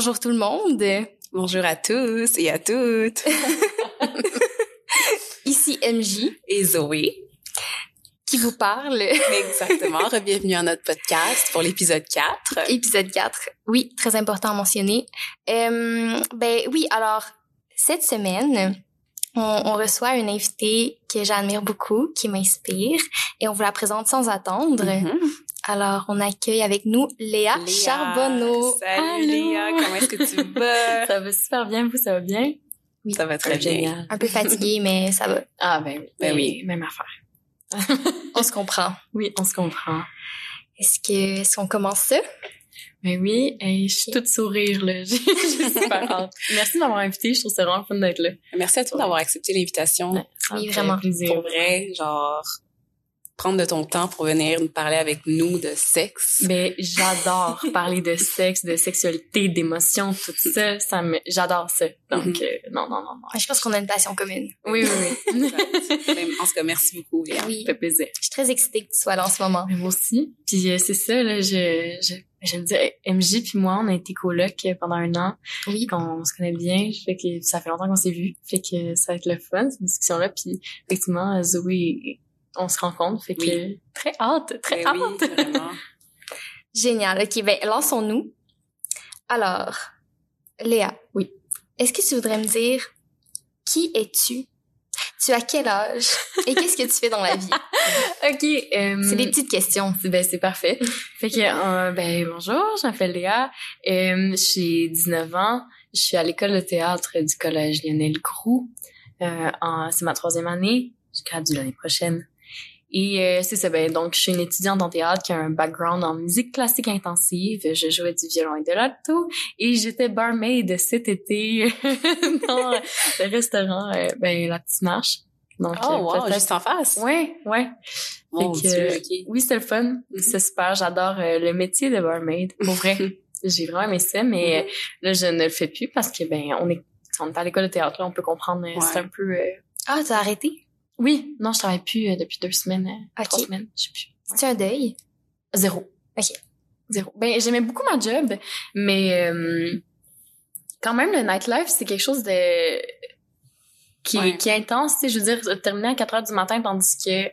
Bonjour tout le monde. Bonjour à tous et à toutes. Ici MJ et Zoé. Qui vous parle. Exactement. Bienvenue à notre podcast pour l'épisode 4. Épisode 4. Oui, très important à mentionner. Euh, ben oui, alors, cette semaine, on, on, reçoit une invitée que j'admire beaucoup, qui m'inspire, et on vous la présente sans attendre. Mm-hmm. Alors, on accueille avec nous Léa, Léa Charbonneau. Salut Allô? Léa, comment est-ce que tu vas? Ça va super bien, vous, ça va bien? Oui. Ça va très bien. Génial. Un peu fatiguée, mais ça va. Ah, ben oui. Ben oui. Même affaire. On se comprend. Oui, on se comprend. Est-ce que, est-ce qu'on commence ça? Ben oui, hey, je suis toute sourire, là. J'ai super hâte. Merci de m'avoir invité, je trouve ça vraiment fun d'être là. Merci à toi d'avoir accepté l'invitation. Ouais, ça Oui, me fait vraiment. plaisir. Pour vrai, genre, prendre de ton temps pour venir nous parler avec nous de sexe? Ben, j'adore parler de sexe, de sexualité, d'émotions, tout ça. Ça me, j'adore ça. Donc, euh, non, non, non, non. Je pense qu'on a une passion commune. Oui, oui, oui. Exact. en tout cas, merci beaucoup, Léa. Oui. Ça fait plaisir. Je suis très excitée que tu sois là en ce moment. Mais moi aussi. Puis euh, c'est ça, là, je, je, je me dis, MJ puis moi, on a été coloc pendant un an. Oui. qu'on se connaît bien. Fait que ça fait longtemps qu'on s'est vu. Fait que ça va être le fun, cette discussion-là. Puis effectivement, Zoé, on se rencontre. Fait que Oui. très hâte, très Ben hâte. oui. Génial. OK, ben, lançons-nous. Alors, Léa. Oui. Est-ce que tu voudrais me dire qui es-tu? Tu as quel âge? Et qu'est-ce que tu fais dans la vie? OK. euh, C'est des petites questions. Ben, c'est parfait. Fait que, euh, ben, bonjour, je m'appelle Léa. Euh, j'ai 19 ans. Je suis à l'école de théâtre du collège Lionel Groux. Euh, c'est ma troisième année. Je gradue l'année prochaine. Et euh, c'est ça, ben, donc je suis une étudiante en théâtre qui a un background en musique classique intensive. Je jouais du violon et de l'alto. Et j'étais barmaid cet été dans le restaurant, euh, ben, La Petite Marche. Donc, Oh, euh, wow, juste en face. Ouais, ouais. Mon Fait que, Dieu, euh, ok. Oui, c'est le fun. Mhm. C'est super. J'adore euh, le métier de barmaid. Pour vrai. J'ai vraiment aimé ça, mais euh, là, je ne le fais plus parce que, ben, on est, on est à l'école de théâtre, là, on peut comprendre. C'est un peu... euh, Ah, t'as arrêté? Oui, non, je travaille plus euh, depuis deux semaines, euh, Ok. trois semaines, je sais plus. Ouais. C'est un deuil? Zéro. Ok. Zéro. Ben, j'aimais beaucoup ma job, mais euh, quand même, le nightlife, c'est quelque chose de qui, Ouais. qui est intense. Tu sais, je veux dire, terminer à 4 heures du matin tandis que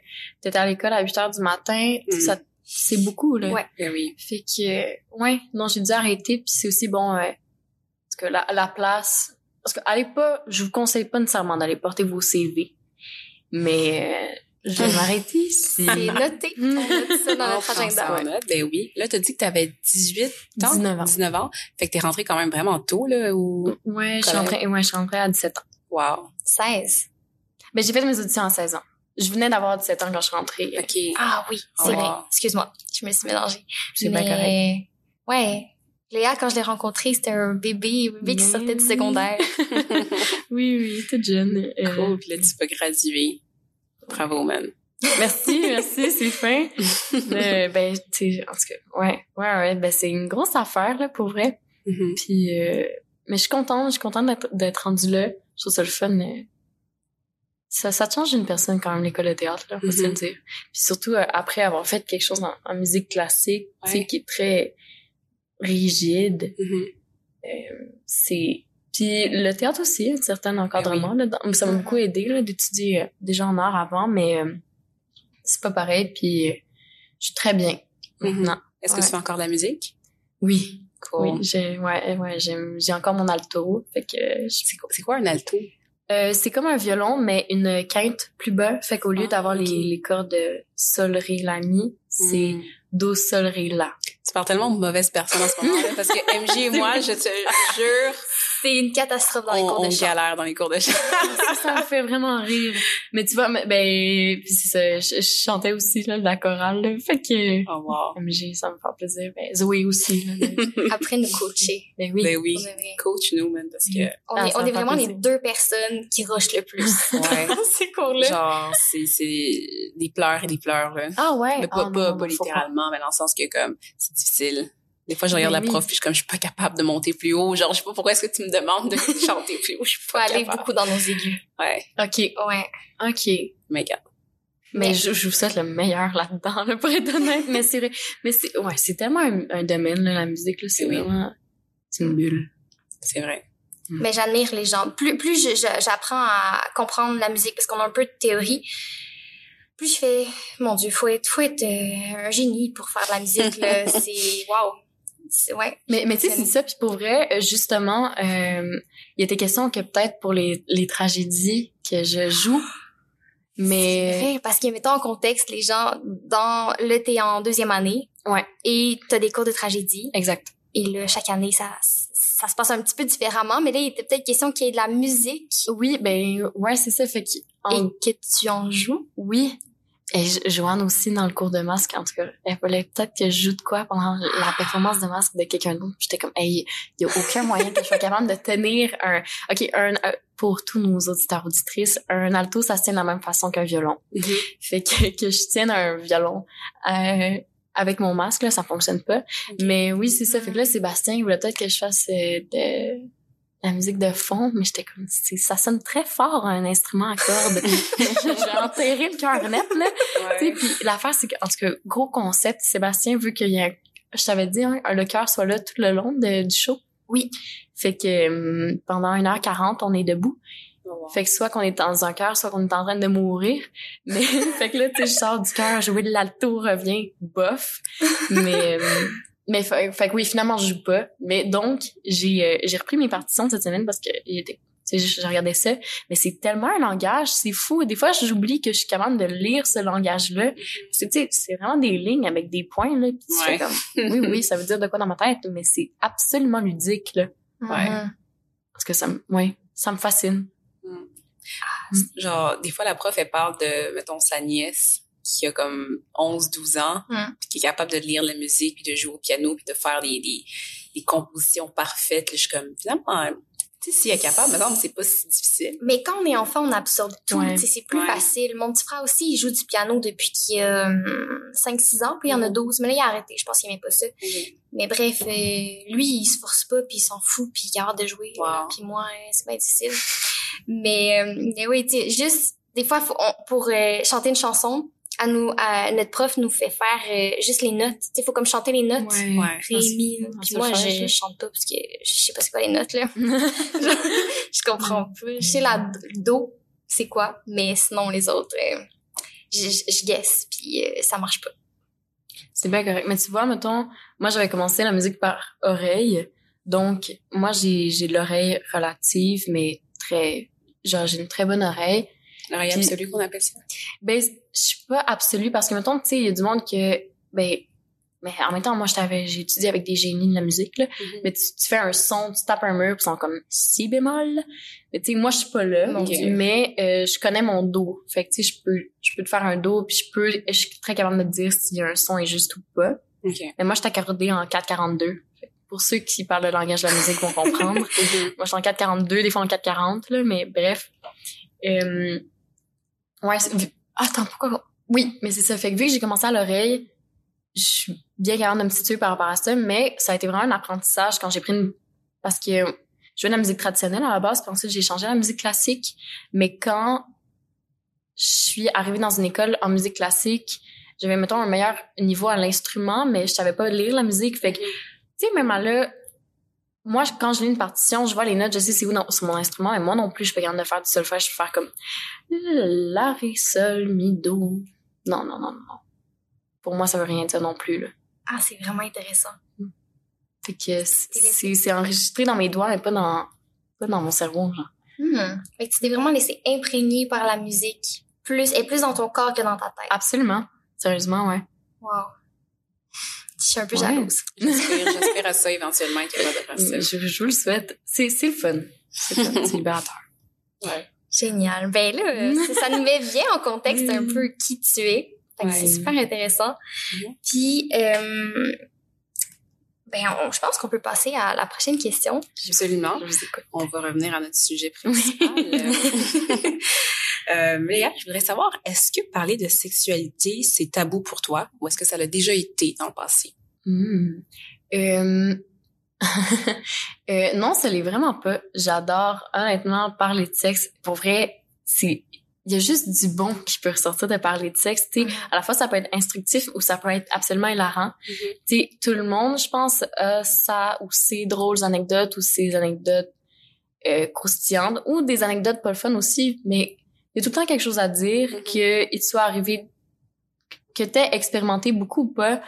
t'étais à l'école à 8 heures du matin, Mm. ça, c'est beaucoup, là. Ouais. Ben oui. Fait que, ouais, non, j'ai dû arrêter, puis c'est aussi bon, euh, parce que la, la place, parce que allez pas, je vous conseille pas nécessairement d'aller porter vos CV, mais euh, je vais m'arrêter ici. C'est noté. On note ça dans notre agenda. note. Ben oui. Là, t'as dit que t'avais 18 ans? 19 ans. 19 ans. Fait que t'es rentrée quand même vraiment tôt, là, ou... Ouais, je suis rentrée, ouais, je suis rentrée à 17 ans. Wow. 16. Ben, j'ai fait mes auditions à 16 ans. Je venais d'avoir 17 ans quand je suis rentrée. OK. Ah oui, c'est Ouais. vrai. Excuse-moi, je me suis mélangée. C'est bien Mais, correct. Ouais. Léa, quand je l'ai rencontrée, c'était un bébé, un bébé qui sortait du secondaire. Oui, oui, toute jeune. Euh, Cool. Puis là, tu peux graduer. Bravo, man. Merci, merci, c'est fin. Euh, ben, tu sais, en tout cas, ouais, ouais, ouais, ben, c'est une grosse affaire, là, pour vrai. Mhm. Puis, euh, mais je suis contente, je suis contente d'être, rendue là. Je trouve ça le fun. euh. Ça, ça te change une personne quand même, l'école de théâtre, là, faut se le Mhm. dire. Puis surtout, euh, après avoir fait quelque chose en, en musique classique, tu sais, qui est très rigide, Mhm. euh, c'est... Puis le théâtre aussi, un certain encadrement, là, dans- ça m'a Mhm. beaucoup aidé, là, d'étudier euh, déjà en art avant, mais euh, c'est pas pareil, puis euh, je suis très bien Mhm. maintenant. Est-ce que tu fais encore de la musique? Oui, Cool. oui, j'ai, ouais, ouais, j'ai encore mon alto, fait que C'est quoi, un alto? Euh, c'est comme un violon, mais une quinte plus bas. Fait qu'au lieu Ah, d'avoir les, les cordes de sol, ré, la, mi, c'est Mm. do, sol, ré, la. Tu parles tellement de mauvaise personne en ce moment, parce que MJ et moi, je te jure, C'est une catastrophe dans les on, cours de on chant. galère dans les cours de chant. ça, me fait vraiment rire. Mais tu vois, mais- ben, puis c'est ça, je, je chantais aussi, là, de la chorale, là. Fait que, Oh, wow. MG, ça me fait plaisir. Ben, Zoé aussi, là. Après nous coacher. Ben oui. Ben oui. On est vrai. Coach nous, man, parce que, On Ah, est, on fait vraiment les deux personnes qui rushent le plus ouais. dans ces cours-là. Genre, c'est, c'est des pleurs et des pleurs, là. Ah ouais? Mais pas, Ah, pas, non, pas non, littéralement, mais dans le sens que, comme, c'est difficile. Des fois, je regarde Mais la oui. prof, puis je suis comme, je suis pas capable de monter plus haut. Genre, je sais pas pourquoi est-ce que tu me demandes de chanter plus haut. Je suis Faut pas aller capable. beaucoup dans nos aigus. Ouais. OK, Ouais. OK. Mais regarde. Mais je, je vous souhaite le meilleur là-dedans, là, pour être honnête. Mais c'est vrai. Mais c'est, ouais, c'est tellement un, un domaine, là, la musique, là. C'est Oui. vraiment, C'est une bulle. C'est vrai. Mais j'admire les gens. Plus, plus je- je- j'apprends à comprendre la musique parce qu'on a un peu de théorie, plus je fais, mon Dieu, faut être, faut être euh, un génie pour faire de la musique, là. C'est, wow. Ouais. Mais, mais tu sais, c'est ça. Puis pour vrai, euh, justement, euh, il y a des questions que peut-être pour les, les tragédies que je joue, mais... vrai, parce que, mettons en contexte, les gens, dans, là, t'es en deuxième année. Ouais. Et t'as des cours de tragédie. Exact. Et là, chaque année, ça, ça se passe un petit peu différemment. Mais là, il était peut-être question qu'il y ait de la musique Oui, ben ouais, c'est ça. Fait que... en- et que tu en joues. Oui. Et Jo- Joanne aussi dans le cours de masque, en tout cas. Elle voulait peut-être que je joue de quoi pendant la performance de masque de quelqu'un d'autre. J'étais comme, hey, il y a aucun moyen que je sois capable de tenir un, ok, un, un- pour tous nos auditeurs auditrices, un alto, ça se tient de la même façon qu'un violon. Fait que, que je tienne un violon, euh, avec mon masque, là, ça fonctionne pas. Mais oui, c'est ça. Fait que là, Sébastien, il voulait peut-être que je fasse euh, de la musique de fond, mais j'étais comme, ça sonne très fort, un instrument à cordes. J'ai enterré le cœur net, là. Tu sais, puis l'affaire, c'est qu'en tout cas, gros concept, Sébastien veut qu'il y ait un, je t'avais dit, hein, le cœur soit là tout le long de- du show. Oui. Fait que hum, pendant 1h40, on est debout. Fait que soit qu'on est dans un cœur, soit qu'on est en train de mourir. Mais fait que là, tu sais, je sors du cœur, jouer de l'alto, revient, bof. Mais hum, mais fait, fait que oui, finalement, je joue pas. Mais donc, j'ai euh, j'ai repris mes partitions cette semaine parce que sais, je, je regardais ça, mais c'est tellement un langage, c'est fou. Des fois, j'oublie que je suis capable de lire ce langage-là. C'est, tu sais, c'est vraiment des lignes avec des points, là. Puis tu fais Ouais. comme, oui, oui, ça veut dire de quoi dans ma tête, mais c'est absolument ludique, là. Ouais. Mhm. Parce que ça me, ouais, ça me fascine. Genre, des fois, la prof, elle parle de, mettons, sa nièce qui a comme 11, 12 ans, Mm. puis qui est capable de lire la musique, puis de jouer au piano, puis de faire des, des, des compositions parfaites. Je suis comme, finalement, tu sais, si elle est capable, mais non, c'est pas si difficile. Mais quand on est enfant, on absorbe tout. Ouais. C'est plus Ouais. facile. Mon petit frère aussi, il joue du piano depuis qu'il a 5-6 ans, puis il en a Mhm. 12. Mais là, il a arrêté. Je pense qu'il aimait pas ça. Mais bref, euh, lui, il se force pas, puis il s'en fout, puis il a hâte de jouer. Wow. Puis moi, euh, c'est bien difficile. Mais, euh, mais oui, tu sais, juste, des fois, faut, on- pour euh, chanter une chanson, à nous, à, notre prof nous fait faire euh, juste les notes. Tu sais, faut comme chanter les notes. Ouais. Ré, mi. Ah, Puis moi, je, je chante pas parce que je sais pas c'est quoi les notes, là. je comprends pas. Je sais la do, c'est quoi, mais sinon, les autres, euh, je, je, je guesse, puis euh, ça marche pas. C'est bien correct. Mais tu vois, mettons, moi, j'avais commencé la musique par oreille. Donc, moi, j'ai, j'ai de l'oreille relative, mais très, genre, j'ai une très bonne oreille. L'oreille absolue qu'on appelle ça. Ben, je suis pas absolue parce que, mettons, tu sais, il y a du monde que, ben, mais en même temps, moi, j'ai étudié avec des génies de la musique, là. Mais tu, tu fais un son, tu tapes un mur, puis ils sont comme si bémol. Mais tu sais, moi, je suis pas là. Mon Dieu. Mais euh, je connais mon do. Fait que tu sais, je peux, je peux te faire un do, puis je peux, je suis très capable de te dire si un son est juste ou pas. OK. Mais moi, je suis accordée en 442. Fait que Pour ceux qui parlent le langage de la musique vont comprendre. moi, je suis en 442, des fois en 440, là, mais bref. Euh, ouais, attends, pourquoi? Oui, mais c'est ça. Fait que vu que j'ai commencé à l'oreille, je suis bien capable de me situer par rapport à ça, mais ça a été vraiment un apprentissage quand j'ai pris une... Parce que je jouais de la musique traditionnelle à la base, puis ensuite j'ai changé la musique classique. Mais quand je suis arrivée dans une école en musique classique, j'avais, mettons, un meilleur niveau à l'instrument, mais je savais pas lire la musique. Fait que, tu sais, même à là, moi, quand je lis une partition, je vois les notes, je sais c'est où dans- sur mon instrument, et moi non plus, je pas capable de faire du solfège, je peux faire comme la, ré, sol, mi, do. Non, non, non, non. Pour moi, ça veut rien dire non plus, là. Ah, c'est vraiment intéressant. Fait que c'est enregistré dans mes doigts, mais pas dans, pas dans mon cerveau, genre. Hmm. Fait que tu t'es vraiment laissé imprégner par la musique. Plus, et plus dans ton corps que dans ta tête. Absolument. Sérieusement, ouais. Wow. Je suis un peu Ouais. jalouse. J'espère, j'espère à ça éventuellement qu'il de faire ça. Je, je vous le souhaite. C'est c'est le fun. C'est le fun. C'est libérateur. Ouais. Génial. Ben là, ça, nous met bien en contexte un peu qui tu es. Fait que Ouais. C'est super intéressant. Puis, euh, ben, on- je pense qu'on peut passer à la prochaine question. Absolument. Je vous écoute. On va revenir à notre sujet principal. euh, Léa, je voudrais savoir, est-ce que parler de sexualité, c'est tabou pour toi ou est-ce que ça l'a déjà été dans le passé? Hmm. Euh... euh, non, ça l'est vraiment pas. J'adore honnêtement parler de sexe. Pour vrai, c'est il y a juste du bon qui peut ressortir de parler de sexe. Tu sais, à la fois, ça peut être instructif ou ça peut être absolument hilarant. Tu sais, tout le monde, je pense, a ça ou ses drôles anecdotes ou ses anecdotes euh, croustillantes ou des anecdotes pas le fun aussi, mais y a tout le temps quelque chose à dire, Mhm. que il te soit arrivé, que t'aies expérimenté beaucoup ou pas.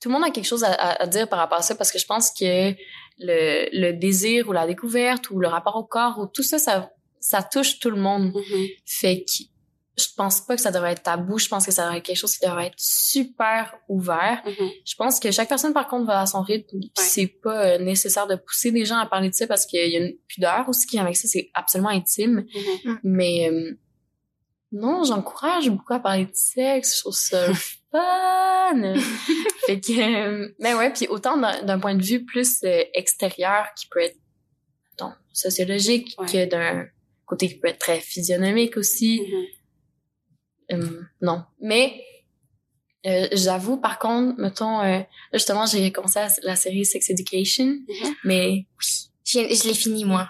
Tout le monde a quelque chose à, à- à dire par rapport à ça parce que je pense que le, le désir ou la découverte ou le rapport au corps ou tout ça, ça, ça touche tout le monde. Mhm. Fait que je pense pas que ça devrait être tabou. Je pense que ça devrait être quelque chose qui devrait être super ouvert. Mhm. Je pense que chaque personne, par contre, va à son rythme. Ouais. c'est pas euh, nécessaire de pousser des gens à parler de ça parce qu'il y a une pudeur aussi qui vient avec ça. C'est absolument intime. Mhm. Mais euh, non, j'encourage beaucoup à parler de sexe. Je trouve ça fun. fait que, euh, mais ouais, puis autant d'un point de vue plus euh, extérieur qui peut être mettons, sociologique Ouais. que d'un côté qui peut être très physionomique aussi. Mhm. Euh, non. Mais euh, j'avoue, par contre, mettons, euh, justement, j'ai commencé la, la série Sex Education, Mhm. mais Je, viens- je l'ai fini, moi.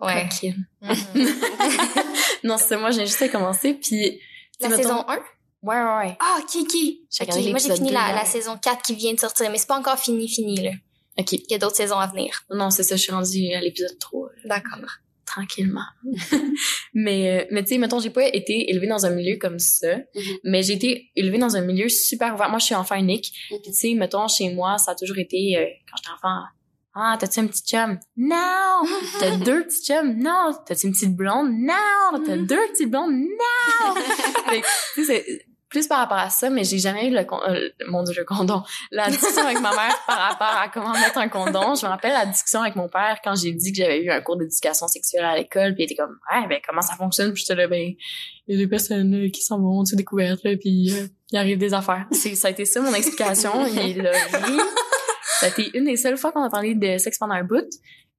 Ouais. tranquille. non, c'est moi, j'ai juste commencé, puis... La saison mettons- 1? Ouais, ouais, ouais. Ah, ok, ok. J'ai Ok, regardé moi, j'ai fini la, saison 4 qui vient de sortir, mais c'est pas encore fini, fini, là. OK. Il y a d'autres saisons à venir. Non, c'est ça, je suis rendue à l'épisode 3, D'accord. tranquillement. mais, euh, mais tu sais, mettons, j'ai pas été élevée dans un milieu comme ça, Mhm. mais j'ai été élevée dans un milieu super ouvert. Moi, je suis enfant unique, Mhm. Puis tu sais, mettons, chez moi, ça a toujours été, euh, quand j'étais enfant, ah, t'as-tu un petit chum? Non! T'as deux petits chums? Non! T'as-tu une petite blonde? Non! T'as deux petites blondes? Non! C'est plus par rapport à ça, mais j'ai jamais eu le, con- euh, mon dieu, le condom. La discussion avec ma mère par rapport à comment mettre un condom. Je me rappelle la discussion avec mon père quand j'ai dit que j'avais eu un cours d'éducation sexuelle à l'école, puis il était comme, ouais, ben, comment ça fonctionne? Puis j'étais là, ben, il y a des personnes là, qui s'en vont, tu découvertes, là, puis euh, il arrive des affaires. C'est, ça a été ça mon explication. Il a ri. Ça a été une des seules fois qu'on a parlé de sexe pendant un bout.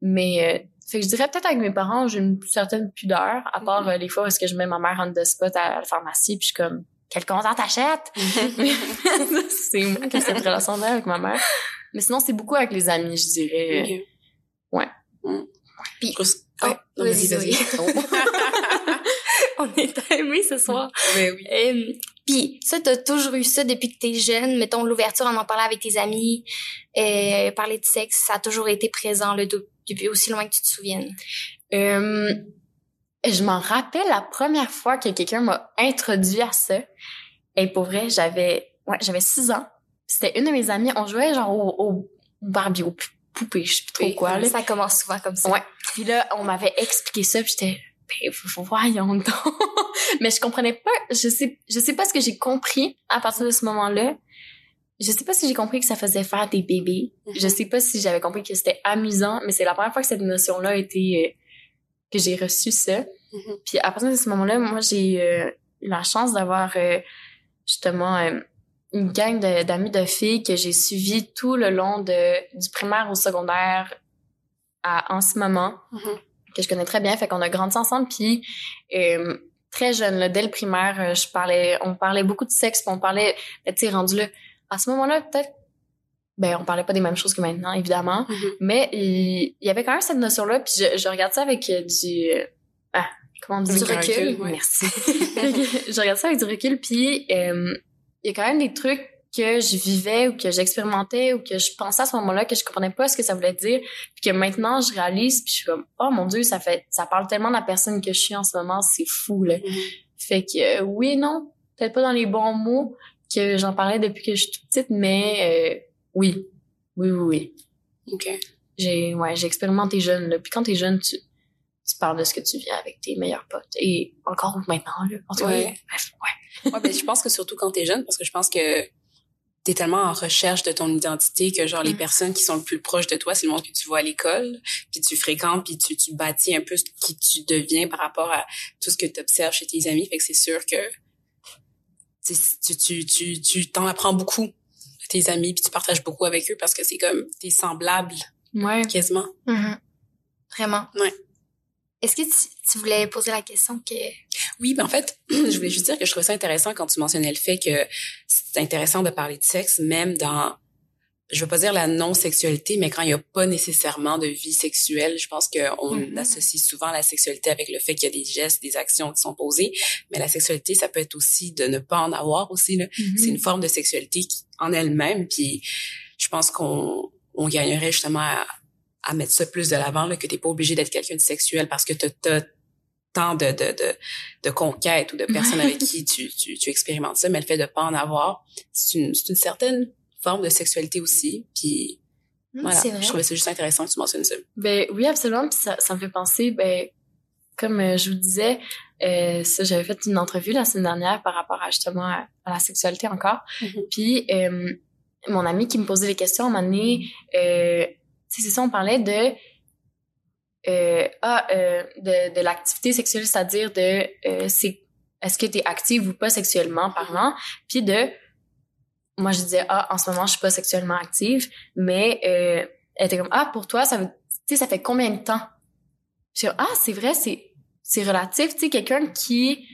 Mais, euh, fait que je dirais peut-être avec mes parents, j'ai une certaine pudeur, à part euh, les fois où est-ce que je mets ma mère en the spot à la pharmacie, puis je suis comme, quel content t'achètes? c'est moi qui ai cette relation-là avec ma mère. Mais sinon, c'est beaucoup avec les amis, je dirais. Ok. Ouais. Mm. Puis- Oh, Ouais. Vas-y, vas-y. On est aimés ce soir. Ben oui. Puis ça, t'as toujours eu ça depuis que t'es jeune. Mettons, l'ouverture, en en parlant avec tes amis, euh, parler de sexe, ça a toujours été présent là, de- depuis aussi loin que tu te souviennes. Euh, je m'en rappelle la première fois que quelqu'un m'a introduit à ça. Et pour vrai, j'avais, ouais, j'avais six ans. C'était une de mes amies. On jouait genre au, au Barbie, au poupée, je sais plus trop Oui, quoi, là. Ça commence souvent comme ça. Ouais. Puis là, on m'avait expliqué ça, j'étais, ben, voyons donc. Mais je comprenais pas, je sais, je sais pas ce que j'ai compris à partir de ce moment-là. Je sais pas si j'ai compris que ça faisait faire des bébés. Mhm. Je sais pas si j'avais compris que c'était amusant, mais c'est la première fois que cette notion-là a été, euh, que j'ai reçu ça. Mhm. Puis à partir de ce moment-là, moi, j'ai euh, eu la chance d'avoir euh, justement euh, une gang d'amis de, filles que j'ai suivi tout le long de, du primaire au secondaire à en ce moment Mhm. Que je connais très bien, fait qu'on a grandi ensemble, puis euh, très jeune, là, dès le primaire, euh, je parlais, on parlait beaucoup de sexe, puis on parlait, ben, tu sais, rendu là, à ce moment-là, peut-être, ben, on parlait pas des mêmes choses que maintenant, évidemment, Mhm. mais il, il y avait quand même cette notion-là, puis je, je regarde ça avec euh, du, euh, ah, comment on dit? Du recul, ouais. Merci. Je regarde ça avec du recul, puis euh, il y a quand même des trucs que je vivais ou que j'expérimentais ou que je pensais à ce moment-là que je comprenais pas ce que ça voulait dire puis que maintenant je réalise puis je suis comme oh mon dieu ça fait ça parle tellement de la personne que je suis en ce moment c'est fou là Mhm. fait que euh, oui et non peut-être pas dans les bons mots que j'en parlais depuis que je suis toute petite mais euh, oui oui oui oui OK. j'ai ouais j'ai expérimenté jeune là puis quand t'es jeune tu tu parles de ce que tu vis avec tes meilleurs potes et encore maintenant là en tout cas, Ouais. bref, ouais Ouais, ben, je pense que surtout quand t'es jeune, parce que je pense que t'es tellement en recherche de ton identité que genre les Mm. personnes qui sont le plus proches de toi, c'est le monde que tu vois à l'école, puis tu fréquentes, puis tu, tu bâtis un peu ce qui tu deviens par rapport à tout ce que tu observes chez tes amis. Fait que c'est sûr que tu, tu, tu, tu, t'en apprends beaucoup de tes amis, puis tu partages beaucoup avec eux parce que c'est comme t'es semblable ouais quasiment. Mhm. Vraiment. Ouais. Est-ce que tu, tu voulais poser la question que... Oui, ben en fait, je voulais juste dire que je trouvais ça intéressant quand tu mentionnais le fait que c'est intéressant de parler de sexe, même dans je veux pas dire la non-sexualité, mais quand il y a pas nécessairement de vie sexuelle, je pense qu'on Mhm. associe souvent la sexualité avec le fait qu'il y a des gestes, des actions qui sont posées. Mais la sexualité, ça peut être aussi de ne pas en avoir aussi. Là. Mm-hmm. C'est une forme de sexualité qui, en elle-même. Puis je pense qu'on on gagnerait justement à, à mettre ça plus de l'avant, là, que t'es pas obligé d'être quelqu'un de sexuel parce que t'as tant de, de, de, de conquêtes ou de personnes avec qui tu, tu, tu expérimentes ça, mais le fait de pas en avoir, c'est une, c'est une certaine forme de sexualité aussi. Puis Hmm, voilà, je trouvais ça juste intéressant que tu mentionnes ça. Ben oui, absolument. Puis ça, ça me fait penser, ben comme euh, je vous disais, euh, ça j'avais fait une entrevue la semaine dernière par rapport à justement à, à la sexualité encore. Mhm. Puis euh, mon ami qui me posait des questions à un moment donné, euh, c'est ça, on parlait de euh, ah, euh, de, de l'activité sexuelle, c'est-à-dire de euh, c'est est-ce que tu es active ou pas sexuellement parlant, puis de moi je disais ah en ce moment je suis pas sexuellement active, mais euh, elle était comme ah pour toi ça veut tu sais ça fait combien de temps? Dis, ah c'est vrai c'est c'est relatif, tu sais quelqu'un qui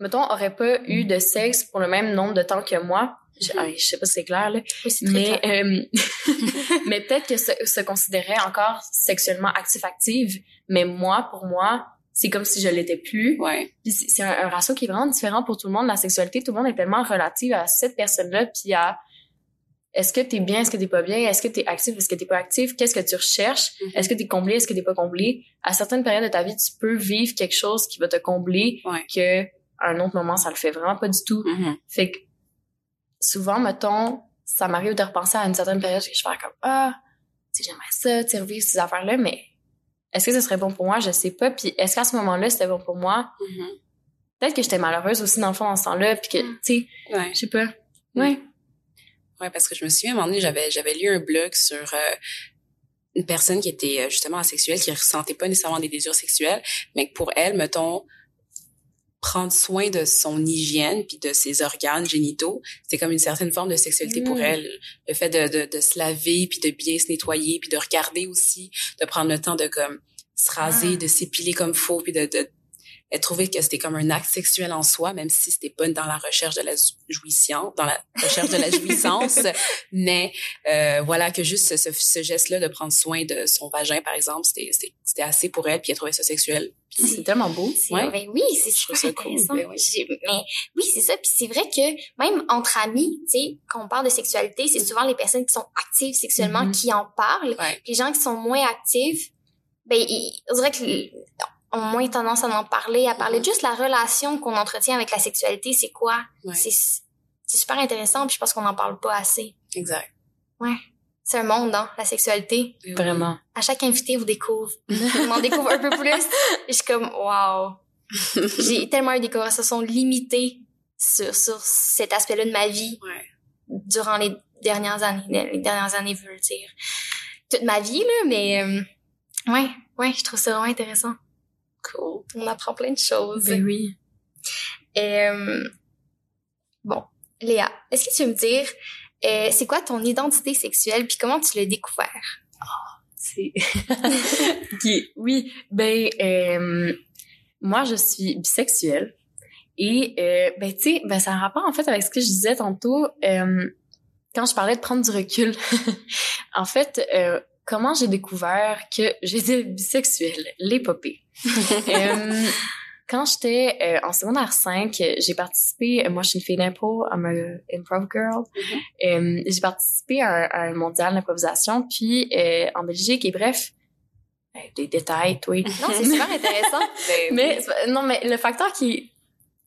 mettons aurait pas eu de sexe pour le même nombre de temps que moi. Je, ah, je sais pas si c'est clair là, Oui, c'est très mais clair. euh, mais peut-être que se, se considérait encore sexuellement actif active mais moi pour moi c'est comme si je l'étais plus Ouais. c'est un, un ratio qui est vraiment différent pour tout le monde la sexualité tout le monde est tellement relative à cette personne là puis à est-ce que t'es bien est-ce que t'es pas bien est-ce que t'es actif est-ce que t'es pas actif qu'est-ce que tu recherches Mhm. est-ce que t'es comblé est-ce que t'es pas comblé à certaines périodes de ta vie tu peux vivre quelque chose qui va te combler Ouais. que à un autre moment ça le fait vraiment pas du tout Mhm. fait que souvent, mettons, ça m'arrive de repenser à une certaine période que je fais comme Ah, tu sais, j'aimerais ça, tu sais, revivre ces affaires-là, mais est-ce que ce serait bon pour moi? Je sais pas. Puis est-ce qu'à ce moment-là, c'était bon pour moi? Mhm. Peut-être que j'étais malheureuse aussi dans le fond dans ce temps-là, puis que, Mm. tu sais, Ouais. je sais pas. Ouais. Ouais, parce que je me souviens, à un moment donné, j'avais, j'avais lu un blog sur euh, une personne qui était euh, justement asexuelle, qui ressentait pas nécessairement des désirs sexuels, mais que pour elle, mettons, prendre soin de son hygiène puis de ses organes génitaux, c'est comme une certaine forme de sexualité pour Mm. elle. Le fait de, de, de se laver puis de bien se nettoyer puis de regarder aussi, de prendre le temps de comme se raser, Ah. de s'épiler comme faut puis de, de elle trouvait que c'était comme un acte sexuel en soi, même si c'était pas dans la recherche de la jouissance, dans la recherche de la jouissance, mais euh, voilà que juste ce, geste-là de prendre soin de son vagin, par exemple, c'était assez pour elle, puis elle trouvait ça sexuel. C'est tellement beau. Ouais. ben oui, c'est Je trouve super ça cool, intéressant. ben oui. J'ai- Mais oui, c'est ça. Puis c'est vrai que même entre amis, tu sais, quand on parle de sexualité, c'est souvent les personnes qui sont actives sexuellement Mhm. qui en parlent. Ouais. Les gens qui sont moins actifs, ben, on dirait qu'ils ont moins tendance à en parler, à parler Mhm. de juste la relation qu'on entretient avec la sexualité, c'est quoi? Ouais. C'est super intéressant, puis je pense qu'on n'en parle pas assez. Exact. C'est un monde, hein, la sexualité. Vraiment. À chaque invité, vous découvre. On en découvre un peu plus. Et je suis comme, wow. J'ai tellement eu des conversations limitées sur, sur cet aspect-là de ma vie Ouais. durant les dernières années. Les dernières années, veut dire toute ma vie, là, mais euh, ouais, ouais, je trouve ça vraiment intéressant. Cool. On apprend plein de choses. Ben oui. Euh, bon, Léa, est-ce que tu veux me dire, euh, c'est quoi ton identité sexuelle puis comment tu l'as découvert? C'est... Ok, Oui, ben, euh, moi, je suis bisexuelle. Et, ben, tu sais, ben, ça a un rapport, en fait, avec ce que je disais tantôt, quand je parlais de prendre du recul. en fait, comment j'ai découvert que j'étais bisexuelle? L'épopée. Euh, quand j'étais euh, en secondaire 5, euh, j'ai participé, euh, moi je suis une fille d'impro, I'm a improv girl, Euh, j'ai participé à un, à un mondial d'improvisation, puis euh, en Belgique, et bref, euh, des détails, oui. Non, c'est super intéressant. Ben, mais pas- non, mais le facteur qui,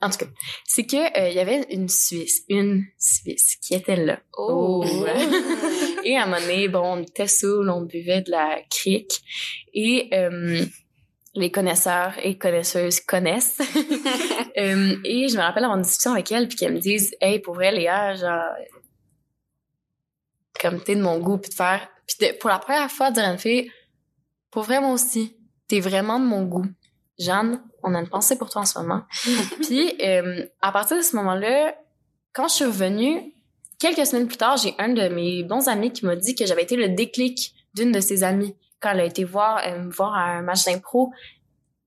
en tout cas, c'est que euh, il y avait une Suisse, une Suisse qui était là. Oh. Et à un moment donné, bon, on était saoul, on buvait de la crique. Et euh, les connaisseurs et connaisseuses connaissent. Euh, et je me rappelle avoir une discussion avec elle, puis qu'elle me dise « Hey, pour vrai, Léa, genre... Comme t'es de mon goût, puis de faire... » Puis de- pour la première fois, dire à une fille « Pour vrai, moi aussi, t'es vraiment de mon goût. Jeanne, on a une pensée pour toi en ce moment. » Puis, euh, à partir de ce moment-là, quand je suis revenue, quelques semaines plus tard, j'ai un de mes bons amis qui m'a dit que j'avais été le déclic d'une de ses amies quand elle a été voir euh, me voir à un match d'impro.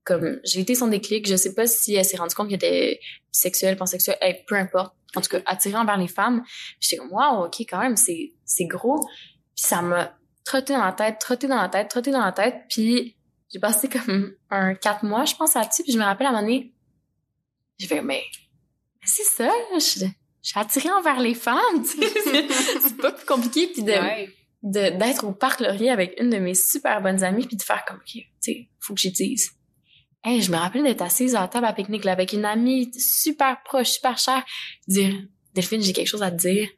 Comme j'ai été son déclic, je sais pas si elle s'est rendue compte qu'elle était bisexuelle, pansexuelle, hey, peu importe. En tout cas, attirée envers les femmes. J'étais comme wow, ok, quand même, c'est c'est gros. Puis ça m'a trotté dans la tête, trotté dans la tête, trotté dans la tête. Puis j'ai passé comme un quatre mois, je pense, là-dessus. Puis je me rappelle à un moment donné, j'ai fait, mais, mais c'est ça, je, je suis attirée envers les femmes, tu sais. c'est c'est pas plus compliqué. Puis de, Ouais. de- d'être au parc Laurier avec une de mes super bonnes amies puis de faire comme, OK, tu sais, faut que j'y dise. Hey, je me rappelle d'être assise à la table à pique-nique là, avec une amie super proche, super chère, dire, Delphine, j'ai quelque chose à te dire.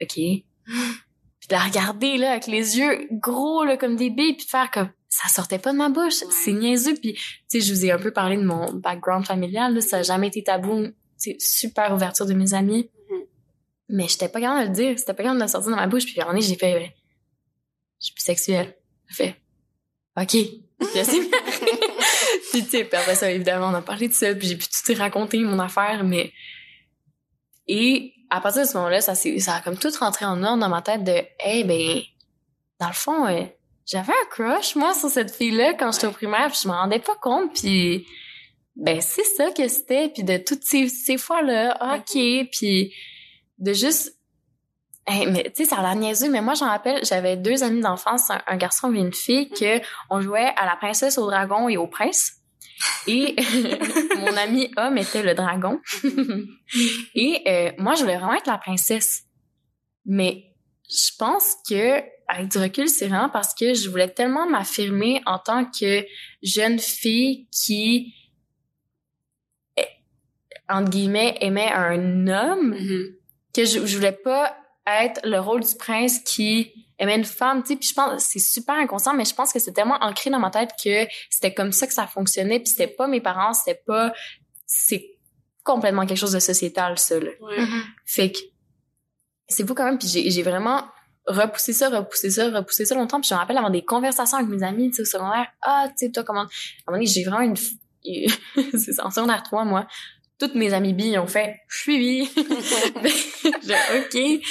OK. Puis de la regarder, là, avec les yeux gros, là, comme des billes, puis de faire comme, ça sortait pas de ma bouche. C'est niaiseux. Puis, tu sais, je vous ai un peu parlé de mon background familial, là, ça a jamais été tabou. C'est super ouverture de mes amis. Mhm. Mais j'étais pas capable de le dire. C'était pas capable de le sortir dans ma bouche. Puis, moment donné, j'ai fait, ben, je suis bisexuelle. J'ai fait, OK. Je sais. puis, tu sais, puis après ça, évidemment, on a parlé de ça. Puis, j'ai pu tout raconter mon affaire. Mais, et à partir de ce moment-là, ça, s'est- ça a comme tout rentré en ordre dans ma tête de, hey, ben, dans le fond, euh, j'avais un crush, moi, sur cette fille-là quand j'étais au primaire, puis je m'en rendais pas compte, puis ben, c'est ça que c'était, puis de toutes ces, ces fois-là, OK, puis de juste... Hey, mais tu sais, ça a l'air niaiseux, mais moi, j'en rappelle, j'avais deux amis d'enfance, un, un garçon et une fille, que on jouait à la princesse, au dragon et au prince. Et mon ami homme était le dragon. et euh, moi, je voulais vraiment être la princesse. Mais je pense que avec du recul, c'est vraiment parce que je voulais tellement m'affirmer en tant que jeune fille qui eh, entre guillemets aimait un homme Mhm. que je, je voulais pas être le rôle du prince qui aimait une femme, tu sais, puis je pense c'est super inconscient mais je pense que c'est tellement ancré dans ma tête que c'était comme ça que ça fonctionnait puis c'était pas mes parents, c'était pas c'est complètement quelque chose de sociétal ça là. Ouais. Fait que c'est fou quand même. Puis j'ai vraiment repoussé ça, repoussé ça, repoussé ça longtemps. Puis je me rappelle avoir des conversations avec mes amis, au secondaire. Ah, tu sais, toi, comment... À un moment donné, j'ai vraiment une... c'est en secondaire 3, moi. Toutes mes amies billes ont fait « Je suis bi! » Je OK.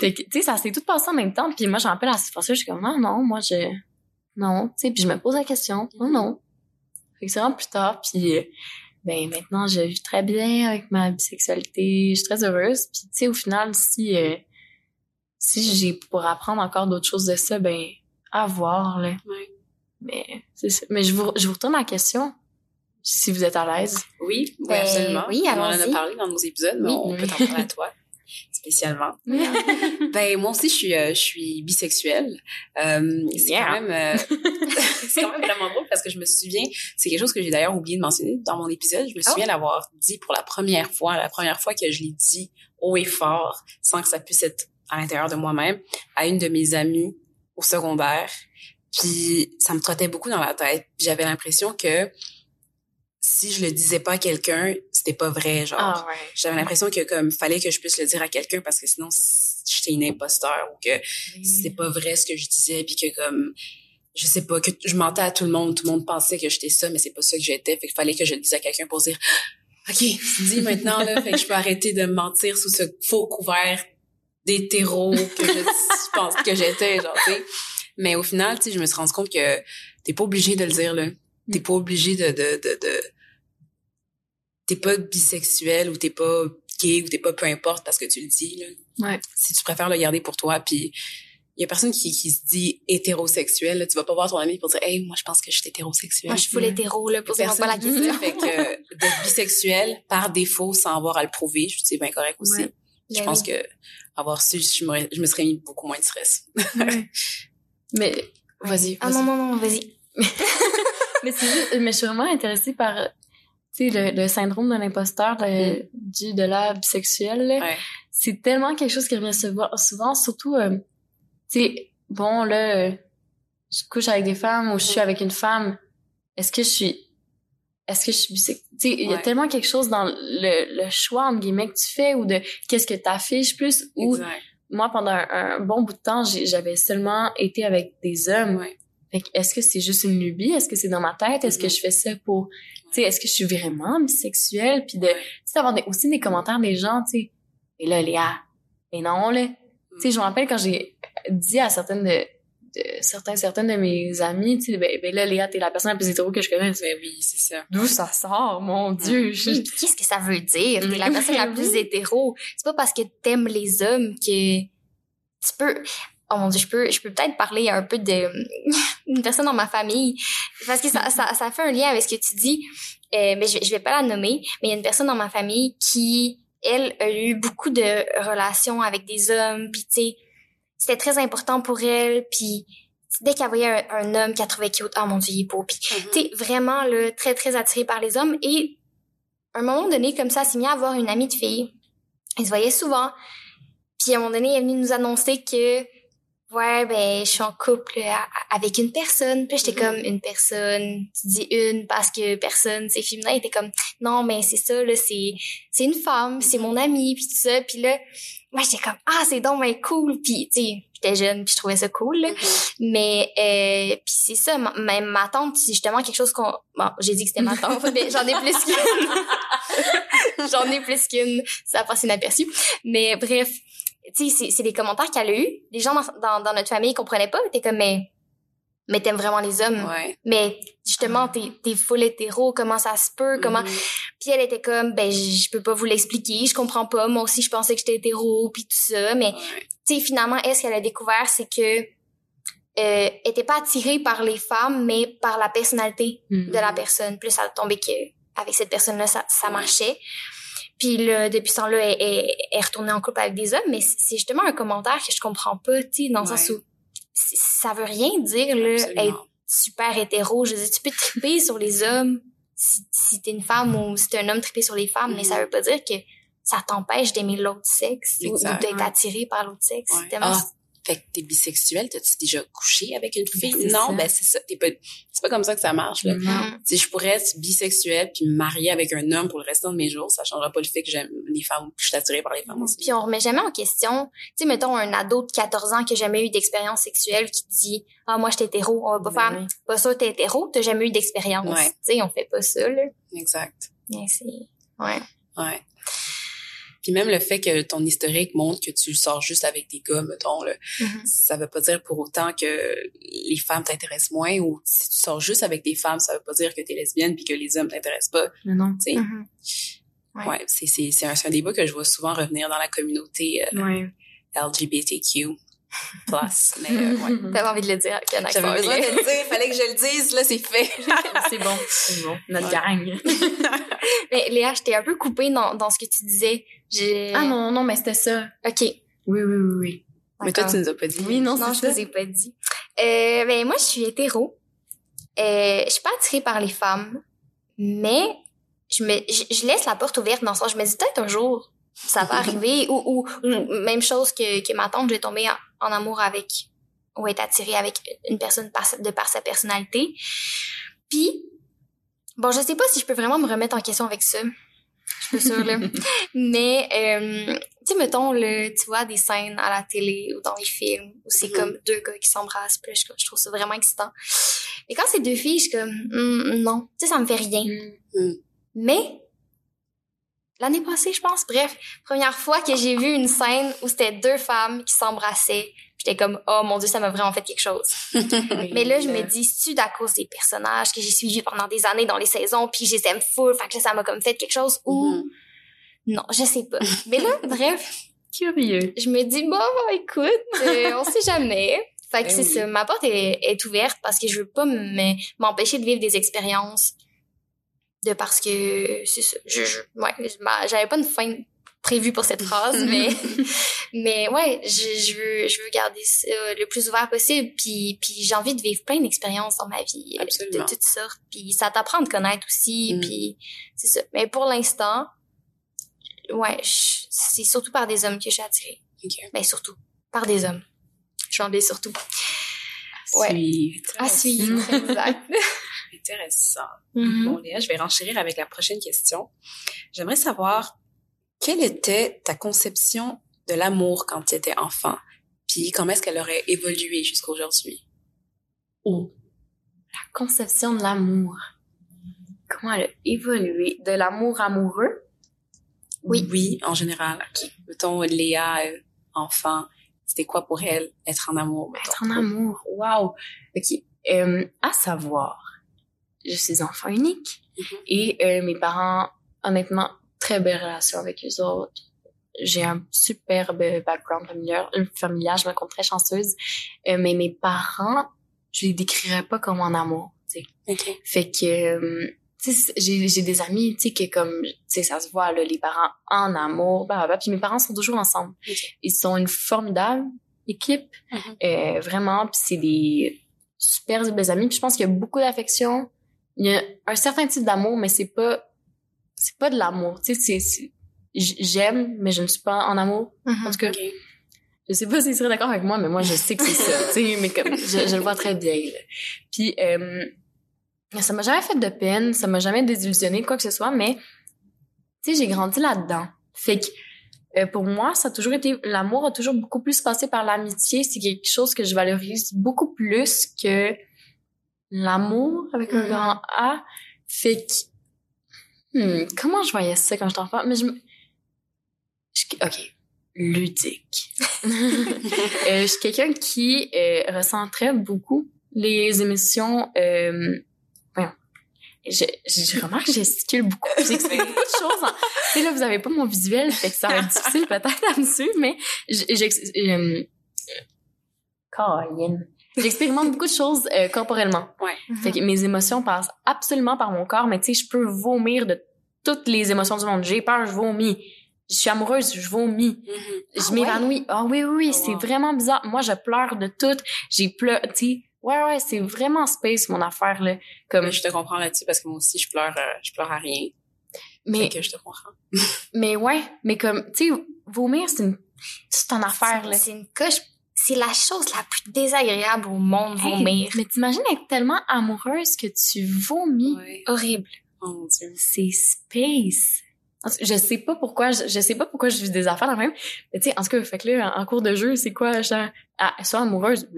Tu sais, ça s'est tout passé en même temps. Puis moi, je me rappelle à cette fois-là, je suis comme « Non, non, moi, je... Non. » Tu sais, puis je me pose la question « Non, non. » Fait que c'est vraiment plus tard. Puis... ben maintenant je vis très bien avec ma bisexualité, je suis très heureuse. Puis tu sais au final si euh, si j'ai pour apprendre encore d'autres choses de ça, ben à voir là. Ouais. Mais c'est ça. Mais je vous je vous retourne la question si vous êtes à l'aise. Oui, oui, Ben, absolument. oui, On en a parlé dans nos épisodes, mais Oui. on peut Oui. t'en parler à toi, spécialement. Ben moi aussi je suis euh, je suis bisexuelle. Euh, c'est Yeah. quand même euh, c'est quand même vraiment drôle parce que je me souviens, c'est quelque chose que j'ai d'ailleurs oublié de mentionner dans mon épisode, je me souviens l'avoir dit pour la première fois, la première fois que je l'ai dit haut et fort sans que ça puisse être à l'intérieur de moi-même à une de mes amies au secondaire. Puis ça me trottait beaucoup dans la tête, j'avais l'impression que si je le disais pas à quelqu'un, c'était pas vrai genre. Ah ouais. j'avais l'impression que comme fallait que je puisse le dire à quelqu'un parce que sinon j'étais une imposteur ou que c'était pas vrai ce que je disais puis que comme je sais pas que je mentais à tout le monde tout le monde pensait que j'étais ça mais c'est pas ça que j'étais. Fait qu'il fallait que je le dise à quelqu'un pour dire ok dis maintenant là. Fait que je peux arrêter de me mentir sous ce faux couvert d'hétéro que je pense que j'étais genre tu sais mais au final tu sais je me suis rendu compte que t'es pas obligé de le dire là t'es pas obligé de de de, de t'es pas bisexuel ou t'es pas gay ou t'es pas peu importe parce que tu le dis là. Ouais. Si tu préfères le garder pour toi puis il y a personne qui, qui se dit hétérosexuel, là. tu vas pas voir ton ami pour dire hey moi je pense que je suis hétérosexuel. Moi, je suis full hétéro, là, pour Personne pas la question. fait que d'être bisexuel par défaut sans avoir à le prouver, je c'est bien correct aussi. Ouais. Je Ben pense oui. que avoir su, je me, je me serais mis beaucoup moins de stress. Mais vas-y. Ah non, non, non, vas-y. Mais c'est juste, mais je suis vraiment intéressée par tu sais le, le syndrome de l'imposteur de, du de la bisexuelle. Ouais. c'est tellement quelque chose qui revient souvent, souvent surtout, euh, tu sais, bon, là, euh, je couche avec des femmes ou je suis avec une femme, est-ce que je suis, est-ce que je suis bisexuelle? Tu sais, il y a tellement quelque chose dans le, le choix, entre guillemets, que tu fais ou de qu'est-ce que t'affiches plus ou moi, pendant un, un bon bout de temps, j'avais seulement été avec des hommes. Ouais. Fait que est-ce que c'est juste une lubie? Est-ce que c'est dans ma tête? Est-ce que Mhm. je fais ça pour, tu sais, est-ce que je suis vraiment bisexuelle? Puis de, tu des- aussi des commentaires des gens, tu sais. Et là, Léa, mais non, là. Tu sais, je me rappelle quand j'ai dit à certaines de, de certains, certaines de mes amies, tu sais, ben, ben là, Léa, t'es la personne la plus hétéro que je connais. Mais oui, c'est ça. D'où ça sort, mon Dieu? Je- qu'est-ce que ça veut dire? T'es la Oui, personne la plus hétéro. C'est pas parce que t'aimes les hommes que tu peux... oh mon dieu, je peux, je peux peut-être parler un peu de une personne dans ma famille parce que ça, ça, ça fait un lien avec ce que tu dis. Euh, mais je, je vais pas la nommer, mais il y a une personne dans ma famille qui, elle, a eu beaucoup de relations avec des hommes, puis tu sais, c'était très important pour elle, puis dès qu'elle voyait un, un homme qu'elle trouvait cute, oh mon dieu, il est beau, puis tu sais, vraiment là, très très attirée par les hommes et à un moment donné comme ça, elle s'est mis à avoir une amie de fille. Elle se voyait souvent. Puis à un moment donné, elle est venue nous annoncer que ouais, ben je suis en couple a- avec une personne. Puis j'étais comme une personne, tu dis une parce que personne c'est féminin, elle était comme non, mais c'est ça là, c'est c'est une femme, c'est mon amie puis tout ça. Puis là, moi j'étais comme ah, c'est donc ben cool. Puis tu sais, j'étais jeune puis je trouvais ça cool. là. Mhm. Mais euh, puis c'est ça, même ma tante, c'est justement quelque chose qu'on... Bon, j'ai dit que c'était ma tante, mais j'en ai plus qu'une. j'en ai plus qu'une, ça passe inaperçu. Mais bref, tu sais, c'est, c'est des commentaires qu'elle a eu. Les gens dans, dans, dans notre famille comprenaient pas, t'es comme, mais, mais t'aimes vraiment les hommes. Ouais. Mais justement, t'es, t'es full hétéro, comment ça se peut, comment... Mhm. Puis elle était comme, ben, je peux pas vous l'expliquer, je comprends pas. Moi aussi, je pensais que j'étais hétéro, puis tout ça. Mais Ouais. tu sais, finalement, elle, ce qu'elle a découvert, c'est que euh, elle était pas attirée par les femmes, mais par la personnalité Mm. de la personne. Ça a tombé que avec cette personne-là, ça, ça Ouais. Puis là, depuis ce temps-là, elle, elle, elle est retournée en couple avec des hommes, mais c'est justement un commentaire que je comprends pas, tu sais, dans le sens où ça veut rien dire, là, être super hétéro. Je veux dire, tu peux triper sur les hommes si, si t'es une femme ou si t'es un homme triper sur les femmes, mais ça veut pas dire que ça t'empêche d'aimer l'autre sexe ou- d'être attiré par l'autre sexe. Ouais. Tellement- Ah, fait que t'es bisexuel, t'as-tu déjà couché avec une fille? non, ça. ben c'est ça. T'es pas, c'est pas comme ça que ça marche, là. Non. Si je pourrais être bisexuelle puis me marier avec un homme pour le restant de mes jours, ça changera pas le fait que j'aime les femmes ou que je suis attirée par les femmes aussi. Puis on remet jamais en question, tu sais, mettons un ado de 14 ans qui a jamais eu d'expérience sexuelle qui dit « Ah, moi, j'étais hétéro. » On va pas Ben faire oui. « Pas sûr, t'es hétéro, t'as jamais eu d'expérience. Ouais. Tu sais, on fait pas ça, là. Exact. Mais c'est... Ouais. Ouais. Puis même le fait que ton historique montre que tu sors juste avec des gars, mettons, là, Mhm. ça veut pas dire pour autant que les femmes t'intéressent moins ou si tu sors juste avec des femmes, ça veut pas dire que t'es lesbienne puis que les hommes t'intéressent pas. Mais non. Mhm. Ouais. ouais, c'est un, un débat que je vois souvent revenir dans la communauté euh, Ouais. LGBTQ plus. Mais euh, ouais. T'avais envie de le dire avec un accent J'avais besoin de le dire, fallait que je le dise, là, c'est fait. c'est bon. C'est bon. Notre Ouais. gang. Mais Léa, je t'ai un peu coupée dans, dans ce que tu disais. J'ai... ah non, non, mais c'était ça. OK. Oui, oui, oui, oui. Mais toi, tu nous as pas dit. Oui, non, Non, je ça. vous ai pas dit. Euh, ben, moi, je suis hétéro. Euh, je suis pas attirée par les femmes, mais je me, je, je laisse la porte ouverte dans le sens, je me dis peut-être un jour, ça va arriver, ou, ou, ou même chose que, que ma tante, je vais tomber en, en amour avec, ou être attirée avec une personne par, de par sa personnalité. Puis, bon, je sais pas si je peux vraiment me remettre en question avec ça. Je suis sûre, là. Mais, euh, tu sais, mettons, le, tu vois, des scènes à la télé ou dans les films où c'est Mhm. comme deux gars qui s'embrassent, puis je, je trouve ça vraiment excitant. Mais quand c'est deux filles, je suis comme, Hmm, non, tu sais, ça me fait rien. Mm. Mais, l'année passée, je pense, bref, première fois que j'ai vu une scène où c'était deux femmes qui s'embrassaient, j'étais comme, oh mon dieu, ça m'a vraiment fait quelque chose. Mais là, je me dis, c'est-tu à cause des personnages que j'ai suivis pendant des années dans les saisons, puis je les aime full, fait que là, ça m'a comme fait quelque chose, ou Mhm. non, je sais pas. Mais là, bref, Curieux. je me dis, bon, écoute, euh, on sait jamais. Fait que Ben c'est ça, ma porte est, est ouverte parce que je veux pas me- m'empêcher de vivre des expériences de parce que c'est ça. Je, je- ouais, j'avais pas une fin prévue pour cette phrase, mais mais ouais, je, je veux je veux garder ça le plus ouvert possible puis puis j'ai envie de vivre plein d'expériences dans ma vie Absolument. de toutes sortes puis ça t'apprend à te connaître aussi Mm. puis c'est ça. Mais pour l'instant, ouais, je- c'est surtout par des hommes que je suis attirée. Ok. Ben surtout par des hommes. Je dis surtout. Ouais. Suivre. À suivre, exact. Intéressant. Mhm. Bon, Léa, je vais renchérir avec la prochaine question. J'aimerais savoir quelle était ta conception de l'amour quand tu étais enfant, puis comment est-ce qu'elle aurait évolué jusqu'à aujourd'hui? Oh. La conception de l'amour. Comment elle a évolué? De l'amour amoureux? Oui. Oui, en général. Mettons, Léa, euh, enfant, c'était quoi pour elle être en amour? mettons? Être en amour. Wow. OK. Euh, à savoir, je suis enfant unique Mhm. et euh, mes parents, honnêtement, très belle relation avec eux autres. j'ai un superbe background familial, euh, familial, je me compte très chanceuse. Euh, mais mes parents, je les décrirais pas comme en amour, tu sais. OK. Fait que, euh, tu sais, j'ai, j'ai des amis, tu sais, que comme, tu sais, ça se voit, là, les parents en amour, bah, bah, puis mes parents sont toujours ensemble. Ils sont une formidable équipe, Mhm. euh, vraiment, puis c'est des super belles amis. Puis je pense qu'il y a beaucoup d'affection. Il y a un certain type d'amour, mais c'est pas, c'est pas de l'amour, tu sais, c'est, j'aime, mais je ne suis pas en amour. Mhm. En tout cas, OK. je sais pas s'il serait d'accord avec moi, mais moi, je sais que c'est ça, tu sais, mais comme, je, je le vois très bien, là. Puis, euh, ça m'a jamais fait de peine, ça m'a jamais désillusionné, quoi que ce soit, mais, tu sais, j'ai grandi là-dedans. Fait que, euh, pour moi, ça a toujours été, l'amour a toujours beaucoup plus passé par l'amitié. C'est quelque chose que je valorise beaucoup plus que l'amour avec un Mhm. grand A. Fait que, hmm, comment je voyais ça quand j'étais enfant? Mais je me, je- ok, ludique. Euh, je suis quelqu'un qui euh, ressent très beaucoup les émotions. Euh, voyons. Je, je, je remarque que gesticule beaucoup. J'explique beaucoup de choses. En... Tu sais, là, vous avez pas mon visuel, fait que ça va être difficile peut-être à me suivre, mais je- j'ex- euh. J'expérimente beaucoup de choses euh, corporellement. Ouais. Fait que mes émotions passent absolument par mon corps, mais tu sais, je peux vomir de toutes les émotions du monde. J'ai peur, je vomis. Je suis amoureuse, je vomis. Mhm. Je Ah m'évanouis. Ah oui, oui, oui, Oh, c'est wow. vraiment bizarre. Moi, je pleure de tout. J'ai pleuré, tu sais. Ouais, ouais, c'est vraiment space, mon affaire, là. Comme, Mais je te comprends là-dessus parce que moi aussi, je pleure, euh, je pleure à rien. mais, Fait que je te comprends. mais ouais, mais comme, tu sais, vomir, c'est une, c'est ton affaire, là. C'est une coche. C'est la chose la plus désagréable au monde, Hey, vomir. mais t'imagines être tellement amoureuse que tu vomis. Ouais. Horrible. Oh mon Dieu. C'est space. Je sais pas pourquoi, je, je sais pas pourquoi je vis des affaires le même. Mais tu sais, en tout cas, fait que là, en, en cours de jeu, c'est quoi, genre, ah, sois amoureuse.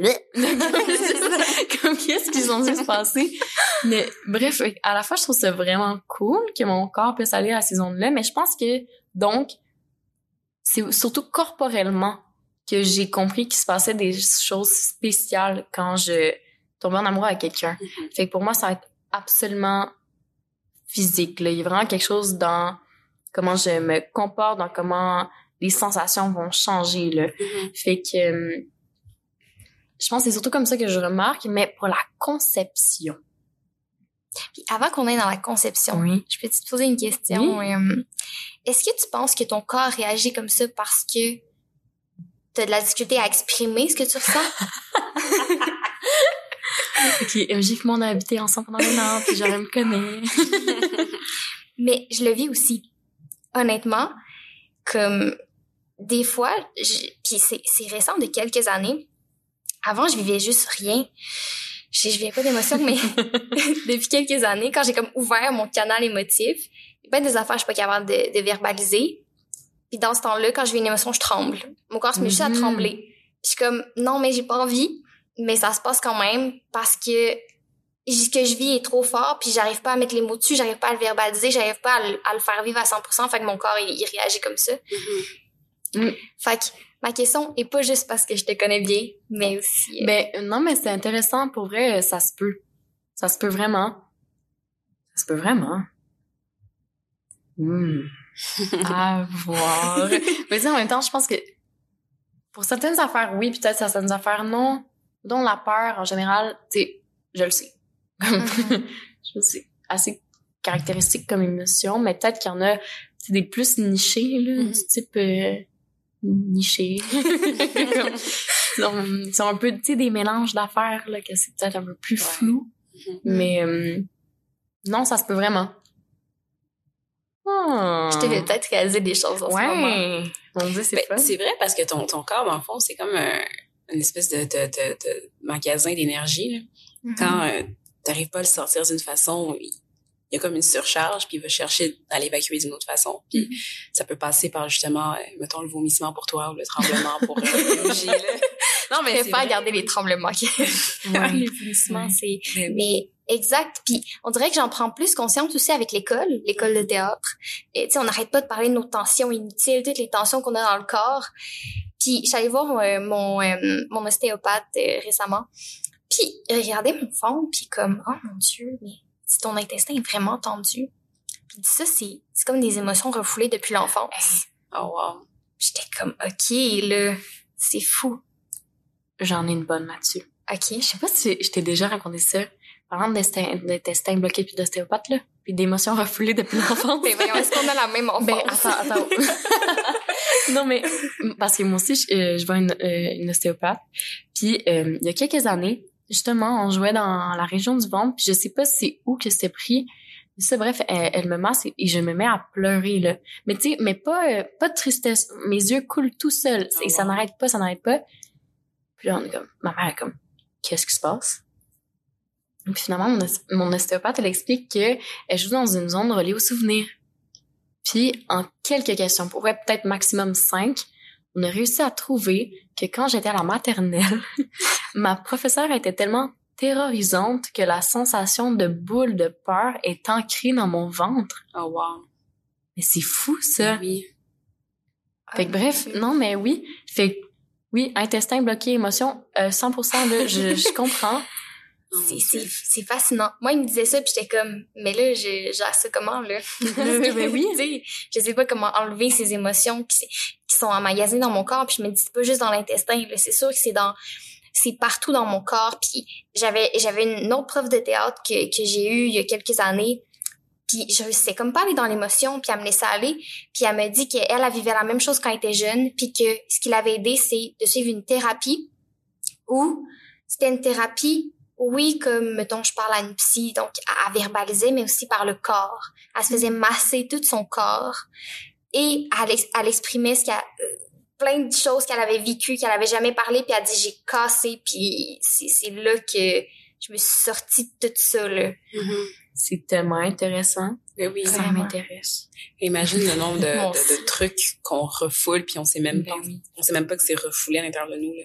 Comme qu'est-ce qu'ils ont dû se passer? Mais bref, à la fois, je trouve ça vraiment cool que mon corps puisse aller à ces zones-là, mais je pense que, donc, c'est surtout corporellement que j'ai compris qu'il se passait des choses spéciales quand je tombais en amour avec quelqu'un. Mhm. Fait que pour moi, ça va être absolument physique. Là. Il y a vraiment quelque chose dans comment je me comporte, dans comment les sensations vont changer. Là. Mhm. Fait que euh, je pense que c'est surtout comme ça que je remarque, mais pour la conception. Puis avant qu'on aille dans la conception, Oui. je peux te poser une question. euh, Est-ce que tu penses que ton corps réagit comme ça parce que tu as de la difficulté à exprimer ce que tu ressens? Ok, MJ on a habité ensemble pendant un an, puis j'aurais me connaît. Mais je le vis aussi. Honnêtement, comme des fois, je- puis c'est c'est récent de quelques années. Avant, je vivais juste rien. Je, je vivais pas d'émotions, mais depuis quelques années, quand j'ai comme ouvert mon canal émotif, il y a plein des affaires que je suis pas capable de, de verbaliser. Puis dans ce temps-là, quand je vis une émotion, je tremble. Mon corps se met juste à Mhm. trembler. Je suis comme, non, mais j'ai pas envie. Mais ça se passe quand même parce que ce que je vis est trop fort, puis j'arrive pas à mettre les mots dessus, j'arrive pas à le verbaliser, j'arrive pas à le, à le faire vivre à 100%, fait que mon corps, il, il réagit comme ça. Mhm. Fait que ma question est pas juste parce que je te connais bien, mais aussi... euh, Ben non, mais c'est intéressant. Pour vrai, ça se peut. Ça se peut vraiment. Ça se peut vraiment. Hmm. À voir. mais en même temps, je pense que pour certaines affaires, oui, peut-être certaines affaires, non. Dont la peur, en général, tu sais, je le sais. Mhm. je sais. Assez caractéristique comme émotion, mais peut-être qu'il y en a c'est des plus nichés, là, Mhm. du type euh, niché. Ils sont, un peu, tu sais, des mélanges d'affaires, là, que c'est peut-être un peu plus Ouais. flou. Mhm. Mais euh, non, ça se peut vraiment. Je te fais peut-être réaliser des choses en ce moment. Ouais. Mon Dieu, c'est Ben, c'est vrai parce que ton, ton corps, dans le fond, c'est comme un, une espèce de, de, de, de magasin d'énergie. Mhm. Quand euh, t'arrives pas à le sortir d'une façon, il y a comme une surcharge, puis il va chercher à l'évacuer d'une autre façon. Puis ça peut passer par justement, euh, mettons, le vomissement pour toi ou le tremblement pour euh, là. Non, Je mais c'est préfère vrai. garder les tremblements que Ouais. les vomissements, c'est... Mais exact. Puis on dirait que j'en prends plus conscience aussi avec l'école, l'école de théâtre. Et tu sais, on n'arrête pas de parler de nos tensions inutiles, toutes les tensions qu'on a dans le corps. Puis j'allais voir euh, mon euh, mon ostéopathe euh, récemment. Puis il regardait mon fond, puis comme oh mon dieu, mais si ton intestin est vraiment tendu. Puis il dit ça c'est c'est comme des émotions refoulées depuis l'enfance. Oh wow. J'étais comme, OK, là, c'est fou. J'en ai une bonne là-dessus. OK. Je sais pas si je t'ai déjà raconté ça. Parlant d'intestin bloqué puis d'ostéopathe, là, puis d'émotions refoulées depuis l'enfance. Ben voyons, est-ce qu'on a la même enfance? Ben, attends, attends. non, mais parce que moi aussi, je, euh, je vois une, euh, une ostéopathe. Puis euh, il y a quelques années, justement, on jouait dans la région du ventre, puis je sais pas c'est où que c'était pris. Ça, bref, elle, elle me masse et, et je me mets à pleurer, là. Mais tu sais, mais pas, euh, pas de tristesse. Mes yeux coulent tout seuls. Oh, et ça n'arrête pas, ça n'arrête pas. Puis là, on est comme, ma mère est comme, qu'est-ce qui se passe? Puis finalement, mon, mon ostéopathe, elle explique que elle joue dans une zone reliée aux souvenirs. Puis, en quelques questions, pour vrai, peut-être maximum cinq, on a réussi à trouver que quand j'étais à la maternelle, ma professeure était tellement terrorisante que la sensation de boule de peur est ancrée dans mon ventre. Oh, wow. Mais c'est fou, ça. Oui. Fait que bref, non, mais oui. Fait que, oui, intestin bloqué, émotion, euh, 100%, là, je, je comprends. C'est, fascinant. Moi, il me disait ça, puis j'étais comme, mais là, j'ai ça comment, là? Ben oui. je sais pas comment enlever ces émotions qui, sont emmagasinées dans mon corps, puis je me dis, c'est pas juste dans l'intestin. C'est sûr que c'est dans, c'est partout dans mon corps. Puis j'avais, j'avais une autre prof de théâtre que, que j'ai eue il y a quelques années. Puis je sais comme pas aller dans l'émotion, puis elle me laissait aller. Puis elle me dit qu'elle, elle vivait la même chose quand elle était jeune, puis que ce qui l'avait aidé, c'est de suivre une thérapie où c'était une thérapie, oui, comme, mettons, je parle à une psy, donc à, à verbaliser, mais aussi par le corps. Elle se faisait masser tout son corps et elle, elle exprimait ce qu'elle, euh, plein de choses qu'elle avait vécues, qu'elle avait jamais parlé, puis elle dit j'ai cassé, puis c'est, là que je me suis sortie de tout ça, là. Mhm. C'est tellement intéressant. Mais oui. Ça m'intéresse. Imagine le nombre de, trucs qu'on refoule puis on sait même pas, Ben oui. on sait même pas que c'est refoulé à l'intérieur de nous. Là.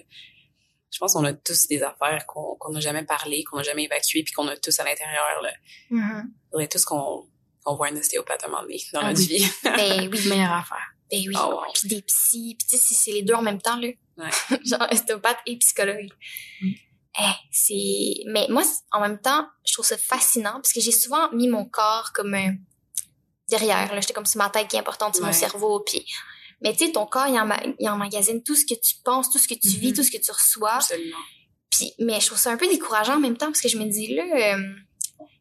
Je pense qu'on a tous des affaires qu'on n'a jamais parlé, qu'on n'a jamais évacuées puis qu'on a tous à l'intérieur. Là. Mm-hmm. Il faudrait tous qu'on voit un ostéopathe à un moment donné dans Ah notre oui. vie. Ben oui, Meilleure affaire. ben oui. Oh, wow. Puis des psys, puis tu sais, c'est, c'est les deux en même temps, là. Ouais. Genre ostéopathe et psychologue. Mm. Eh, c'est... Mais moi, en même temps, je trouve ça fascinant parce que j'ai souvent mis mon corps comme un... derrière, là. J'étais comme si ma tête qui est importante, c'est mon cerveau, puis... Mais tu sais, ton corps, il, il emmagasine tout ce que tu penses, tout ce que tu vis, Mhm. tout ce que tu reçois. Absolument. Puis, mais je trouve ça un peu décourageant en même temps parce que je me dis là, euh,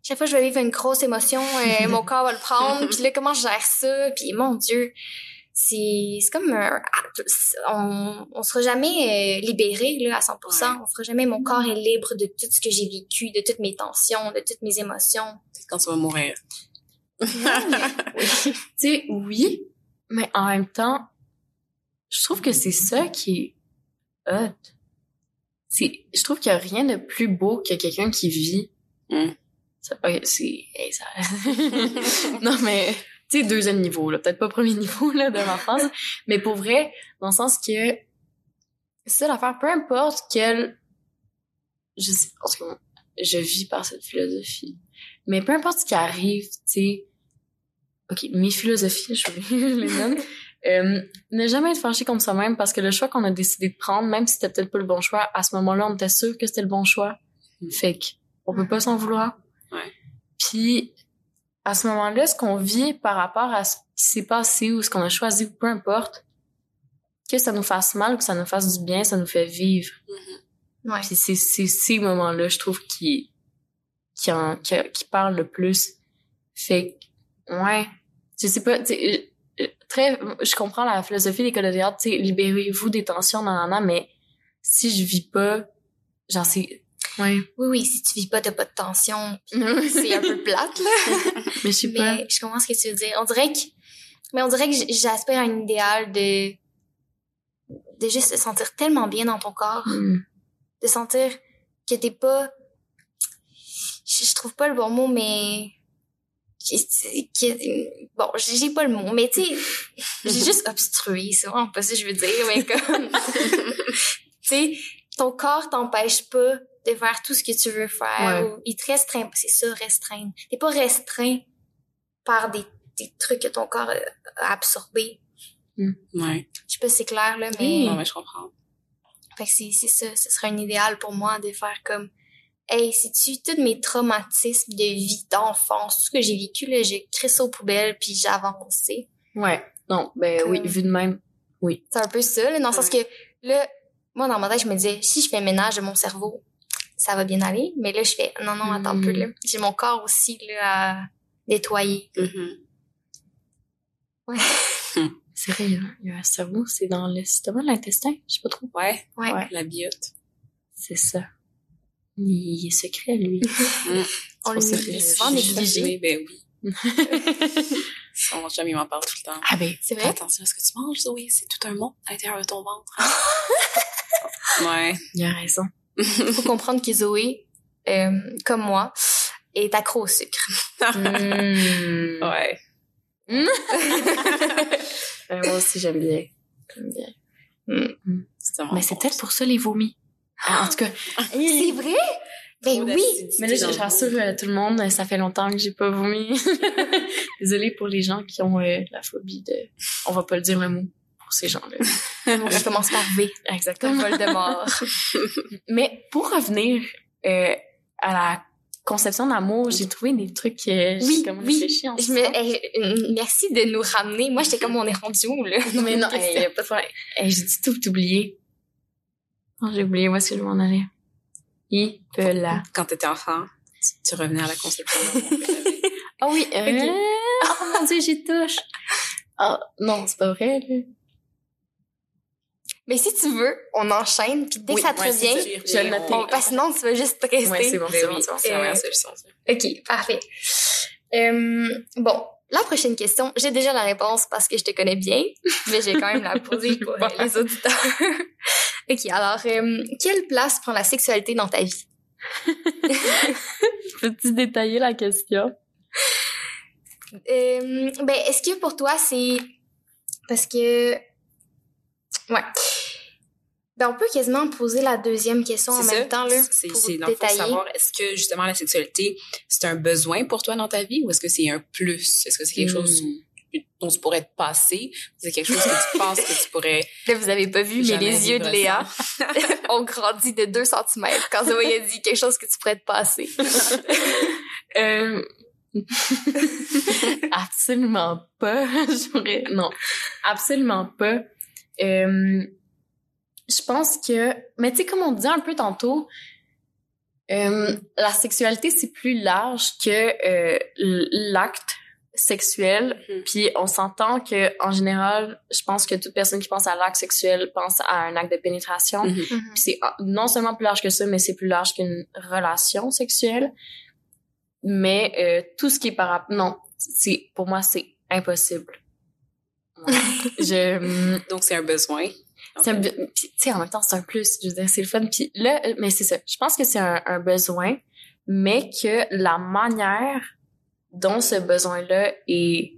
chaque fois que je vais vivre une grosse émotion, euh, mon corps va le prendre. Puis là, comment je gère ça? Puis mon Dieu, c'est c'est comme un, on on sera jamais euh, libéré là à 100%. Ouais. On sera jamais. Mon corps est libre de tout ce que j'ai vécu, de toutes mes tensions, de toutes mes émotions. Quand tu vas mourir. Tu sais, oui, mais en même temps, je trouve que c'est ça qui est hot. C'est, je trouve qu'il y a rien de plus beau que quelqu'un qui vit. Mm. Ça, c'est, hey, ça... non, mais, tu sais, deuxième niveau, là. Peut-être pas premier niveau, là, de l'enfance. mais pour vrai, dans le sens que, c'est l'affaire, peu importe quelle, je sais, tout cas, je vis par cette philosophie. Mais peu importe ce qui arrive, tu sais, ok, mes philosophies, je les donne. Euh, ne jamais être fâché contre soi-même parce que le choix qu'on a décidé de prendre, même si c'était peut-être pas le bon choix, à ce moment-là, on était sûr que c'était le bon choix. Mm. Fait que, on peut pas s'en vouloir. Ouais. Puis, à ce moment-là, ce qu'on vit par rapport à ce qui s'est passé ou ce qu'on a choisi ou peu importe, que ça nous fasse mal ou que ça nous fasse du bien, ça nous fait vivre. Mhm. Ouais. C'est c'est ces moments-là, je trouve, qui qui en qui, qui parlent le plus. Fait que, ouais, je sais pas, sais, euh, très, je comprends la philosophie des de théâtre, tu sais, libérez-vous des tensions, nan, nan, nan, mais si je vis pas, j'en sais, ouais, Oui, oui, si tu vis pas, t'as pas de tension. C'est un peu plate, là. mais je sais pas. Mais je comprends ce que tu veux dire. On dirait que, mais on dirait que j'aspire à un idéal de, de juste te sentir tellement bien dans ton corps. Hmm. De sentir que t'es pas, je, je trouve pas le bon mot, mais, bon, j'ai j'ai pas le mot, mais tu sais, j'ai juste obstrué, c'est vraiment pas ça que je veux dire, mais comme, tu sais, ton corps t'empêche pas de faire tout ce que tu veux faire, Ouais. ou il te restreint, c'est ça, restreindre. T'es pas restreint par des, des trucs que ton corps a, a absorbé. Ouais. Je sais pas si c'est clair, là, mais. Non, mais je comprends. fait que c'est, c'est ça, ce serait un idéal pour moi de faire comme, hey, si tu tous mes traumatismes de vie, d'enfance, tout ce que j'ai vécu, là, crée ça aux poubelles puis j'avance. Ouais, non, ben Comme- oui, vu de même, Oui. C'est un peu ça, là, dans le sens que, là, moi, dans ma tête, je me disais, si je fais le ménage de mon cerveau, ça va bien aller. Mais là, je fais, non, non, attends un peu, Mm. là. J'ai mon corps aussi, là, à nettoyer. Mhm. C'est vrai, il y a- il y a un cerveau, c'est dans l'estomac, l'intestin, je sais pas trop. Ouais, Ouais. Ouais. la biote. C'est ça. Il est secret, lui. On le que souvent négligé. Oui, ben oui. Son chum, il m'en parle tout le temps. ah ben, C'est Fais vrai? attention à ce que tu manges, Zoé. C'est tout un monde à l'intérieur de ton ventre. ouais. il a raison. Faut comprendre que Zoé, euh, comme moi, est accro au sucre. Mm. Ouais. Euh, moi aussi, j'aime bien. J'aime bien. Vraiment Mais c'est peut-être pour ça les vomis. Ah, en tout cas, C'est vrai? Ben oui! mais là, je rassure euh, tout le monde, ça fait longtemps que j'ai pas vomi. Désolée pour les gens qui ont euh, la phobie de... On va pas le dire le mot ces gens-là. Ça commence par V. Exactement. Voldemort. Mais pour revenir euh, à la conception d'amour, j'ai trouvé des trucs que Oui, comme oui. en Je me, euh, merci de nous ramener. Moi, j'étais comme on est rendu où, là? Non, mais non, a pas de problème. Hey, j'ai dit tout oublié. Oh, j'ai oublié où est-ce que je m'en allais. Il peut là. Quand t'étais enfant, tu, tu revenais à la conception. Ah oui, euh... oh mon dieu, j'y touche. Ah, non, c'est pas vrai, là. Mais si tu veux, on enchaîne, puis dès Oui, que ça te Ouais, si revient, reviens, je le noter. on, parce que sinon, tu vas juste rester. Ouais, c'est bon, c'est bon, c'est bon. Euh. OK, parfait. Euh, bon, la prochaine question, j'ai déjà la réponse parce que je te connais bien, mais j'ai quand même la poser pour euh, les auditeurs. OK, alors, euh, quelle place prend la sexualité dans ta vie? Peux-tu détailler la question? Euh, ben, est-ce que pour toi, c'est... Parce que... Ouais. Ben, on peut quasiment poser la deuxième question en même temps, là, C'est, pour détailler. savoir, est-ce que justement la sexualité, c'est un besoin pour toi dans ta vie ou est-ce que c'est un plus? Est-ce que c'est quelque chose Hmm. dont tu pourrais te passer? C'est quelque chose que tu penses que tu pourrais Là, vous avez pas vu, mais les yeux de Léa ont grandi de 2 cm quand Zoé a dit quelque chose que tu pourrais te passer. Euh... absolument pas. J'aurais... Non, absolument pas. Euh, Je pense que... Mais tu sais, comme on disait un peu tantôt, euh, la sexualité, c'est plus large que euh, l'acte sexuel. Mhm. Puis on s'entend que en général, je pense que toute personne qui pense à l'acte sexuel pense à un acte de pénétration. Mhm. Mhm. Puis c'est ah, non seulement plus large que ça, mais c'est plus large qu'une relation sexuelle. Mais euh, tout ce qui est par rapport... Non, c'est pour moi, c'est impossible. Ouais. je... hum, Donc, c'est un besoin. Tu sais, en même temps, c'est un plus. Je veux dire, c'est le fun. Puis là, euh, mais c'est ça. Je pense que c'est un, un besoin, mais que la manière dont ce besoin-là est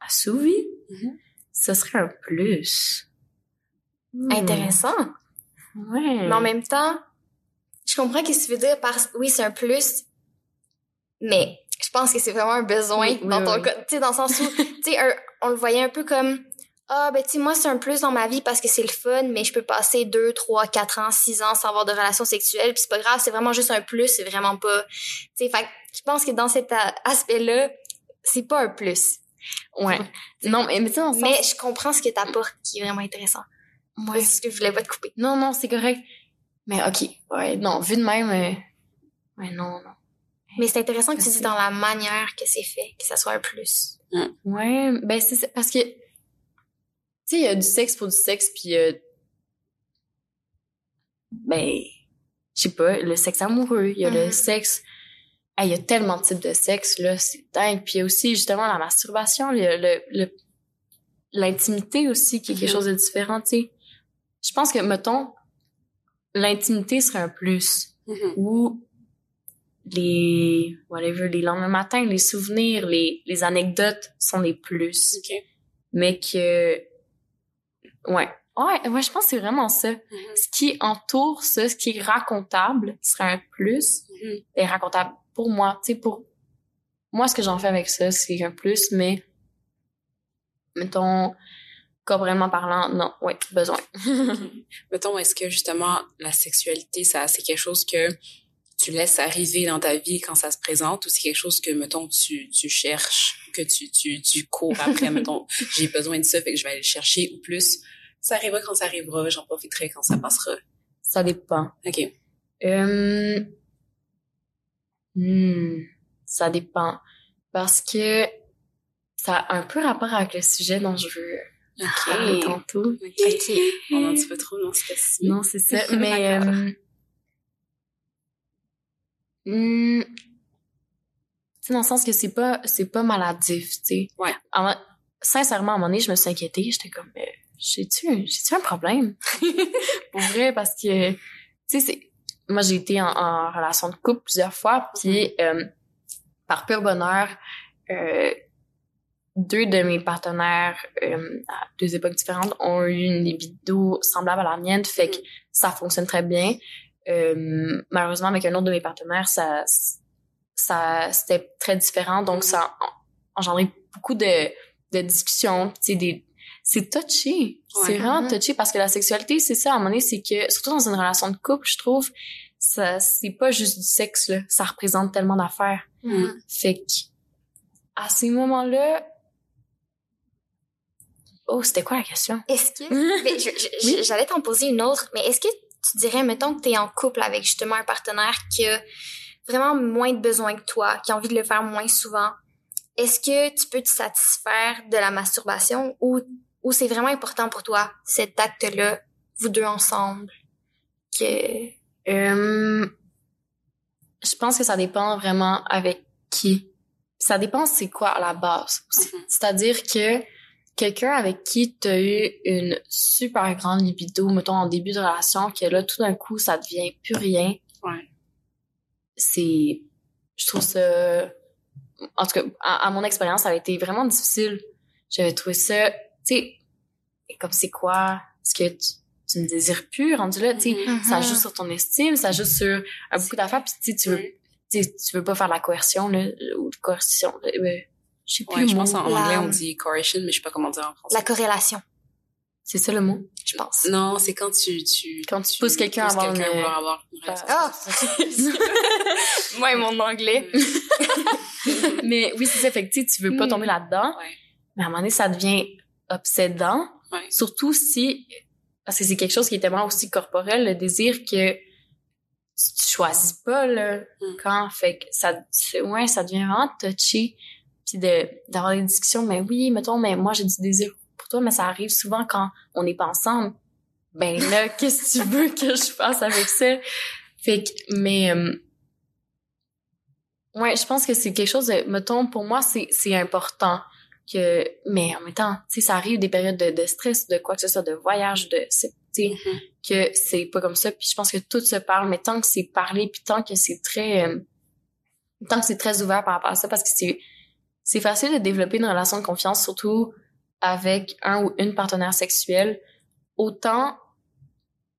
assouvi, Mhm. ce serait un plus. Hmm. Intéressant. Ouais. Mais en même temps, je comprends ce que tu veux dire par oui, c'est un plus, mais je pense que c'est vraiment un besoin Oui, oui, dans ton oui. cas. Tu sais, dans le sens où, tu sais, on le voyait un peu comme ah, ben, tu sais, moi, c'est un plus dans ma vie parce que c'est le fun, mais je peux passer 2, 3, 4 ans, 6 ans sans avoir de relation sexuelle, puis c'est pas grave, c'est vraiment juste un plus, c'est vraiment pas. Tu sais, fait je pense que dans cet aspect-là, c'est pas un plus. Ouais. Non, mais, mais tu le Mais sens- je comprends ce que t'apportes qui est vraiment intéressant. Ouais. Parce que je voulais pas te couper. Non, non, c'est correct. Mais ok, ouais, non, vu de même, euh, ouais, non, non. Mais c'est intéressant que tu dis dans la manière que c'est fait, que ça soit un plus. Ouais, ben c'est parce que, sais, il y a du sexe pour du sexe, puis euh, ben, je sais pas, le sexe amoureux, il y a le Mhm. sexe, Hey, il y a tellement de types de sexe, là, c'est dingue. Puis il y a aussi, justement, la masturbation, le, l'intimité aussi, qui est quelque Mhm. chose de différent, tu sais. Je pense que, mettons, l'intimité serait un plus. Mhm. ou les whatever les lendemains matins les souvenirs les les anecdotes sont des plus mais que ouais. Ouais ouais je pense que c'est vraiment ça. Mhm. ce qui entoure ça ce qui est racontable serait un plus Mhm. et racontable pour moi. Tu sais pour moi ce que j'en fais avec ça c'est un plus mais mettons corporellement parlant non. Ouais besoin. Mettons, est-ce que justement la sexualité, ça, c'est quelque chose que tu laisses arriver dans ta vie quand ça se présente ou c'est quelque chose que, mettons, tu, tu cherches, que tu, tu, tu cours après, mettons, j'ai besoin de ça, fait que je vais aller le chercher ou plus, Ça arrivera quand ça arrivera, j'en profiterai quand ça passera. Ça dépend. OK. Euh, hmm, ça dépend. Parce que ça a un peu rapport avec le sujet dont je veux parler OK. tantôt. OK. Ok. On n'en dit pas trop, non, c'est. Non, c'est ça. Mais, Hmm, tu dans le sens que c'est pas, c'est pas maladif, tu sais. Ouais. Sincèrement, à un moment donné, je me suis inquiétée. J'étais comme, j'ai-tu, j'ai-tu un problème? Pour vrai, parce que, tu sais, c'est, moi, j'ai été en, en relation de couple plusieurs fois, puis euh, par pur bonheur, euh, deux de mes partenaires euh, à deux époques différentes ont eu une libido semblable à la mienne, fait que ça fonctionne très bien. Euh, malheureusement, avec un autre de mes partenaires, ça, ça c'était très différent, donc ça a engendré beaucoup de, de discussions, des c'est touché. C'est Ouais. vraiment Mhm. touché parce que la sexualité, c'est ça, à un moment donné, c'est que, surtout dans une relation de couple, je trouve, ça, c'est pas juste du sexe, là. Ça représente tellement d'affaires. Mhm. Fait que, à ces moments-là, oh, c'était quoi la question? Est-ce que, j'allais t'en poser une autre, mais est-ce que tu dirais, mettons que t'es en couple avec justement un partenaire qui a vraiment moins de besoins que toi, qui a envie de le faire moins souvent, est-ce que tu peux te satisfaire de la masturbation ou, ou c'est vraiment important pour toi, cet acte-là, vous deux ensemble, que, Euh, je pense que ça dépend vraiment avec qui. Ça dépend c'est quoi à la base aussi. Mhm. C'est-à-dire que quelqu'un avec qui tu as eu une super grande libido, mettons en début de relation, que là tout d'un coup ça devient plus rien. Ouais. C'est, je trouve ça, en tout cas à, à mon expérience ça a été vraiment difficile. J'avais trouvé ça, tu sais, comme c'est quoi, est-ce que tu, tu me désires plus rendu là, tu sais? Mhm. ça joue sur ton estime, ça joue sur beaucoup d'affaires, puis tu sais, tu veux, tu veux pas faire la coercion, là, ou de coercition, là, euh, je sais plus Ouais, je pense en La- anglais, on dit coercion, mais je sais pas comment dire en français. la corrélation, C'est ça le mot? je pense. Non, c'est quand tu, tu, Quand tu pousses quelqu'un à à une- vouloir avoir une relation. Ah! Moi et mon anglais. Mais oui, c'est ça, fait que tu veux pas Mm. tomber là-dedans, Ouais. mais à un moment donné, ça devient obsédant, Ouais. surtout si, parce que c'est quelque chose qui est tellement aussi corporel, le désir que tu, choisis pas, là, Mm. quand, fait que ça, ouais, ça devient vraiment touchy, puis de, d'avoir des discussions, mais oui, mettons, mais moi, j'ai du désir pour toi, mais ça arrive souvent quand on n'est pas ensemble. Ben là, qu'est-ce que tu veux que je fasse avec ça? Fait que, mais, euh, ouais, je pense que c'est quelque chose de, mettons, pour moi, c'est, c'est important que, mais en même temps, tu sais, ça arrive des périodes de, de stress, de quoi que ce soit, de voyage, de, c'est- tu sais, Mhm. que c'est pas comme ça. Puis je pense que tout se parle, mais tant que c'est parlé, puis tant que c'est très, euh, tant que c'est très ouvert par rapport à ça, parce que c'est, c'est facile de développer une relation de confiance, surtout avec un ou une partenaire sexuelle, autant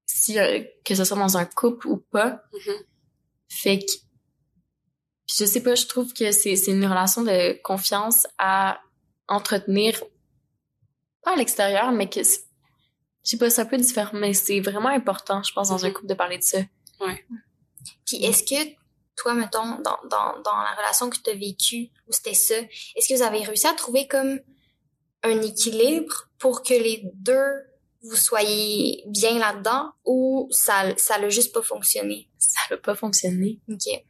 si euh, que ce soit dans un couple ou pas. Mhm. Fait que je sais pas, je trouve que c'est c'est une relation de confiance à entretenir pas à l'extérieur, mais que je sais pas, c'est un peu différent, mais c'est vraiment important, je pense, dans un Mhm. couple de parler de ça. Puis est-ce que toi, mettons, dans, dans, dans la relation que tu as vécue, où c'était ça, est-ce que vous avez réussi à trouver comme un équilibre pour que les deux vous soyez bien là-dedans ou ça ça l'a juste pas fonctionné? Ça n'a pas fonctionné. OK.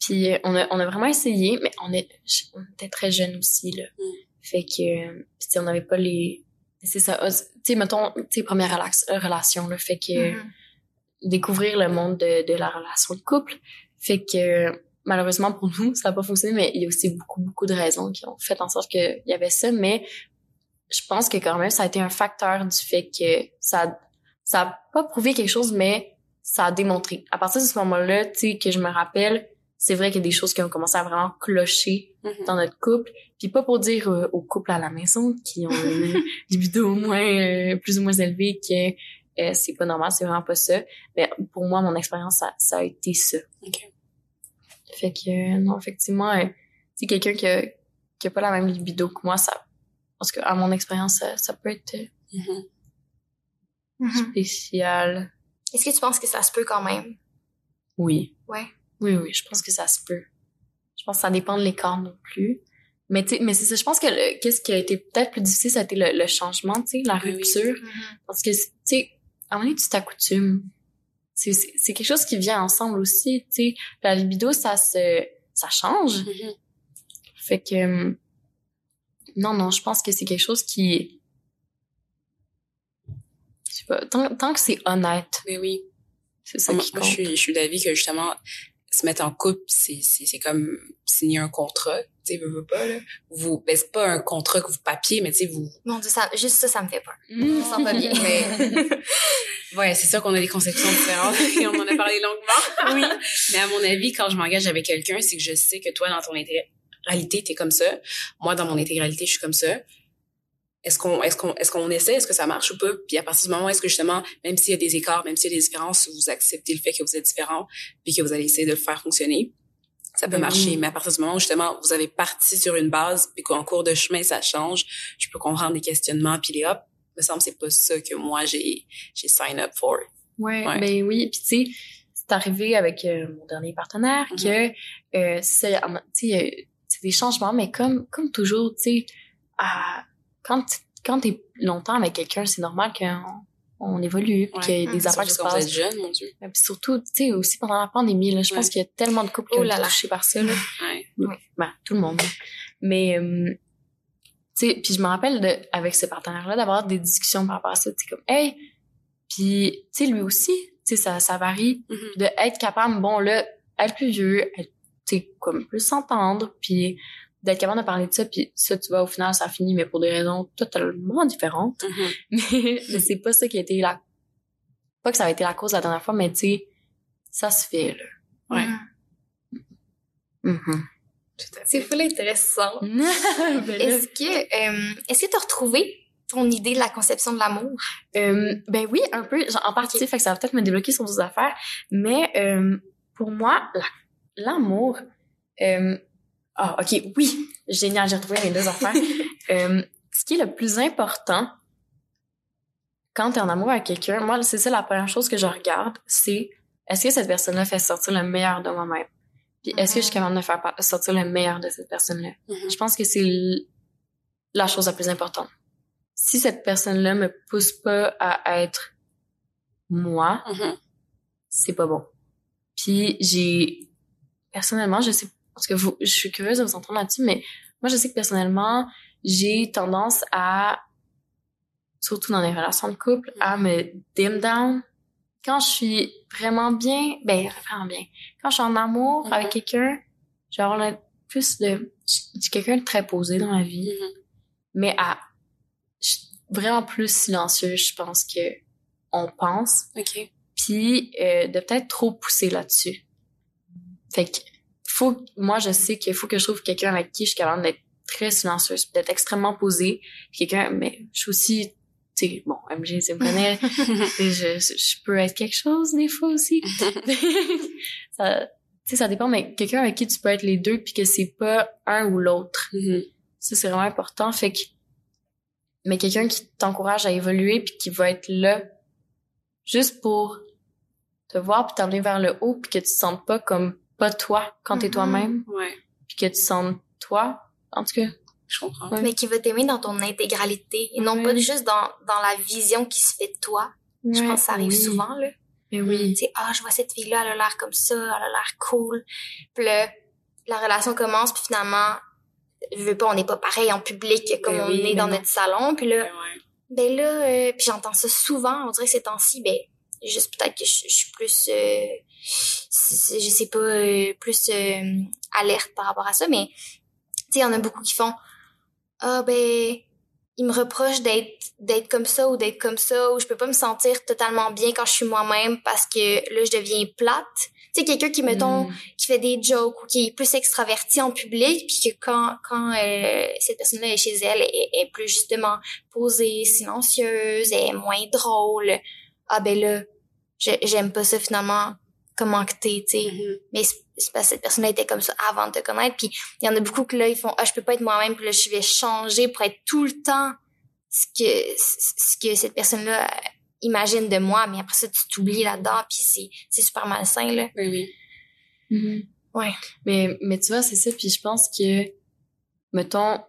Puis euh, on a, on a vraiment essayé, mais on, est, on était très jeunes aussi, là. Mm. Fait que, euh, puis on n'avait pas les... C'est ça, tu sais, mettons, tu sais, première relax- euh, relation, là. Fait que... Mhm. découvrir le monde de, de la relation de couple. Fait que malheureusement pour nous, ça n'a pas fonctionné, mais il y a aussi beaucoup, beaucoup de raisons qui ont fait en sorte qu'il y avait ça. Mais je pense que quand même, ça a été un facteur du fait que ça ça a pas prouvé quelque chose, mais ça a démontré. À partir de ce moment-là, tu sais, que je me rappelle, c'est vrai qu'il y a des choses qui ont commencé à vraiment clocher Mhm. dans notre couple. Puis pas pour dire euh, aux couples à la maison qui ont une libido au moins euh, plus ou moins élevée que euh, c'est pas normal, c'est vraiment pas ça. Mais pour moi, mon expérience, ça, ça a été ça. Ok. Fait que euh, non, effectivement, euh, c'est quelqu'un qui a, qui a pas la même libido que moi, ça parce que à mon expérience, ça, ça peut être euh, Mhm. Mhm. spécial. Est-ce que tu penses que ça se peut quand même? Oui. Ouais. Oui, oui, je pense que ça se peut. Je pense que ça dépend de l'écart non plus. Mais, tu mais c'est ça, je pense que qu'est-ce qui a été peut-être plus difficile, ça a été le, le changement, tu sais, la Oui, rupture. Parce que, tu sais, à un moment donné, tu t'accoutumes. C'est, quelque chose qui vient ensemble aussi, tu sais. La libido, ça se, ça change. Mhm. Fait que, euh, non, non, je pense que c'est quelque chose qui, je sais pas, tant, tant que c'est honnête, Mais oui. c'est ça Moi, qui moi, compte. je suis, je suis d'avis que justement, se mettre en couple, c'est, c'est, c'est comme signer un contrat. Tu sais, veux, veux pas, là. Vous, ben, c'est pas un contrat que vous papier, mais tu sais, vous, Mon Dieu, ça, juste ça, ça me fait peur. Ça va bien. Mais- ouais, c'est sûr qu'on a des conceptions différentes et on en a parlé longuement. Oui. Mais à mon avis, quand je m'engage avec quelqu'un, c'est que je sais que toi, dans ton intégralité, t'es comme ça. Moi, dans mon intégralité, je suis comme ça. Est-ce qu'on, est-ce qu'on, est-ce qu'on essaie, est-ce que ça marche ou pas? Puis à partir du moment où est-ce que justement, même s'il y a des écarts, même s'il y a des différences, vous acceptez le fait que vous êtes différents, puis que vous allez essayer de le faire fonctionner, ça peut Ben marcher. Mais à partir du moment où justement, vous avez parti sur une base, puis qu'en cours de chemin, ça change, je peux comprendre des questionnements, puis les hop, me semble c'est pas ça que moi, j'ai, j'ai sign up for. Ouais, Ouais. ben oui, puis tu sais, c'est arrivé avec euh, mon dernier partenaire Mhm. que euh, c'est tu sais des changements mais comme comme toujours, tu sais à- quand quand t'es longtemps avec quelqu'un, c'est normal qu'on on évolue, puis qu'il y a des Mhm. affaires qui se passent. jeune, mon Dieu. Et puis surtout, tu sais, aussi pendant la pandémie, là, je pense qu'il y a tellement de couples qui Oh ont été touchés par ça. Là. Ouais. Ben, tout le monde. Mais, euh, tu sais, puis je me rappelle de, avec ce partenaire-là d'avoir des discussions par rapport à ça. Tu sais, comme, hey, puis, tu sais, lui aussi, tu sais, ça, ça varie. Mhm. De être capable, bon, là, être plus vieux, être, tu sais, comme plus s'entendre, puis d'être capable de parler de ça, puis ça, tu vois, au final, ça finit, mais pour des raisons totalement différentes. Mhm. Mais, mais c'est pas ça qui a été la... Pas que ça a été la cause la dernière fois, mais tu sais, ça se fait, là. Ouais. Tout à C'est full intéressant. Ben Est-ce que, euh, est-ce que t'as retrouvé ton idée de la conception de l'amour? Euh, ben oui, un peu, genre, en partie, fait que ça va peut-être me débloquer sur d'autres affaires, mais euh, pour moi, la- l'amour, euh, ah ok, oui, génial, j'ai retrouvé les deux affaires. Euh, ce qui est le plus important quand t'es en amour avec quelqu'un, moi, c'est ça la première chose que je regarde, c'est est-ce que cette personne-là fait sortir le meilleur de moi-même? Puis est-ce que je suis capable de faire sortir le meilleur de cette personne-là? Mhm. Je pense que c'est la chose la plus importante. Si cette personne-là me pousse pas à être moi, Mhm. c'est pas bon. Puis j'ai personnellement, je sais parce que vous, je suis curieuse de vous entendre là-dessus, mais moi je sais que personnellement, j'ai tendance à surtout dans les relations de couple à me dim down quand je suis vraiment bien, ben vraiment bien. Quand je suis en amour Mhm. avec quelqu'un, le- plus de je suis quelqu'un de très posé dans la vie, Mhm. mais à je suis vraiment plus silencieux, je pense que on pense OK. puis euh, de peut-être trop pousser là-dessus. Fait que faut moi je sais qu'il faut que je trouve quelqu'un avec qui je suis capable d'être très silencieuse, d'être extrêmement posée, quelqu'un mais je suis aussi tu sais bon MG tu me connais, je, je peux être quelque chose des fois aussi. ça tu sais ça dépend mais quelqu'un avec qui tu peux être les deux puis que c'est pas un ou l'autre. Mhm. Ça, c'est vraiment important. Fait que, mais quelqu'un qui t'encourage à évoluer puis qui va être là juste pour te voir puis t'emmener vers le haut puis que tu te sentes pas comme pas toi quand t'es Mhm. toi-même Ouais, puis que tu te sentes toi. En tout cas, je comprends. Ouais. Mais qui va t'aimer dans ton intégralité et non Ouais. pas juste dans, dans la vision qui se fait de toi. Je pense que ça arrive oui. souvent, là. Mais oui. Tu sais, ah, je vois cette fille-là, elle a l'air comme ça, elle a l'air cool. Puis là, la relation commence, puis finalement, je veux pas, on n'est pas pareil en public comme Ben on oui, est mais dans non. notre salon. Puis là, Ouais, ouais. ben là, euh, puis j'entends ça souvent, on dirait que ces temps-ci, ben, juste peut-être que je, je suis plus, euh, je sais pas, euh, plus euh, alerte par rapport à ça, mais tu sais, il y en a beaucoup qui font, ah ben, ils me reprochent d'être d'être comme ça ou d'être comme ça, ou je peux pas me sentir totalement bien quand je suis moi-même parce que là, je deviens plate. Tu sais, quelqu'un qui, mettons, Mm. qui fait des jokes ou qui est plus extraverti en public, puis que quand quand euh, cette personne-là est chez elle, elle est, est plus justement posée, silencieuse, elle est moins drôle. Ah ben là, j'ai- j'aime pas ça finalement. Comment que t'es, tu sais. Mhm. Mais c'est parce que cette personne-là était comme ça avant de te connaître. Puis il y en a beaucoup que là, ils font, ah, je peux pas être moi-même, puis là, je vais changer pour être tout le temps ce que, ce que cette personne-là imagine de moi. Mais après ça, tu t'oublies là-dedans, puis c'est, c'est super malsain, là. Oui, oui. Mhm. Ouais. Mais, mais tu vois, c'est ça. Puis je pense que mettons,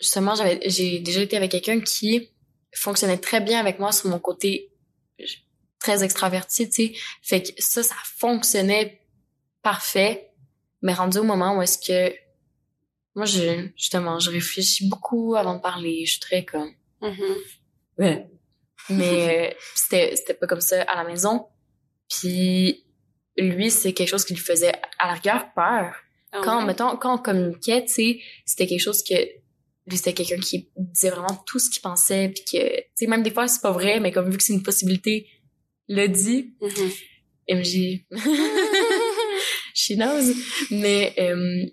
justement, j'avais, j'ai déjà été avec quelqu'un qui fonctionnait très bien avec moi sur mon côté très extraverti, tu sais. Fait que ça, ça fonctionnait parfait. Mais rendu au moment où est-ce que moi, je, justement, je réfléchis beaucoup avant de parler. Je suis très comme, Mhm. ouais. Mais euh, c'était, c'était pas comme ça à la maison. Puis lui, c'est quelque chose qui lui faisait à la rigueur peur. Ah quand, ouais? mettons, quand on communiquait, tu sais, c'était quelque chose que lui, c'était quelqu'un qui disait vraiment tout ce qu'il pensait, puis que, tu sais, même des fois, c'est pas vrai, mais comme vu que c'est une possibilité, le dit. MJ. She knows. Mais, euh,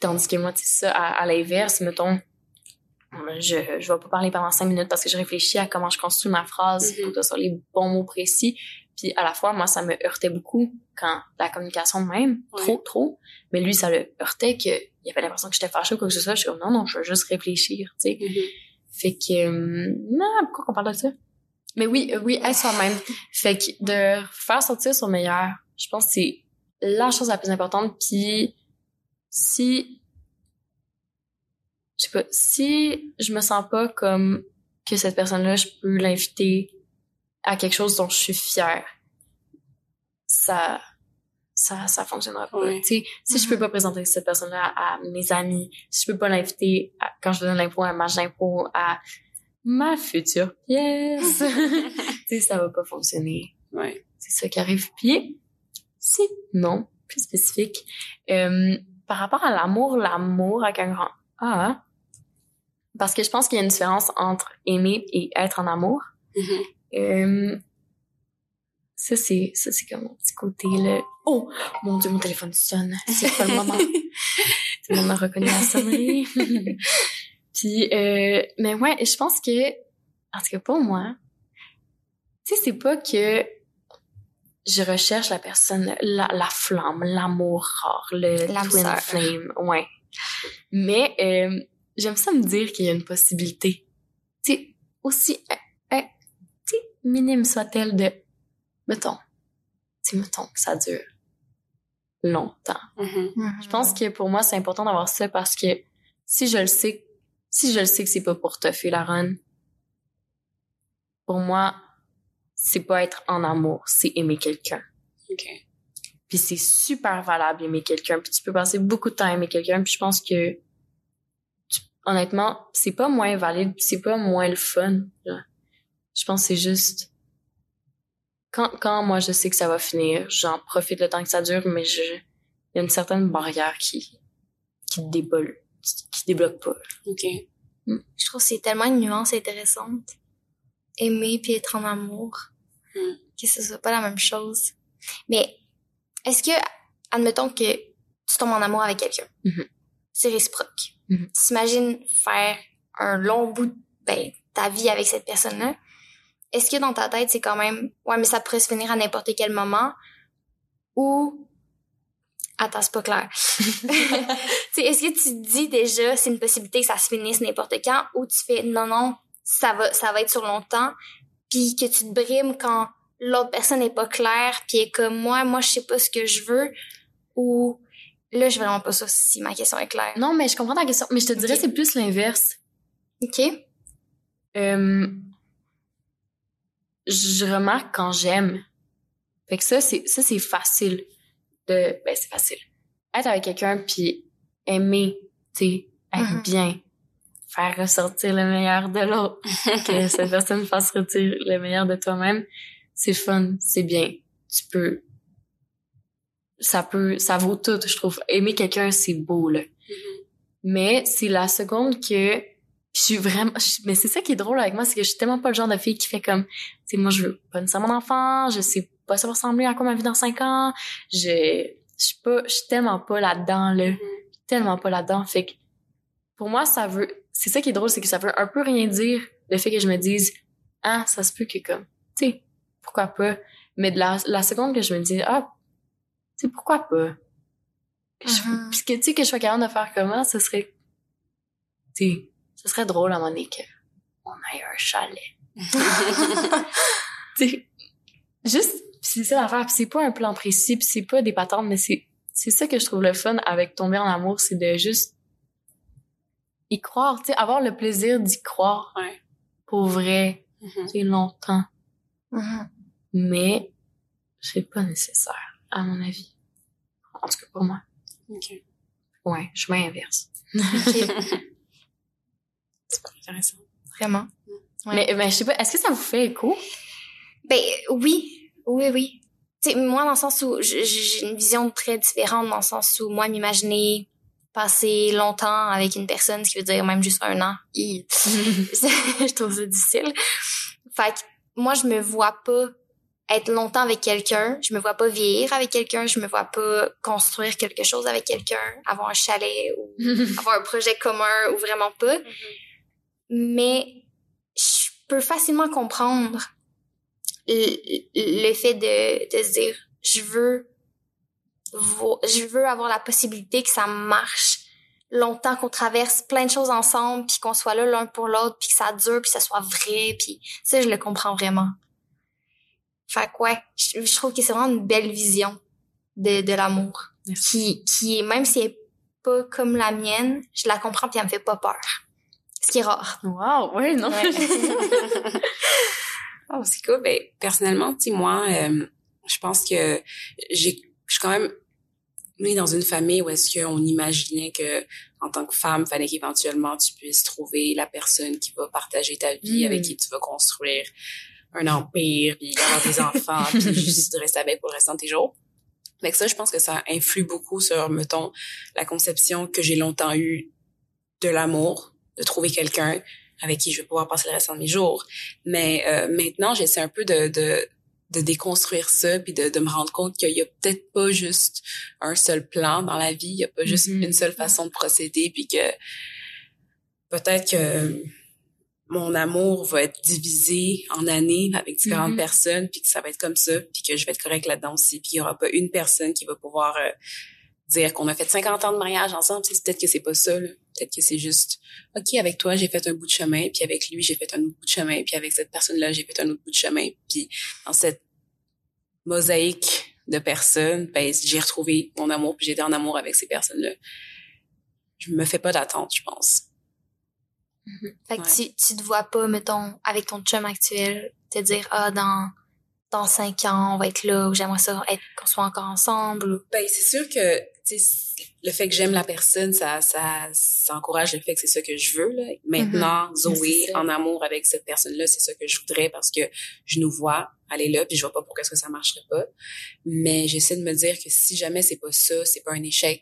tandis que moi, tu sais, ça, à, à l'inverse, mettons, je, je vais pas parler pendant cinq minutes parce que je réfléchis à comment je construis ma phrase Mhm. pour que ce soit les bons mots précis. Puis à la fois, moi, ça me heurtait beaucoup quand la communication même, trop, trop. Mais lui, ça le heurtait que il avait l'impression que j'étais fâchée ou quoi que ce soit. Je suis comme, non, non, je veux juste réfléchir, tu sais. Mhm. Fait que, euh, non, pourquoi qu'on parle de ça? Mais oui, euh, oui, être soi-même. Fait que de faire sortir son meilleur, je pense que c'est la chose la plus importante. Puis si, je sais pas, si je me sens pas comme que cette personne-là, je peux l'inviter à quelque chose dont je suis fière, ça, ça, ça fonctionnera pas. Ouais. Tu sais, si je peux pas présenter cette personne-là à mes amis, si je peux pas l'inviter à- quand je donne l'impôt à ma d'impôt à ma future pièce, tu sais, ça va pas fonctionner. Ouais. C'est ça qui arrive. Puis, si, non, plus spécifique, euh, par rapport à l'amour, l'amour avec un grand A, parce que je pense qu'il y a une différence entre aimer et être en amour. Mhm. Euh, ça, c'est, ça, c'est comme mon petit côté, là. Oh! Mon Dieu, mon téléphone sonne. C'est pas le moment. Tout le monde a reconnu la sonnerie. Puis, euh, mais ouais, je pense que, en tout cas, pour moi, tu sais, c'est pas que je recherche la personne, la, la flamme, l'amour rare, le twin sœur. flame, ouais. Mais euh, j'aime ça me dire qu'il y a une possibilité. Tu sais, aussi, euh, euh, tu sais, minime soit-elle de, mettons, tu sais, mettons que ça dure longtemps. Mhm. Je pense que pour moi, c'est important d'avoir ça parce que si je le sais, si je le sais que c'est pas pour te faire la run, pour moi, c'est pas être en amour, c'est aimer quelqu'un. OK. Puis c'est super valable aimer quelqu'un. Puis tu peux passer beaucoup de temps à aimer quelqu'un. Puis je pense que, honnêtement, c'est pas moins valide, c'est pas moins le fun. là. Je pense que c'est juste quand, quand moi je sais que ça va finir, j'en profite le temps que ça dure, mais je, il y a une certaine barrière qui, qui débloque, qui débloque pas. OK. Je trouve que c'est tellement une nuance intéressante. Aimer puis être en amour. Mm. Que ce soit pas la même chose. Mais est-ce que, admettons que tu tombes en amour avec quelqu'un? Mhm. C'est réciproque. Mhm. T'imagines faire un long bout de ben, ta vie avec cette personne-là? Est-ce que dans ta tête, c'est quand même, ouais, mais ça pourrait se finir à n'importe quel moment? Ou, attends, c'est pas clair. Est-ce que tu dis déjà c'est une possibilité que ça se finisse n'importe quand ou tu fais non non ça va ça va être sur longtemps puis que tu te brimes quand l'autre personne n'est pas claire puis est comme moi moi je sais pas ce que je veux ou là je veux vraiment pas ça si ma question est claire. Non, mais je comprends ta question. Mais je te dirais, c'est plus l'inverse. OK. Euh, je remarque quand j'aime. Fait que ça, c'est, ça, c'est facile de, ben, c'est facile. Être avec quelqu'un puis aimer, tu sais, être Mhm. bien. Faire ressortir le meilleur de l'autre. que cette personne fasse ressortir le meilleur de toi-même. C'est fun, c'est bien. Tu peux, ça peut, ça vaut tout, je trouve. Aimer quelqu'un, c'est beau, là. Mais c'est la seconde que je suis vraiment mais c'est ça qui est drôle avec moi c'est que je suis tellement pas le genre de fille qui fait comme tu sais moi je veux pas nécessairement d'enfant je sais pas ça va ressembler à quoi ma vie dans cinq ans. Je je suis pas je suis tellement pas là-dedans là. Mhm. tellement pas là-dedans. Fait que pour moi ça veut c'est ça qui est drôle c'est que ça veut un peu rien dire le fait que je me dise ah ça se peut que comme tu sais pourquoi pas mais de la la seconde que je me dis ah tu sais pourquoi pas que je- Mhm. puis que tu sais que je sois capable de faire comment ce serait tu sais ce serait drôle à donné que on aille à un chalet. Tu sais juste c'est ça l'affaire pis c'est pas un plan précis pis c'est pas des patentes mais c'est c'est ça que je trouve le fun avec tomber en amour c'est de juste y croire, tu sais, avoir le plaisir d'y croire. Ouais. Pour vrai, Mhm. c'est longtemps. Mhm. Mais c'est pas nécessaire, à mon avis. En tout cas, pour moi. OK. Ouais, chemin inverse. Ok, Super intéressant. Vraiment. Ouais. Mais, mais je sais pas, est-ce que ça vous fait écho? Ben oui, oui, oui. Tu sais, moi, dans le sens où j'ai une vision très différente, dans le sens où moi, m'imaginer passer longtemps avec une personne, ce qui veut dire même juste un an, je trouve ça difficile. Fait que moi, je me vois pas être longtemps avec quelqu'un, je me vois pas vieillir avec quelqu'un, je me vois pas construire quelque chose avec quelqu'un, avoir un chalet ou avoir un projet commun ou vraiment pas. Mais je peux facilement comprendre le, le fait de, de se dire je veux je veux avoir la possibilité que ça marche longtemps qu'on traverse plein de choses ensemble puis qu'on soit là l'un pour l'autre puis que ça dure puis que ça soit vrai puis ça je le comprends vraiment fait que ouais je, je trouve que c'est vraiment une belle vision de, de l'amour qui qui est même si elle est pas comme la mienne je la comprends puis elle me fait pas peur ce qui est rare Wow, ouais, non. Ouais. Oh, c'est cool. Ben, personnellement, tu moi, euh, je pense que j'ai, je suis quand même née dans une famille où est-ce qu'on imaginait que, en tant que femme, fallait qu'éventuellement tu puisses trouver la personne qui va partager ta vie, avec qui tu vas construire un empire, puis avoir des enfants, puis juste rester avec pour le restant de tes jours. Fait que ça, je pense que ça influe beaucoup sur, mettons, la conception que j'ai longtemps eue de l'amour, de trouver quelqu'un avec qui je vais pouvoir passer le restant de mes jours. Mais euh, maintenant, j'essaie un peu de, de, de déconstruire ça, puis de, de me rendre compte qu'il y a peut-être pas juste un seul plan dans la vie, il y a pas juste Mhm. une seule façon de procéder, puis que peut-être que mon amour va être divisé en années avec différentes Mhm. personnes, puis que ça va être comme ça, puis que je vais être correct là-dedans aussi, puis il y aura pas une personne qui va pouvoir euh, dire qu'on a fait 50 ans de mariage ensemble, sais, peut-être que c'est pas ça, peut-être que c'est juste OK, avec toi, j'ai fait un bout de chemin, puis avec lui, j'ai fait un autre bout de chemin, puis avec cette personne-là, j'ai fait un autre bout de chemin, puis dans cette mosaïque de personnes, ben j'ai retrouvé mon amour, puis j'étais en amour avec ces personnes-là. Je me fais pas d'attente, je pense. Fait que Ouais. tu, tu te vois pas, mettons, avec ton chum actuel, te dire, ah, dans, dans cinq ans, on va être là, ou j'aimerais ça être, qu'on soit encore ensemble. Ben, c'est sûr que, le fait que j'aime la personne, ça, ça, ça encourage le fait que c'est ça que je veux, là. Maintenant, C'est Zoé, en amour avec cette personne-là, c'est ça que je voudrais parce que je nous vois aller là, puis je vois pas pourquoi est-ce que ça marcherait pas. Mais j'essaie de me dire que si jamais c'est pas ça, c'est pas un échec.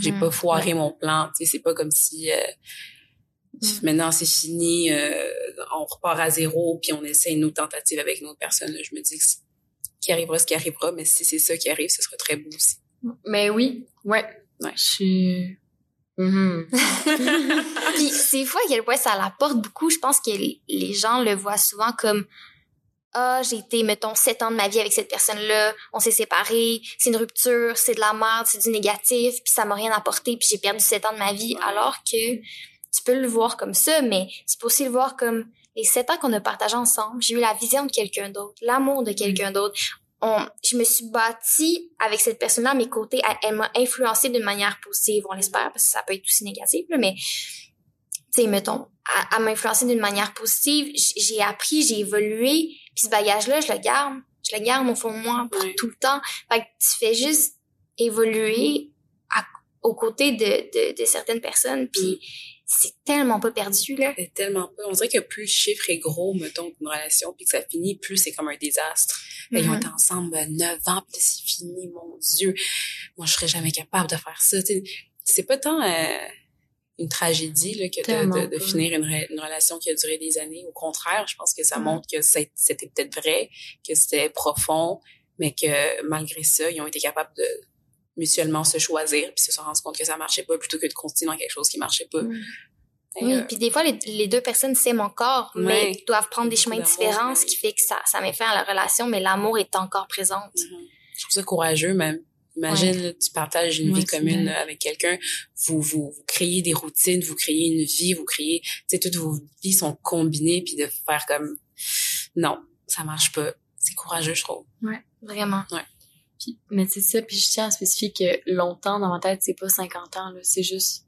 J'ai Mhm. pas foiré mon plan, tu sais, c'est pas comme si, euh, Mm. maintenant c'est fini, euh, on repart à zéro, puis on essaie une autre tentative avec une autre personne. là. Je me dis que qu'il arrivera ce qui arrivera, mais si c'est ça qui arrive, ce serait très beau aussi. Mais oui, ouais. Ouais. Je suis... Mhm. Puis c'est fou à quel point ça l'apporte beaucoup. Je pense que les- gens le voient souvent comme ah j'ai été mettons sept ans de ma vie avec cette personne-là, on s'est séparés, c'est une rupture, c'est de la merde, c'est du négatif, puis ça m'a rien apporté, puis j'ai perdu sept ans de ma vie. Alors que tu peux le voir comme ça, mais tu peux aussi le voir comme les sept ans qu'on a partagé ensemble. J'ai eu la vision de quelqu'un d'autre, l'amour de quelqu'un d'autre. On, je me suis bâtie avec cette personne-là à mes côtés. Elle, elle m'a influencée d'une manière positive, on l'espère, parce que ça peut être aussi négatif, là, mais tu sais, mettons, à, à m'influencer d'une manière positive, j'ai appris, j'ai évolué, puis ce bagage-là, je le garde. Je le garde au fond de moi pour tout le temps. Fait que tu fais juste évoluer à- aux côtés de, de, de certaines personnes, puis c'est tellement pas perdu, là. C'est tellement pas. On dirait que plus le chiffre est gros, mettons, d'une relation, puis que ça finit, plus c'est comme un désastre. Ben, Ils ont été ensemble euh, neuf ans, puis c'est fini, mon Dieu. Moi, je serais jamais capable de faire ça. C'est pas tant euh, une tragédie là, que de, de, de finir une, re- une relation qui a duré des années. Au contraire, je pense que ça Mhm. montre que c'était peut-être vrai, que c'était profond, mais que malgré ça, ils ont été capables de mutuellement se choisir puis se sont rendus compte que ça marchait pas plutôt que de continuer dans quelque chose qui marchait pas. Et, Oui, euh, puis des fois, les, les deux personnes s'aiment encore, mais Ouais. doivent prendre des chemins différents, ce ouais. qui fait que ça, ça met fin à la relation, mais l'amour est encore présente. Mhm. Je trouve ça courageux même. Imagine, là, tu partages une Ouais, vie commune euh, avec quelqu'un, vous, vous, vous créez des routines, vous créez une vie, vous créez, tu sais, toutes vos vies sont combinées, puis de faire comme, non, ça marche pas. C'est courageux, je trouve. Vraiment. Puis, mais c'est ça, puis je tiens à spécifier que longtemps dans ma tête, c'est pas 50 ans, là, c'est juste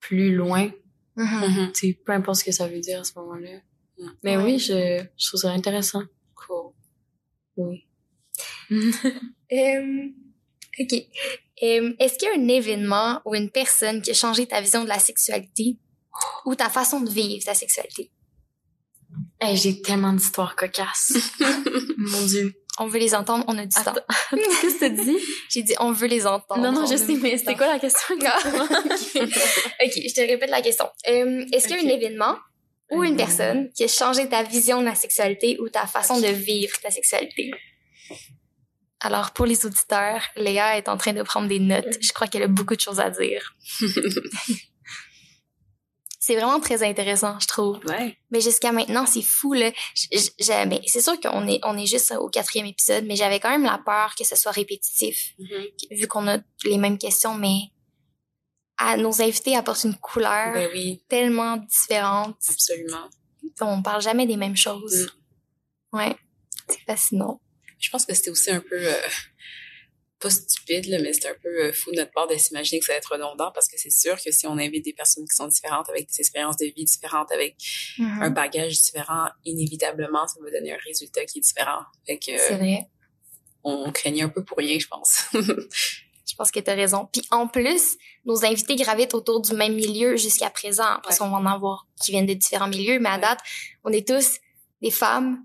plus loin. Tu sais, peu importe ce que ça veut dire à ce moment-là. Mm. Mais Ouais. oui, je, je trouve ça intéressant. Cool. Oui. Euh, ok. Euh, Est-ce qu'il y a un événement ou une personne qui a changé ta vision de la sexualité ou ta façon de vivre ta sexualité? Hey, j'ai tellement d'histoires cocasses. Mon Dieu. On veut les entendre, on a du temps. Qu'est-ce que tu dit? J'ai dit on veut les entendre. non, non, on je sais, mais c'était quoi la question? ok, je te répète la question. Euh, Est-ce qu'il y a un événement ou une Euh, personne qui a changé ta vision de la sexualité ou ta façon de vivre ta sexualité? Alors, pour les auditeurs, Léa est en train de prendre des notes. Je crois qu'elle a beaucoup de choses à dire. C'est vraiment très intéressant, je trouve. Ouais. Mais jusqu'à maintenant, c'est fou, là. C'est sûr qu'on est, on est juste au quatrième épisode, mais j'avais quand même la peur que ce soit répétitif, Mhm. vu qu'on a les mêmes questions, mais à nos invités apportent une couleur Ben oui, tellement différente. absolument. On parle jamais des mêmes choses. Ouais. C'est fascinant. Je pense que c'était aussi un peu euh, pas stupide, là, mais c'était un peu euh, fou de notre part de s'imaginer que ça va être redondant parce que c'est sûr que si on invite des personnes qui sont différentes, avec des expériences de vie différentes, avec Mhm. un bagage différent, inévitablement, ça va donner un résultat qui est différent. Fait que C'est vrai. on craignait un peu pour rien, je pense. Je pense que tu as raison. Puis en plus, nos invités gravitent autour du même milieu jusqu'à présent. Parce Ouais. qu'on va en avoir qui viennent de différents milieux, mais à Ouais. date, on est tous des femmes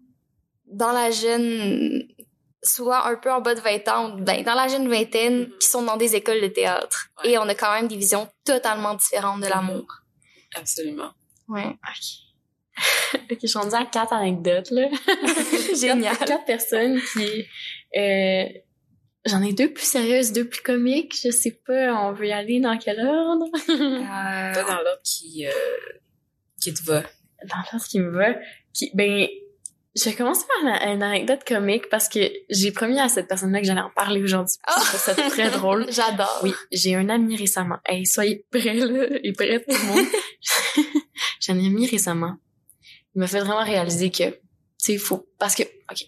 dans la jeune, soit un peu en bas de 20 ans, ou dans la jeune vingtaine, Mhm. qui sont dans des écoles de théâtre. Ouais. Et on a quand même des visions totalement différentes de l'amour. Absolument. Ouais. Ok, je suis rendue à quatre anecdotes, là. Génial. Quatre, quatre personnes qui... Euh, J'en ai deux plus sérieuses, deux plus comiques. Je sais pas, on veut y aller dans quel ordre? Pas dans l'ordre qui, euh, qui te va. dans l'ordre qui me va. Qui, ben, je vais commencer par une, une anecdote comique parce que j'ai promis à cette personne-là que j'allais en parler aujourd'hui. Trouve ça très drôle. J'adore. Oui, j'ai un ami récemment. Hey, soyez prêts, là, et prêts tout le monde. j'ai un ami récemment. Il m'a fait vraiment réaliser que, tu sais, faut, parce que, ok,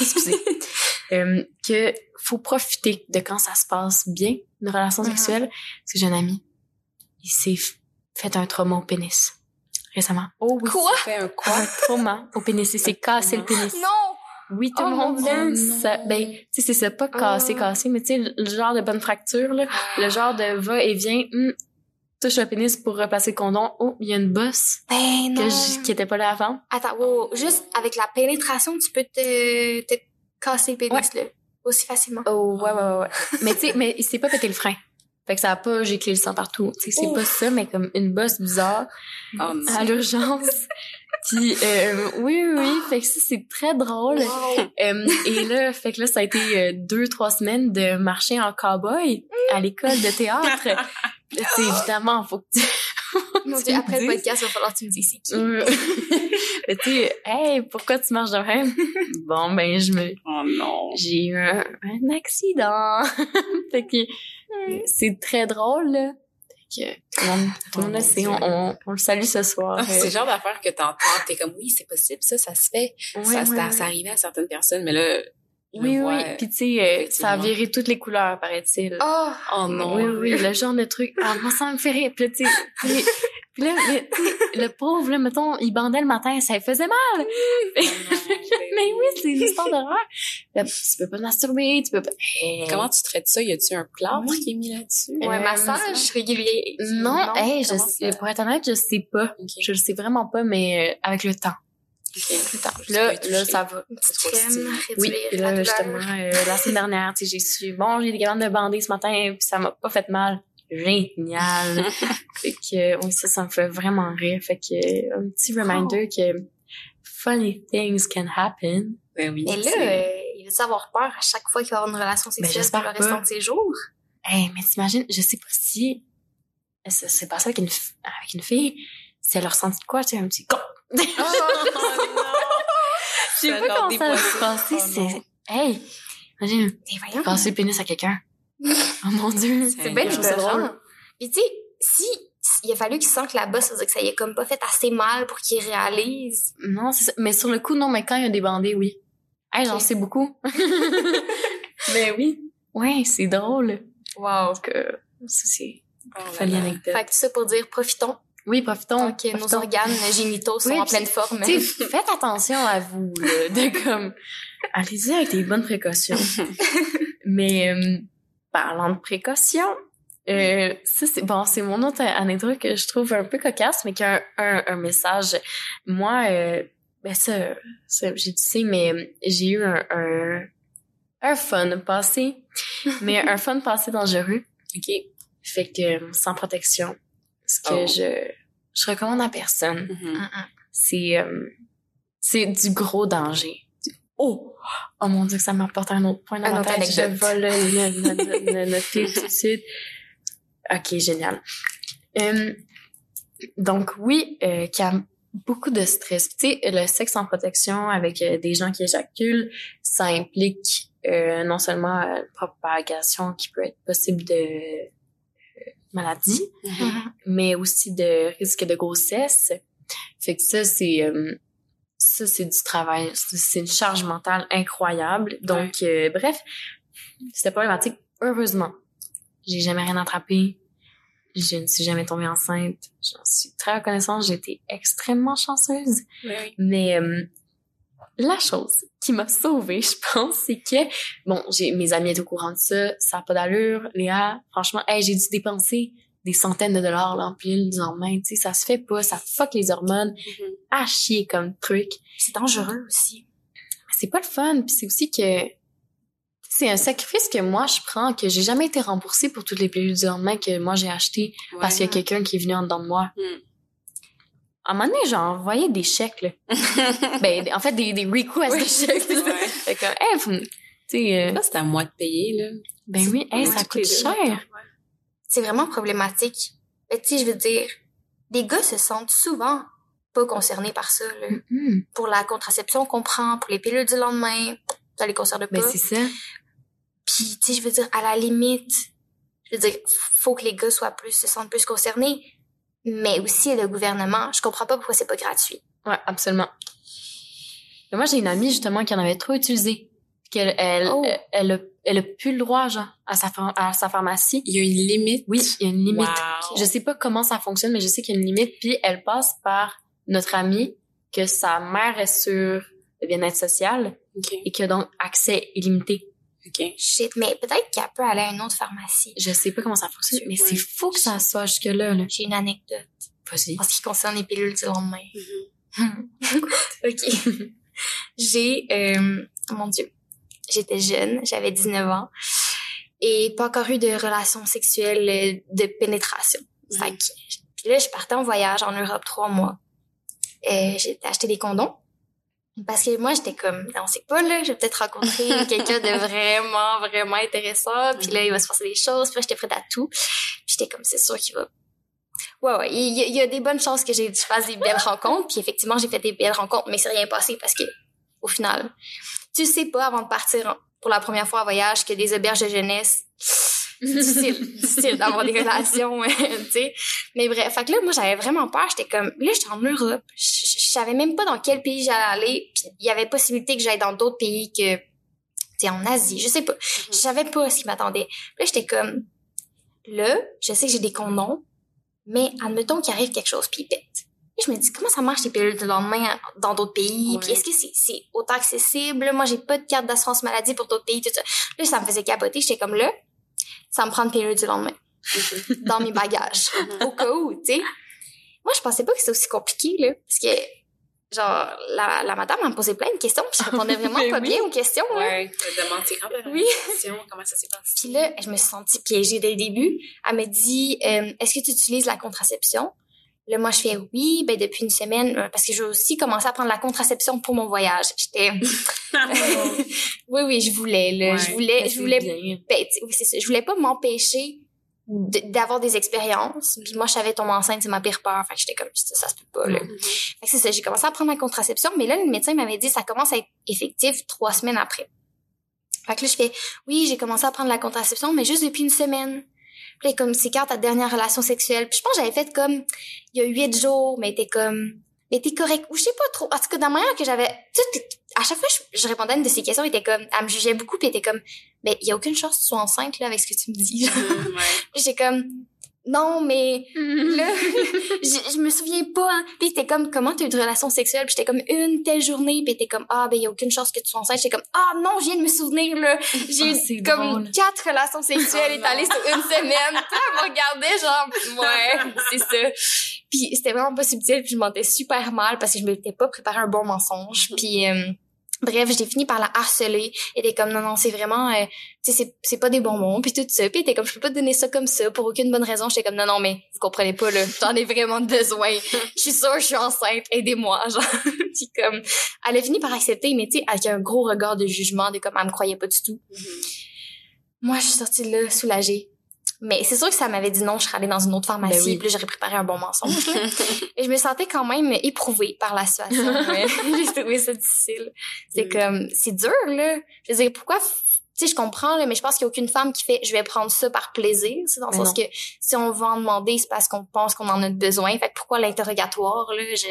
excusez, euh, que faut profiter de quand ça se passe bien, une relation Mhm. sexuelle. Parce que j'ai un ami, il s'est fait un trauma au pénis récemment. Oh oui. Quoi? Tu fais un quoi? Un trauma au pénis. Il s'est cassé le pénis. Non! Oui, tout Oh le mon monde dit ça. Ben, tu sais, c'est ça, pas cassé, Oh. cassé, mais tu sais, le, genre de bonne fracture, là. Le genre de va et vient, hum, touche le pénis pour replacer le condom. Oh, il y a une bosse Ben non. que qui était pas là avant. Attends, wow, wow. juste avec la pénétration, tu peux te, te casser le pénis, là. Aussi facilement. Oh, ouais, ouais, ouais, ouais. mais tu sais, mais il s'est pas pété le frein. Fait que ça a pas giclé le sang partout. C'est pas ça, mais comme une bosse bizarre Oh, à l'urgence. Puis, euh, oui, oui, oui. Fait que ça, c'est très drôle. Wow. Euh, et là, fait que là, ça a été euh, deux, trois semaines de marcher en cow-boy à l'école de théâtre. Sais, évidemment, faut que tu... Mon Dieu, après le podcast, il va falloir que tu me dises c'est qui. Euh, Mais tu sais, hey, pourquoi tu marches de même? Bon, ben, je me... Oh non. J'ai eu un, un accident. fait que c'est très drôle, là. Fait que tout le monde, tout le monde Oh, le sait. On, Dieu. on, on le salue ce soir. Ah, c'est le genre d'affaire que t'entends, t'es comme oui, c'est possible, ça, ça se fait. Ouais, ça, ouais, ça, ouais. ça arrivait à certaines personnes, mais là, Oui, oui. Puis tu sais, euh, ça a viré toutes les couleurs, paraît-il. Oh! Oh non. Oui, oui, le genre de truc. Ah, moi, ça me fait rire. Puis, là, tu sais, puis, puis là, le, pauvre, là, mettons, il bandait le matin, ça lui faisait mal. Mais oui, c'est une histoire d'horreur. Tu peux pas te masturber, tu peux pas... Hey. Comment tu traites ça? Y a-tu un plâtre Oui. qui est mis là-dessus? Ou un Euh, massage régulier. Non, hey, je sais, ça? pour être honnête, je sais pas. Je le sais vraiment pas, mais euh, avec le temps. Là, là, ça va. Crème. Oui, là, justement, euh, la semaine dernière, tu sais, j'ai su, bon, j'ai des cabanes de bander ce matin, puis ça m'a pas fait mal. Génial. fait que, oui, ça, ça me fait vraiment rire. Fait que, un petit reminder que funny things can happen. Ben oui. Mais là, euh, il va avoir peur à chaque fois qu'il va avoir une relation sexuelle pour le restant pas. de ses jours. Hey, mais t'imagines, je sais pas si, ça s'est passé avec une, f- avec une fille, si elle a ressenti de quoi, tu sais, un petit con. Oh non! Je sais pas comment ça dépoisse. s'est passé, Oh c'est, hey, imagine, passer le pénis à quelqu'un. Oh mon dieu. C'est C'est bien ça drôle. drôle. Puis tu sais, si il a fallu qu'il sente que la bosse, ça veut dire que ça y a comme pas fait assez mal pour qu'il réalise. Non, c'est ça. Mais sur le coup, non, mais quand il y a débandé, oui. Hey, j'en Ok. sais beaucoup. mais oui. Ouais, c'est drôle. Wow. que ça, c'est Oh là Folie là. anecdote. Fait que tout ça pour dire, profitons. Oui, profitons. Tant que nos profitons. organes génitaux sont Oui, en puis- pleine forme. Tu sais, faites attention à vous, là, de comme, allez-y avec des bonnes précautions. Mais, euh, parlant de précautions, euh, ça, c'est, bon, c'est mon autre anecdote que je trouve un peu cocasse, mais qui a un, un, un message. Moi, euh, ben ça, ça j'ai dit mais j'ai eu un, un, un fun passé, mais un fun passé dangereux. OK. Fait que, euh, sans protection, ce que Oh. je, je recommande à personne Mhm. Mm, mm. c'est euh, c'est du gros danger. Oh! Oh mon dieu, ça m'apporte un autre point dans Un ma tête. Je anecdote. vais le, le, le, le noter tout de suite. Ok, génial. Euh, donc oui, euh, a beaucoup de stress. Tu sais, le sexe en protection avec euh, des gens qui éjaculent, ça implique euh, non seulement euh, propagation qui peut être possible de euh, maladie, Mhm. Mhm. mais aussi de risque de grossesse. Fait que ça, c'est euh, ça, c'est du travail. C'est une charge mentale incroyable. Donc, euh, bref, c'était problématique. Heureusement, j'ai jamais rien attrapé. Je ne suis jamais tombée enceinte. J'en suis très reconnaissante. J'ai été extrêmement chanceuse. Mais euh, la chose qui m'a sauvée, je pense, c'est que bon, j'ai mes amis étaient au courant de ça, ça a pas d'allure, Léa. Franchement, hey, j'ai dû dépenser des centaines de dollars là, en pilule du lendemain, tu sais, ça se fait pas, ça fuck les hormones, Mhm. à chier comme truc. C'est dangereux aussi. C'est pas le fun, puis c'est aussi que c'est un sacrifice que moi je prends, que j'ai jamais été remboursée pour toutes les pilules du lendemain que moi j'ai achetées parce qu'il y a Ouais. quelqu'un qui est venu en dedans de moi. Mm. À un moment donné, j'ai envoyé des chèques, là. ben, en fait, des, des requests Ouais, de chèques. c'est ça. Fait que, hey, tu sais, euh, c'est à moi de payer, là. ben oui, hey, Ouais, ça coûte cher. C'est vraiment problématique. Mais tu sais, je veux dire, les gars se sentent souvent pas concernés par ça. Là. Mhm. Pour la contraception qu'on prend, pour les pilules du lendemain, ça les concerne pas. Ben, c'est ça. Puis, tu sais, je veux dire, à la limite, je veux dire, faut que les gars soient plus, se sentent plus concernés. Mais aussi, le gouvernement, je comprends pas pourquoi c'est pas gratuit. Ouais, absolument. Mais moi, j'ai une amie, justement, qui en avait trop utilisé. Qu'elle, elle, Oh. elle, elle a, elle a plus le droit, genre, à sa, à sa pharmacie. Il y a une limite. Oui, il y a une limite. Wow. Je sais pas comment ça fonctionne, mais je sais qu'il y a une limite. Puis elle passe par notre amie, que sa mère est sur le bien-être social OK. et qui a donc accès illimité. OK. Shit, mais peut-être qu'elle peut aller à une autre pharmacie. Je sais pas comment ça fonctionne, mais c'est fou que ça soit jusque-là, là. J'ai une anecdote Vas-y. en ce qui concerne les pilules du lendemain. Mhm. ok. J'ai, euh, mon Dieu, j'étais jeune, j'avais 19 ans et pas encore eu de relation sexuelle euh, de pénétration. Fait que, puis là, je partais en voyage en Europe trois mois. Euh, j'ai acheté des condoms. Parce que moi, j'étais comme, on sait pas, là, je vais peut-être rencontrer quelqu'un de vraiment, vraiment intéressant. Puis là, il va se passer des choses. Puis là, j'étais prête à tout. Puis j'étais comme, c'est sûr qu'il va... Ouais, ouais, il y, a- il y a des bonnes chances que j'ai- je fasse des belles rencontres. Puis effectivement, j'ai fait des belles rencontres, mais c'est rien passé parce que, au final, tu sais pas avant de partir pour la première fois en voyage que des auberges de jeunesse, c'est difficile, difficile d'avoir des relations, tu sais. Mais bref, fait que là, moi, j'avais vraiment peur. J'étais comme, là, j'étais en Europe. Je, savais même pas dans quel pays j'allais aller. Puis il y avait possibilité que j'aille dans d'autres pays que, tu sais, en Asie. Je sais pas. Je savais pas ce qui m'attendait. Là, j'étais comme, là, je sais que j'ai des condoms, mais admettons qu'il arrive quelque chose puis pète. Puis je me dis, comment ça marche les pilules du lendemain dans d'autres pays? Puis est-ce que c'est, c'est autant accessible? Moi, j'ai pas de carte d'assurance maladie pour d'autres pays, tout ça. Là, ça me faisait capoter. J'étais comme là, ça me prend une pilule du lendemain dans mes bagages. au cas où, tu sais. Moi, je pensais pas que c'était aussi compliqué, là. Parce que, genre, la, la madame elle me posait plein de questions, puis je répondais vraiment pas oui. bien aux questions, là. Ouais, c'est quand la Oui. comment ça s'est passé? Puis là, je me suis sentie piégée dès le début. Elle me dit, euh, est-ce que tu utilises la contraception? Là, moi, je fais oui, ben depuis une semaine, euh, parce que veux aussi commencer à prendre la contraception pour mon voyage. J'étais, oui, oui, je voulais, là, Ouais, je voulais, je voulais ben, tu- oui, c'est ça. Je voulais pas m'empêcher d'avoir des expériences. Puis moi, je savais tomber enceinte, c'est ma pire peur. Fait que j'étais comme, ça, ça se peut pas, là. Mhm. Fait que c'est ça. J'ai commencé à prendre la contraception, mais là, le médecin m'avait dit, ça commence à être effectif trois semaines après. Fait que là, je fais, oui, j'ai commencé à prendre la contraception, mais juste depuis une semaine. Puis comme, c'est quand ta dernière relation sexuelle? Puis je pense que j'avais fait comme, il y a huit jours, mais t'es comme, mais t'es correct. Ou je sais pas trop. En tout cas, dans la manière que j'avais, tu sais, à chaque fois, je, je répondais à une de ces questions, elle était comme, elle me jugeait beaucoup, puis elle était comme, ben, il y a aucune chance que tu sois enceinte, là, avec ce que tu me dis. Mhm, ouais. J'étais comme, non, mais là, je, je me souviens pas. Hein. Puis t'es comme, comment t'as eu de relation sexuelle? Puis j'étais comme, une telle journée. Puis t'es comme, ah, ben, y a aucune chance que tu sois enceinte. J'étais comme, ah, non, je viens de me souvenir, là. J'ai eu comme drôle. quatre relations sexuelles Oh étalées sur une semaine. Puis elle me regardait, genre, ouais, c'est ça. Puis c'était vraiment pas subtil. Puis je m'en étais super mal parce que je m'étais pas préparé un bon mensonge. Puis, euh, Bref, j'ai fini par la harceler. Elle était comme, non, non, c'est vraiment, euh, tu sais, c'est, c'est pas des bonbons, puis tout ça. Puis elle était comme, je peux pas te donner ça comme ça pour aucune bonne raison. J'étais comme, non, non, mais vous comprenez pas, là, j'en ai vraiment besoin. Je suis sûre, je suis enceinte, aidez-moi, genre. puis comme, elle a fini par accepter, mais tu sais, avec un gros regard de jugement, de comme, elle me croyait pas du tout. Moi, je suis sortie de là soulagée. Mais c'est sûr que ça m'avait dit non, je serais allée dans une autre pharmacie, Ben oui. puis j'aurais préparé un bon mensonge. Et je me sentais quand même éprouvée par la situation. Ouais. J'ai trouvé ça difficile. C'est Mm. comme, c'est dur, là. Je veux dire, pourquoi, tu sais, je comprends, là, mais je pense qu'il y a aucune femme qui fait, je vais prendre ça par plaisir. C'est dans le Mais sens que si on va en demander, c'est parce qu'on pense qu'on en a besoin. Fait que pourquoi l'interrogatoire, là, je...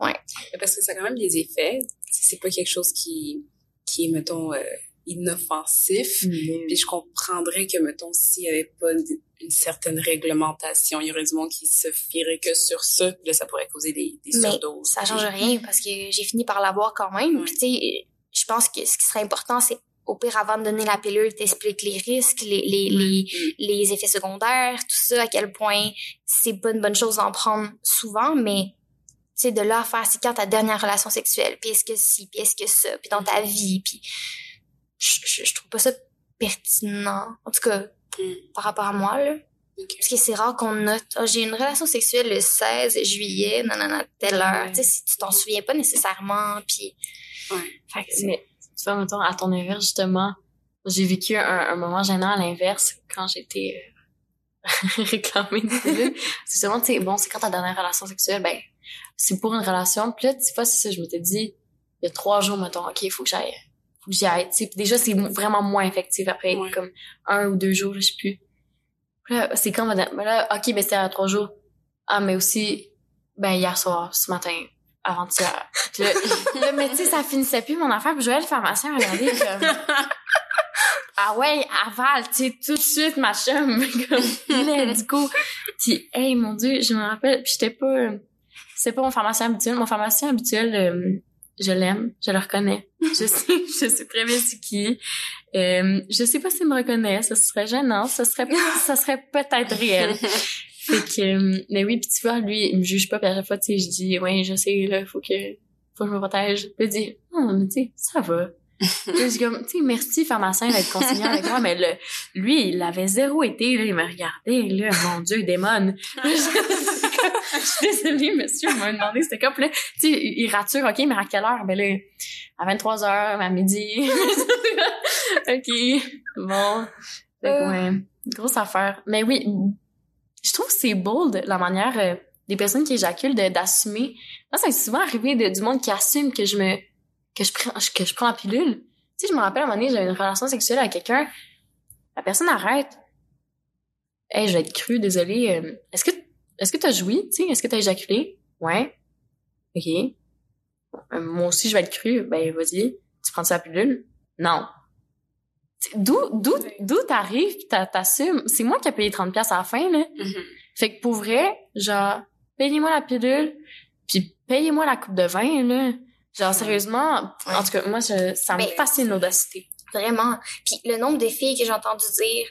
Ouais. Mais Parce que ça a quand même des effets. C'est pas quelque chose qui, qui est, mettons, euh, inoffensif. Puis je comprendrais que, mettons, s'il y avait pas une, une certaine réglementation, il y aurait du monde qui se fierait que sur ça. Là, ça pourrait causer des, des Mais surdoses. ça change rien parce que j'ai fini par l'avoir quand même. Puis tu sais, je pense que ce qui serait important, c'est au pire avant de donner la pilule, t'expliques les risques, les, les, les, Mm. les effets secondaires, tout ça, à quel point c'est pas une bonne chose d'en prendre souvent, mais tu sais, de là à faire, c'est quand ta dernière relation sexuelle, puis est-ce que si, puis est-ce que ça, puis dans ta vie, puis je, je, je trouve pas ça pertinent, en tout cas, Mm. par rapport à moi, là. Parce que c'est rare qu'on note, Ah, j'ai une relation sexuelle le 16 juillet, nanana, telle heure. Ouais. Tu sais, si tu t'en souviens pas nécessairement, puis... Ouais. Fait que c'est- Mais, tu vois, mettons, à ton inverse, justement, j'ai vécu un, un moment gênant à l'inverse quand j'étais euh, réclamée de. C'est justement, tu sais, bon, c'est quand ta dernière relation sexuelle, ben, c'est pour une relation. Puis là, tu vois, c'est ça, je m'étais dit, il y a trois jours, mettons, OK, il faut que j'aille, faut que j'y aille. Puis déjà, c'est vraiment moins effectif après, Ouais. comme un ou deux jours, je sais plus. C'est quand, madame, là, OK, ben, c'était à trois jours. Ah, mais aussi, ben, hier soir, ce matin, avant-hier. Puis là, là, mais tu sais, ça finissait plus mon affaire. Puis Joël, le pharmacien, regardait comme... ah ouais, aval, tu sais, tout de suite, ma chum. comme, let's go. Puis, hey, mon Dieu, je me rappelle, puis j'étais pas... euh, C'était pas mon pharmacien habituel. Mon pharmacien habituel, euh, je l'aime, je le reconnais. Je sais, je sais très bien c'est qui. Euh, je sais pas s'il me reconnaît, ce serait gênant, ce serait, ça serait peut-être réel. Fait que, euh, mais oui, puis tu vois, lui, il me juge pas, puis à chaque fois, tu sais, je dis, ouais, je sais, là, faut que, faut que je me protège. Il dit, non, mais tu sais, ça va. Je dis comme, tu sais, merci, pharmacien, d'être conciliant avec moi, mais le, lui, il avait zéro été, là, il me regardait, là, mon Dieu, démon. Je suis désolée, monsieur, il m'a demandé c'était quoi. Puis là, tu sais, il rature, OK, mais à quelle heure? Ben là, à 23 h à midi. OK, bon. Euh. ouais, grosse affaire. Mais oui, je trouve que c'est bold, la manière euh, des personnes qui éjaculent d'assumer. Moi, ça m'est souvent arrivé de, du monde qui assume que je me, que je prends, que je prends la pilule. Tu sais, je me rappelle à un moment donné, j'avais une relation sexuelle avec quelqu'un. La personne arrête. Hey, je vais être crue, désolée. euh, Est-ce que, est-ce que t'as joui? Tu sais, est-ce que t'as éjaculé? Ouais. OK. Euh, moi aussi, je vais être crue. Ben, vas-y. Tu prends la pilule? Non. D'où, d'où, d'où t'arrives pis t'a- t'assumes? C'est moi qui ai payé 30 pièces à la fin, là. Mhm. Fait que pour vrai, genre, payez-moi la pilule, puis payez-moi la coupe de vin, là. Genre, sérieusement, Ouais. en tout cas, moi, je- ça me Ben, fascine l'audacité. Vraiment. Puis le nombre de filles que j'ai entendu dire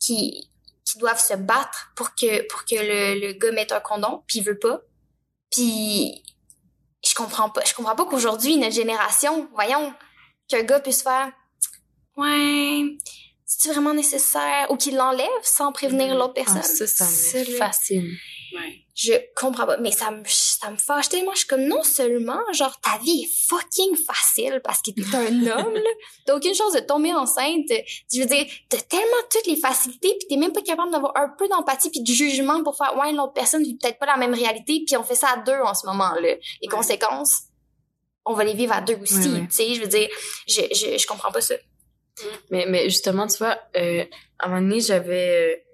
qui, qui doivent se battre pour que, pour que le, le gars mette un condom, puis il veut pas. Puis je comprends pas. Je comprends pas qu'aujourd'hui, notre génération, voyons, qu'un gars puisse faire Ouais, c'est vraiment nécessaire? Ou qu'il l'enlève sans prévenir Mhm. l'autre personne? Ah, ça, ça me fascine. Ouais. je comprends pas. Mais ça me, ça me fâche tellement. Je suis comme, non seulement, genre, ta vie est fucking facile parce que t'es un homme, là. T'as aucune chance de tomber enceinte. Je veux dire, t'as tellement toutes les facilités pis t'es même pas capable d'avoir un peu d'empathie puis de jugement pour faire, ouais, l'autre personne vit peut-être pas la même réalité puis on fait ça à deux en ce moment-là. Les Ouais. conséquences, on va les vivre à deux aussi, Ouais, ouais. tu sais. Je veux dire, je, je, je comprends pas ça. Mais, mais justement, tu vois, euh, à un moment donné, j'avais...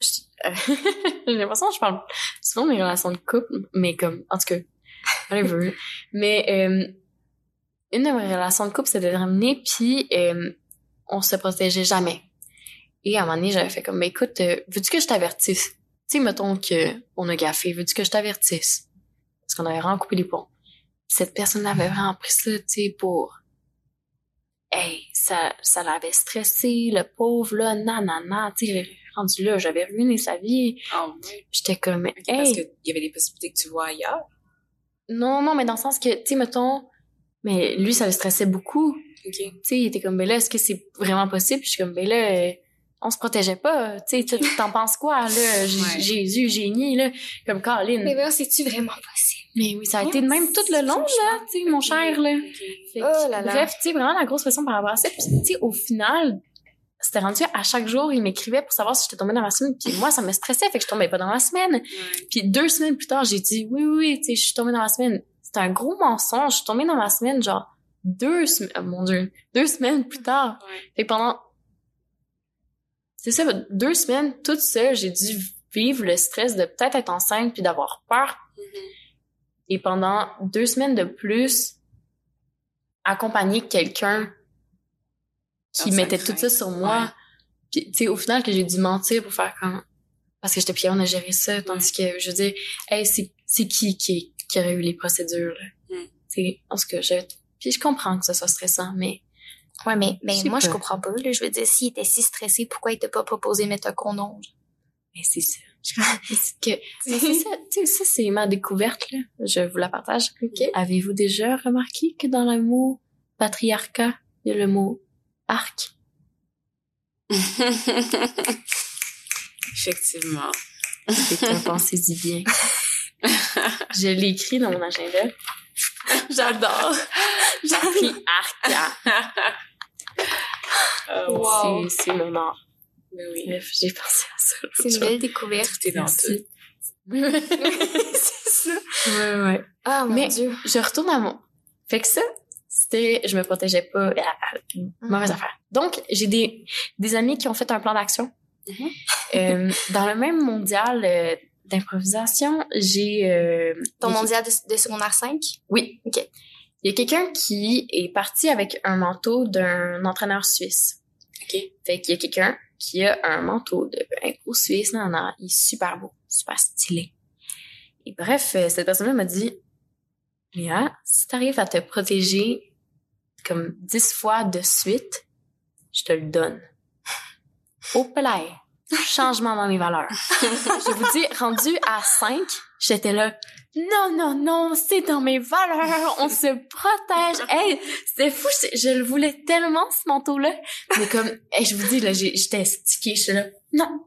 J'ai l'impression que je parle souvent de mes relations de couple, mais comme, en tout cas, whatever. mais euh, une de mes relations de couple s'était terminée, puis euh, on se protégeait jamais. Et à un moment donné, j'avais fait comme, ben écoute, euh, veux-tu que je t'avertisse? Tu sais, mettons que on a gaffé, veux-tu que je t'avertisse? Parce qu'on avait vraiment coupé les ponts. Cette personne-là avait vraiment pris ça, tu sais, pour... Hey, ça, ça l'avait stressé, le pauvre, là, nanana, tu sais, rendu là, j'avais ruiné sa vie. Oh, ouais. J'étais comme, Ok, Parce hey, qu'il y avait des possibilités que tu vois ailleurs. non, non, mais dans le sens que, tu sais, mettons, mais lui, ça le stressait beaucoup. Tu sais, il était comme, ben là, est-ce que c'est vraiment possible? Puis je suis comme, ben là, euh, on se protégeait pas. Tu sais, tu- t'en penses quoi, là? J- Ouais. Jésus, génie, là. Comme Caroline. Mais Mais, bon, c'est-tu vraiment possible? oui, ça a été de même tout le long, là, tu sais, mon cher, là. Fait que, Oh là là. Bref, tu sais, vraiment la grosse pression par rapport à ça. Puis, tu sais, au final, c'était rendu à chaque jour, il m'écrivait pour savoir si j'étais tombée dans ma semaine. Puis moi, ça me stressait, fait que je tombais pas dans ma semaine. Puis deux semaines plus tard, j'ai dit, oui, oui, oui, tu sais, je suis tombée dans ma semaine. C'était un gros mensonge. Je suis tombée dans ma semaine, genre, deux semaines, oh, mon dieu, deux semaines plus tard. Fait que pendant, c'est ça, deux semaines, toute seule, j'ai dû vivre le stress de peut-être être enceinte puis d'avoir peur. Mhm. Et pendant deux semaines de plus, accompagner quelqu'un qui Ah, ça mettait tout ça sur moi. Ouais. Puis, tu sais, au final, que j'ai dû mentir pour faire comme, parce que j'étais plus on a géré ça, tandis que, je veux dire, hey, c'est, c'est qui qui, qui aurait eu les procédures, là? Mm. Tu sais, en tout cas, je, puis je comprends que ce soit stressant, mais Ouais, mais, mais moi, je comprends pas. Là. Je veux dire, s'il était si stressé, pourquoi il t'a pas proposé de mettre un condom? Mais c'est ça. c'est que, c'est ça, tu sais, ça, c'est ma découverte, là. Je vous la partage. OK. Avez-vous déjà remarqué que dans le mot patriarcat, il y a le mot arc? Effectivement. Pensez-y bien. Je l'ai écrit dans mon agenda. J'adore. J'ai pris arc. Oh, Wow. C'est, mon art. Mais oui. J'ai pensé à ça. C'est une belle découverte. Tout est dans tout. C'est ça. Ouais, ouais. Ah, mon Mais- Dieu. Je retourne à mon. Fait que ça, c'était, je me protégeais pas. Mauvaise affaire. Donc, j'ai des, des amis qui ont fait un plan d'action. Mhm. Euh, dans le même mondial euh, d'improvisation, j'ai... euh, Ton mondial de, de secondaire 5? Oui. OK. Il y a quelqu'un qui est parti avec un manteau d'un entraîneur suisse. OK. Fait qu'il y a quelqu'un qui a un manteau de impro suisse. Non, non, il est super beau, super stylé. Et bref, cette personne-là m'a dit, Mia, si t'arrives à te protéger comme dix fois de suite, je te le donne. Au play. Changement dans mes valeurs. je vous dis, rendu à 5, j'étais là, non, non, non, c'est dans mes valeurs, on se protège. Hey, c'était fou, c'est- je le voulais tellement, ce manteau-là. Mais comme, hey, je vous dis, là, j'étais stickée, j'étais là, non,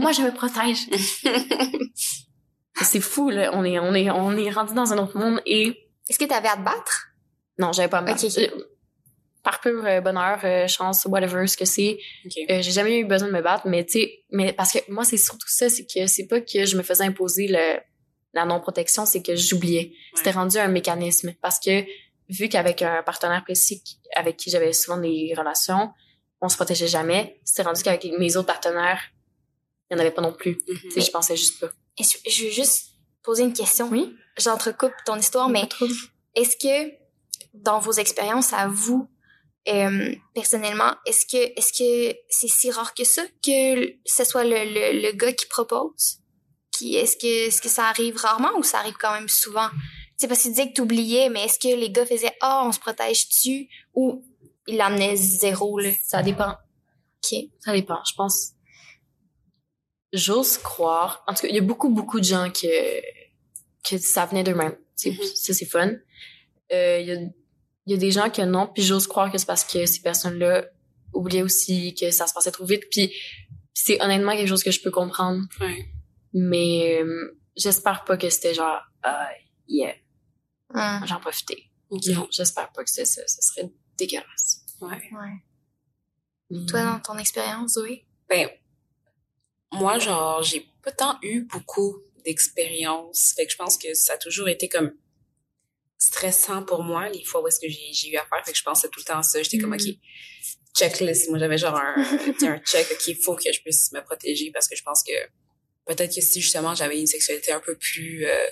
moi, je me protège. c'est fou, là, on est, on est, on est rendu dans un autre monde et, Est-ce que t'avais à te battre? non, j'avais pas. Ok, ok. Euh, Par pur euh, bonheur, euh, chance, whatever, ce que c'est, euh, j'ai jamais eu besoin de me battre, mais tu sais, mais parce que moi, c'est surtout ça, c'est que c'est pas que je me faisais imposer le, la non-protection, c'est que j'oubliais. C'était rendu un mécanisme. Parce que, vu qu'avec un partenaire précis avec qui j'avais souvent des relations, on se protégeait jamais, c'était rendu qu'avec mes autres partenaires, il y en avait pas non plus. Mhm. Tu sais, je pensais juste pas. Je veux juste poser une question. Oui? J'entrecoupe ton histoire, mais est-ce que dans vos expériences à vous, euh, personnellement, est-ce que est-ce que c'est si rare que ça que ce soit le, le, le gars qui propose? Qui est-ce que est-ce que ça arrive rarement ou ça arrive quand même souvent? C'est parce que tu disais que t'oubliais, mais est-ce que les gars faisaient Ah, on se protège-tu? Ou ils l'amenaient zéro là? Ça dépend. OK. Ça dépend, je pense. J'ose croire. En tout cas, il y a beaucoup, beaucoup de gens que, que ça venait d'eux-mêmes. C'est- Mhm. Ça, c'est fun. Euh, Il y, a, il y a des gens que non, puis j'ose croire que c'est parce que ces personnes-là oubliaient aussi que ça se passait trop vite. Puis c'est honnêtement quelque chose que je peux comprendre. Ouais. Mais euh, j'espère pas que c'était genre, ah, yeah, Hum, j'en profitais. OK. Non, j'espère pas que c'est ça. Ça serait dégueulasse. Ouais. ouais. Toi, dans ton expérience, Zoé? Ben, moi, genre, j'ai pas tant eu beaucoup d'expérience. Fait que je pense que ça a toujours été comme stressant pour moi, les fois où est-ce que j'ai j'ai eu affaire. Fait que je pensais tout le temps à ça. J'étais comme, Mhm. OK, checklist. Moi, j'avais genre un, un check, OK, il faut que je puisse me protéger parce que je pense que peut-être que si justement j'avais une sexualité un peu plus euh,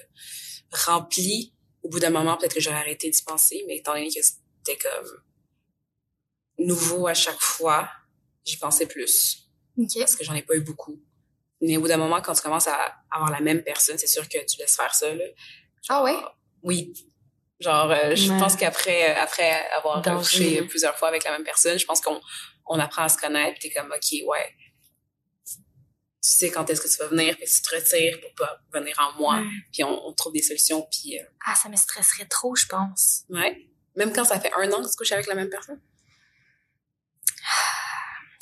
remplie, au bout d'un moment, peut-être que j'aurais arrêté d'y penser. Mais étant donné que c'était comme nouveau à chaque fois, j'y pensais plus. OK. parce que j'en ai pas eu beaucoup. Mais au bout d'un moment, quand tu commences à avoir la même personne, c'est sûr que tu laisses faire ça, là. Ah ouais? Oui. Genre, euh, je Ouais. pense qu'après après avoir couché plusieurs fois avec la même personne, je pense qu'on on apprend à se connaître. T'es comme, OK, ouais. Tu sais quand est-ce que tu vas venir, puis tu te retires pour pas venir en moi. Ouais. Puis on, on trouve des solutions, puis euh, Ah, ça me stresserait trop, je pense. ouais. Même quand ça fait un an que tu couches avec la même personne?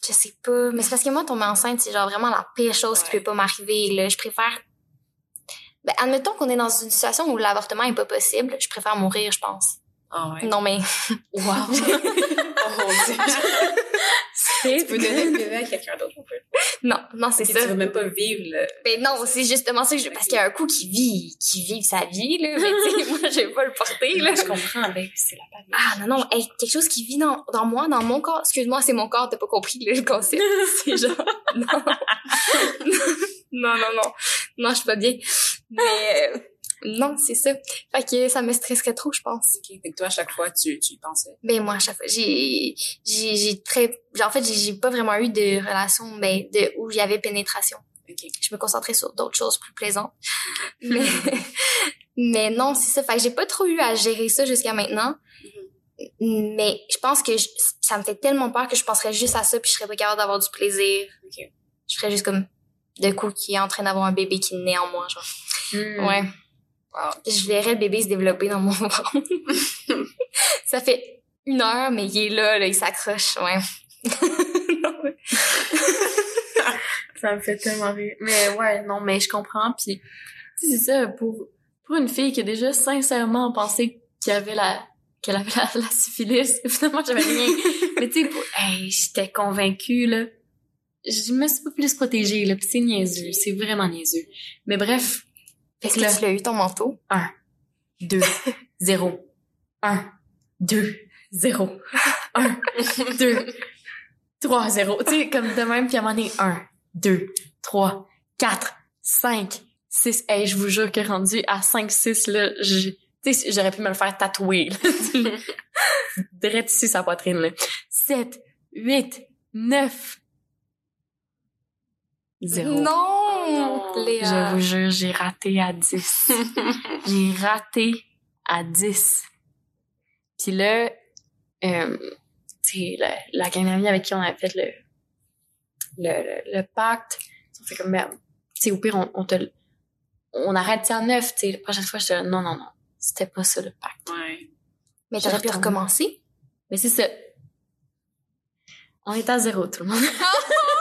Je sais pas. Mais c'est parce que moi, tomber enceinte, c'est genre vraiment la pire chose qui Ouais. peut pas m'arriver. Je préfère... Ben, admettons qu'on est dans une situation où l'avortement est pas possible. Je préfère mourir, je pense. Ah ouais. Non, mais... Wow. oh mon dieu. tu peux donner le bébé à quelqu'un d'autre, on peut. Non, non, c'est Tu ça. veux même pas vivre le... Ben non, c'est justement ça que je... Parce qu'il y a un coup qui vit, qui vit sa vie, là. Mais tu sais, moi, je vais pas le porter, là. Je comprends, ben, c'est la panne. Ah non, non, hey, quelque chose qui vit dans, dans moi, dans mon corps. Excuse-moi, c'est mon corps, t'as pas compris le concept. c'est genre... Non. non, non, non. Non, je suis pas bien. Mais... euh, non, c'est ça. Fait que ça me stresserait trop, je pense. Ok. Fait que toi, à chaque fois, tu, tu y pensais. Ben moi, à chaque fois, j'ai... J'ai j'ai très... En fait, j'ai pas vraiment eu de relation ben, de, où il y avait pénétration. Ok. je me concentrais sur d'autres choses plus plaisantes. Mais, mais non, c'est ça. Fait que j'ai pas trop eu à gérer ça jusqu'à maintenant. Mais je pense que je- ça me fait tellement peur que je penserais juste à ça puis je serais pas capable d'avoir du plaisir. Ok. Je ferais juste comme de coup qui est en train d'avoir un bébé qui naît en moi, genre. Hmm. Ouais. Wow. Je verrais le bébé se développer dans mon ventre. ça fait une heure, mais il est là, là, il s'accroche, ouais. Non, mais- Ça me fait tellement rire. Mais ouais, non, mais je comprends. Puis, tu sais, c'est ça, pour, pour une fille qui a déjà sincèrement pensé qu'il avait la, qu'elle avait la, la syphilis, finalement, j'avais rien. mais tu sais, pour- hey, j'étais convaincue, là. Je me suis pas plus protégée, là. C'est niaiseux. C'est vraiment niaiseux. Mais bref. Est-ce que tu l'as eu, ton manteau? 2, 0, 1, 2, 0, 1, 2, 3, 0. Tu sais, comme de même, puis à un moment donné, 1, 2, 3, 4, 5, 6. Hey, je vous jure que rendu à 5, 6, là, je- tu sais, j'aurais pu me le faire tatouer. Direct ici, sa poitrine, là. 7, 8, 9, 0. Non! Non. Léa. Je vous jure, j'ai raté à 10. j'ai raté à 10. Puis là, euh, tu sais, la, la gang d'amis avec qui on avait fait le, le, le, le pacte, on fait comme, ben, tu sais, au pire, on, on te, on arrête ça à 9, tu sais, la prochaine fois, je te non, non, non, c'était pas ça le pacte. Ouais. Mais t'aurais pu recommencer? Mais c'est ça. On est à zéro, tout le monde.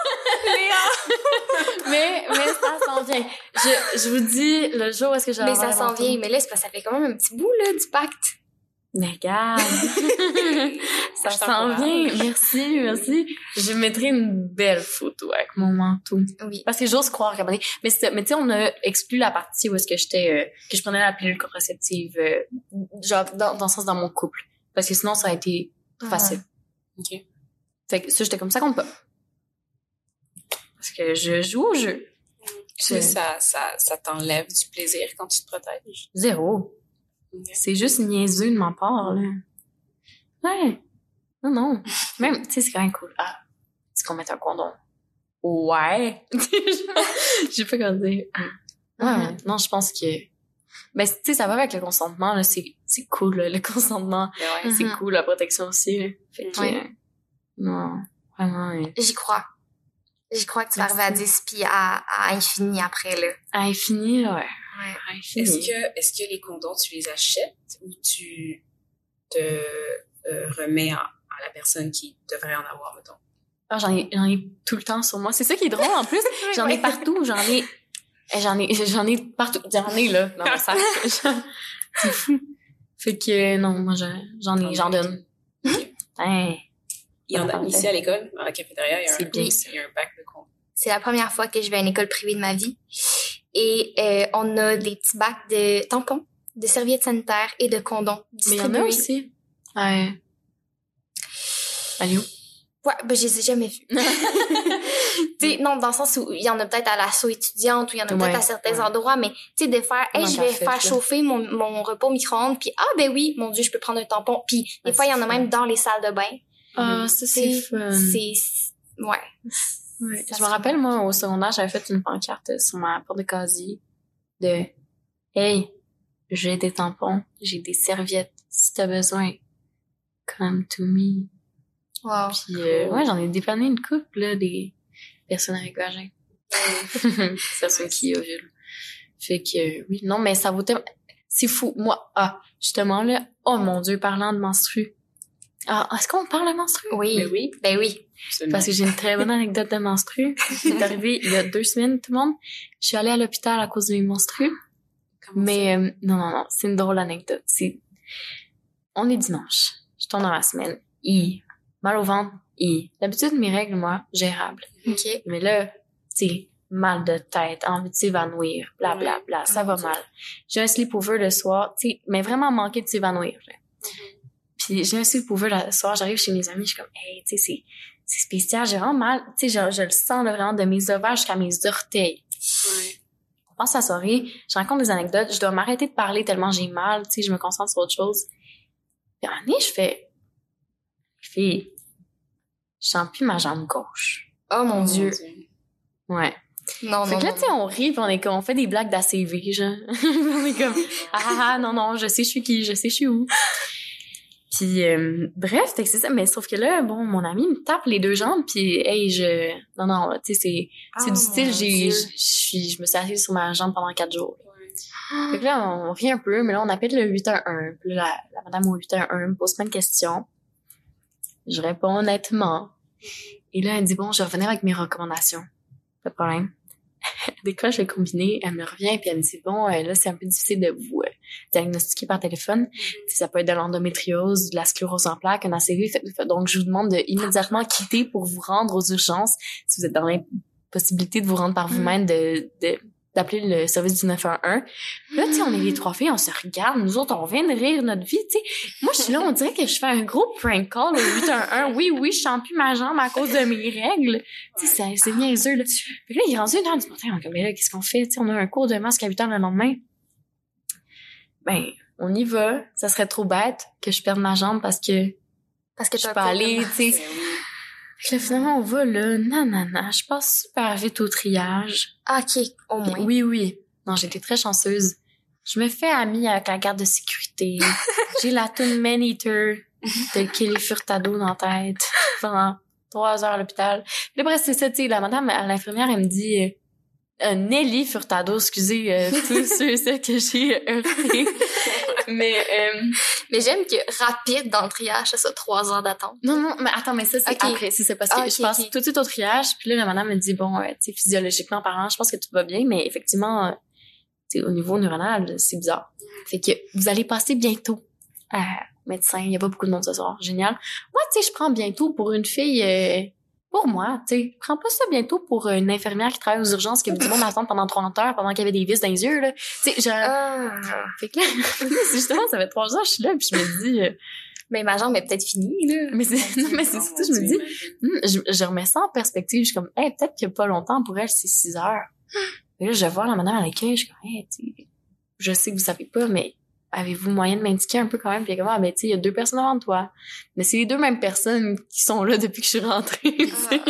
mais, mais ça s'en vient. Je, je vous dis, le jour où est-ce que j'ai Mais ça s'en vient. Mais là, c'est parce que ça fait quand même un petit bout, là, du pacte. Mais regarde. ça s'en vient. Merci, merci. Je mettrai une belle photo avec mon manteau. Oui. Parce que j'ose croire qu'à Mais, mais tu sais, on a exclu la partie où est-ce que j'étais, euh, que je prenais la pilule contraceptive, euh, genre, dans, dans le sens dans mon couple. Parce que sinon, ça a été facile. Ok. Fait que ça, j'étais comme ça compte pas. Parce que je joue au jeu. Que ça, ça, ça t'enlève du plaisir quand tu te protèges? Zéro. C'est juste niaiseux de ma part, là. Ouais. Non, non. Même, tu sais, c'est quand même cool. Ah, est-ce qu'on met un condom? Ouais. Je sais pas comment dire. Ouais. Non, je pense que... Ben, tu sais, ça va avec le consentement, là. C'est, c'est cool, là, le consentement. Ouais. C'est Mhm. cool, la protection aussi, là. Fait que... Ouais. euh, non. Vraiment, euh, J'y crois. J'y crois que tu vas arriver à 10 puis à, à infini après, là. à infini, là, ouais. Ouais. À infini. Est-ce que, est-ce que les condoms, tu les achètes ou tu te euh, remets à la personne qui devrait en avoir, mettons? Ah, j'en ai, j'en ai tout le temps sur moi. C'est ça qui est drôle, en plus. J'en ai partout. J'en ai, eh, j'en ai, j'en ai partout. J'en ai, là, dans mon sac. C'est fou. Fait que, non, moi, je- j'en ai, j'en donne. Hein? Il y en a Parfait. ici à l'école, dans la cafétéria, il y a, C'est un, bien. il y a un bac de condoms. C'est la première fois que je vais à une école privée de ma vie. Et euh, on a des petits bacs de tampons, de serviettes sanitaires et de condoms Mais il y en a distribués. aussi. Ouais. Allez où? Ouais, ben je les ai jamais vus. tu non, dans le sens où il y en a peut-être à l'assaut étudiante ou il y en a peut-être Ouais, à certains ouais. endroits, mais tu sais, de faire, hey, je vais faire là? chauffer mon, mon repas au micro-ondes, puis ah ben oui, mon Dieu, je peux prendre un tampon. Puis des Ah, fois, il y en a même dans les salles de bain. Ah, ça, c'est fun. C'est, ouais. Ouais. Je me rappelle, moi, au secondaire, j'avais fait une pancarte sur ma porte de casier de Hey, j'ai des tampons, j'ai des serviettes, si t'as besoin, come to me. Wow. Puis, euh, ouais, j'en ai dépanné une couple, là, des personnes avec vagin. ça, c'est qui ovule. Fait que, euh, oui, non, mais ça vaut tellement... C'est fou. Moi, ah, justement, là, oh mon Dieu, parlant de menstru. Ah, est-ce qu'on parle de menstru? Oui. Mais oui, Ben oui. absolument. Parce que j'ai une très bonne anecdote de menstru. C'est arrivé il y a deux semaines, tout le monde. Je suis allée à l'hôpital à cause de mes menstrues. Comment Mais euh, non, non, non, c'est une drôle anecdote. C'est, on est dimanche. Je tombe dans la semaine. I. Mal au ventre. I. D'habitude, mes règles, moi, gérables. OK. Mais là, tu sais, mal de tête, envie de s'évanouir, bla bla bla, ça Oh va mal. J'ai un sleepover le soir, tu sais, mais vraiment manqué de s'évanouir. Puis j'ai un sleepover le soir, j'arrive chez mes amis, je suis comme, hey, tu sais, c'est, spécial, j'ai vraiment mal, tu sais, je, je le sens là, vraiment de mes ovaires jusqu'à mes orteils. Ouais. On passe la soirée, je raconte des anecdotes, je dois m'arrêter de parler tellement j'ai mal, tu sais, je me concentre sur autre chose. Puis à un moment je fais, fille, je sens plus ma jambe gauche. Oh mon Dieu. Ouais. Non, Fait non, que là, tu sais, on rit, puis on est comme, on fait des blagues d'ACV, genre. on est comme, ah, ah, ah, non, non, je sais je suis qui, je sais je suis où. Puis, euh, bref, c'est ça. Mais sauf que là, bon, mon ami me tape les deux jambes, puis, hey, je... Non, non, tu sais, c'est c'est Oh du style, mon j'ai... Je suis- je me suis assise sur ma jambe pendant quatre jours. Fait que là, on rit un peu, mais là, on appelle le 811. Puis là, la, la madame au 811 me pose plein de questions. Je réponds honnêtement. Et là, elle me dit, bon, je vais revenir avec mes recommandations. Pas de problème. Dès que je vais combiner, elle me revient puis elle me dit, bon, euh, là, c'est un peu difficile de vous euh, diagnostiquer par téléphone. Sais, Ça peut être de l'endométriose, de la sclérose en plaques, un ACV. Donc, je vous demande de immédiatement quitter pour vous rendre aux urgences si vous êtes dans l'impossibilité de vous rendre par vous-même, de, de d'appeler le service du 911. Puis Là, tu sais, on est les trois filles, on se regarde, nous autres, on vient de rire notre vie, tu sais. Moi, je suis là, on dirait que je fais un gros prank call au 811. Oui, oui, je sens plus ma jambe à cause de mes règles. Tu sais, c'est- c'est niaiseux, là. Puis là, il est rendu une heure du matin, on est comme, mais là, qu'est-ce qu'on fait? Tu sais, on a un cours de masque à 8 heures le lendemain. Ben, on y va. Ça serait trop bête que je perde ma jambe parce que Parce que je t'as suis pas un peu allée, de- tu sais. Là, finalement, on va là, nanana, je passe super vite au triage. Ah, OK, au moins. Oui, oui. Non, j'étais très chanceuse. Je me fais amie avec la garde de sécurité. J'ai la tune Man Eater de Kelly Furtado dans la tête pendant trois heures à l'hôpital. Puis Après, c'est ça, tu sais, la madame, l'infirmière, elle me dit... euh, euh, Nelly Furtado, excusez euh, tous ceux et celles que j'ai heurtés. Mais euh, Mais j'aime que rapide dans le triage, c'est ça, trois heures d'attente. non, non, mais attends, mais ça, c'est Ok. après. C'est ça, parce que Ah, je passe ok. tout de suite au triage. Puis là, la madame me dit, bon, euh, tu sais, physiologiquement parlant, je pense que tout va bien, mais effectivement, euh, tu sais, au niveau neuronal, c'est bizarre. Fait que vous allez passer bientôt à médecin. Il y a pas beaucoup de monde ce soir. Génial. Moi, tu sais, je prends bientôt pour une fille... pour moi, tu sais, prends pas ça bientôt pour une infirmière qui travaille aux urgences qui a vu du monde attendre pendant 30 heures pendant qu'il y avait des vis dans les yeux, là. Tu sais, genre... Ah. Fait que là, justement, ça fait trois ans que je suis là, puis je me dis... euh, Mais ma jambe est peut-être finie, là. mais c'est, non, mais c'est Oh, ça, je me dis, Hmm, je, je remets ça en perspective. Je suis comme, hey, peut-être qu'il y a pas longtemps, pour elle, c'est 6 heures. Et là, je vois la madame à l'accueil, je suis comme, hey, tu sais, je sais que vous savez pas, mais avez-vous moyen de m'indiquer un peu quand même? Puis elle est comme, ah, ben, tu sais, il y a deux personnes devant toi. Mais c'est les deux mêmes personnes qui sont là depuis que je suis rentrée, tu sais.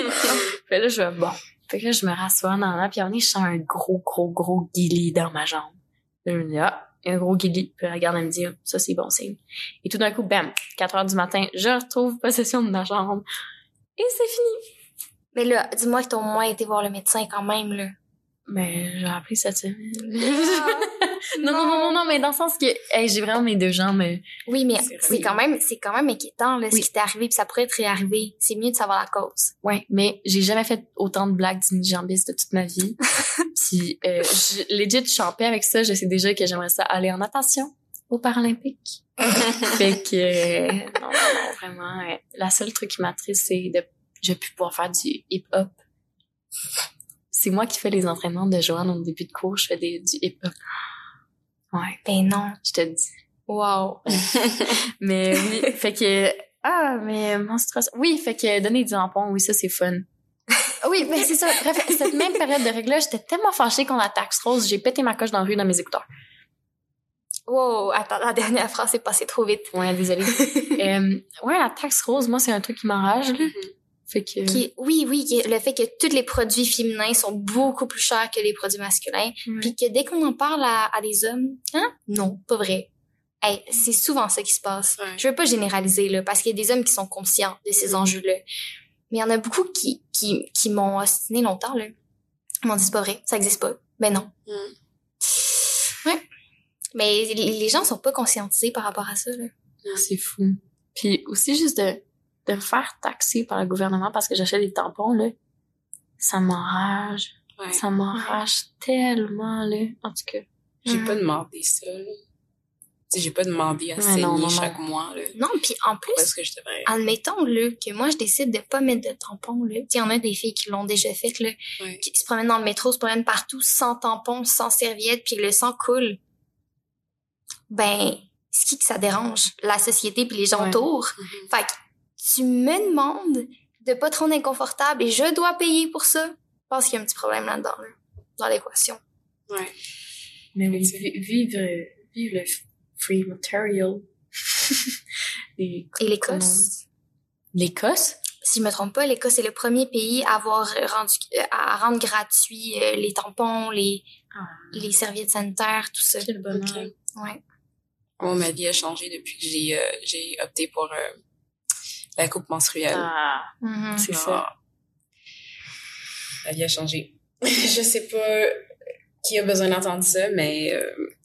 Fait là, je vais, bon. Fait que là, je me rassois dans là, puis moment donné, je sens un gros, gros, gros guilly dans ma jambe. Là, je me dis, ah, un gros guilly. Puis la garde, elle me dit, ça, c'est bon signe. Et tout d'un coup, bam, 4 heures du matin, je retrouve possession de ma jambe. Et c'est fini. Mais là, dis-moi que t'as au moins été voir le médecin quand même, là. Mais j'ai appris cette semaine. non, non, non, non, non, mais dans le sens que, j'ai vraiment mes deux jambes. mais- Oui, mais C'est quand même, c'est quand même inquiétant, là, ce qui t'est arrivé, puis ça pourrait te réarriver. C'est mieux de savoir la cause. Ouais, mais j'ai jamais fait autant de blagues d'unijambiste de toute ma vie. Puis, euh, je, legit, je suis en paix avec ça. Je sais déjà que j'aimerais ça aller en natation aux Paralympiques. fait que, euh, non, non, non, vraiment, euh, la seule truc qui m'attriste, c'est de, je vais plus pouvoir faire du hip-hop. C'est moi qui fais les entraînements de Joanne au début de cours. Je fais des, du hip-hop. Ouais, Ben non. je te dis. Wow. Mais oui, fait que ah mais menstruation. Oui, fait que donner des tampons, oui ça c'est fun. Oui, mais c'est ça. Bref, cette même période de règle j'étais tellement fâchée contre la taxe rose, j'ai pété ma coche dans la rue dans mes écouteurs. Wow, attends, la dernière phrase est passée trop vite. Ouais, désolée. euh, ouais, la taxe rose, moi c'est un truc qui m'enrage. Fait que... Qui- oui, oui, le fait que tous les produits féminins sont beaucoup plus chers que les produits masculins. Puis que dès qu'on en parle à, à des hommes, hein? Non, pas vrai. Hey, c'est souvent ça qui se passe. Je veux pas généraliser, là, parce qu'il y a des hommes qui sont conscients de ces Mhm. enjeux-là. Mais il y en a beaucoup qui, qui, qui m'ont ostiné longtemps, là. Ils m'ont dit, c'est pas vrai, ça existe pas. Ben non. Mm. Ouais. Mais les les gens sont pas conscientisés par rapport à ça, là. C'est fou. Puis aussi juste de, de me faire taxer par le gouvernement parce que j'achète des tampons, là, ça m'enrage. Ouais. Ça m'enrage tellement, là. En tout cas. J'ai Mhm. pas demandé ça, là. Tu sais, j'ai pas demandé à Ouais, saigner non, non, non. chaque mois, là. Non, puis en plus, Pourquoi est-ce que je devrais... admettons le que moi je décide de pas mettre de tampon là. Il y en a des filles qui l'ont déjà fait là, Ouais. qui se promènent dans le métro, se promènent partout sans tampon, sans serviette, puis le sang coule. Ben, c'est qui que ça dérange La société puis les gens Ouais. autour. Mhm. Fait que tu me demandes de pas te rendre inconfortable et je dois payer pour ça. Je pense qu'il y a un petit problème là-dedans là, dans l'équation. Ouais. Mais oui, Effectivement. vi- vivre, vivre le free material. Et Et l'Écosse, L'Écosse? si je me trompe pas, l'Écosse est le premier pays à avoir rendu euh, à rendre gratuit euh, les tampons, les Ah, les serviettes sanitaires, tout ça. quel bonheur. Ok. Ouais. Moi, ma vie a changé depuis que j'ai euh, j'ai opté pour euh, la coupe menstruelle. Ah, Mhm. c'est ça. Ah. Ma vie a changé. je sais pas qui a besoin d'entendre ça, mais euh,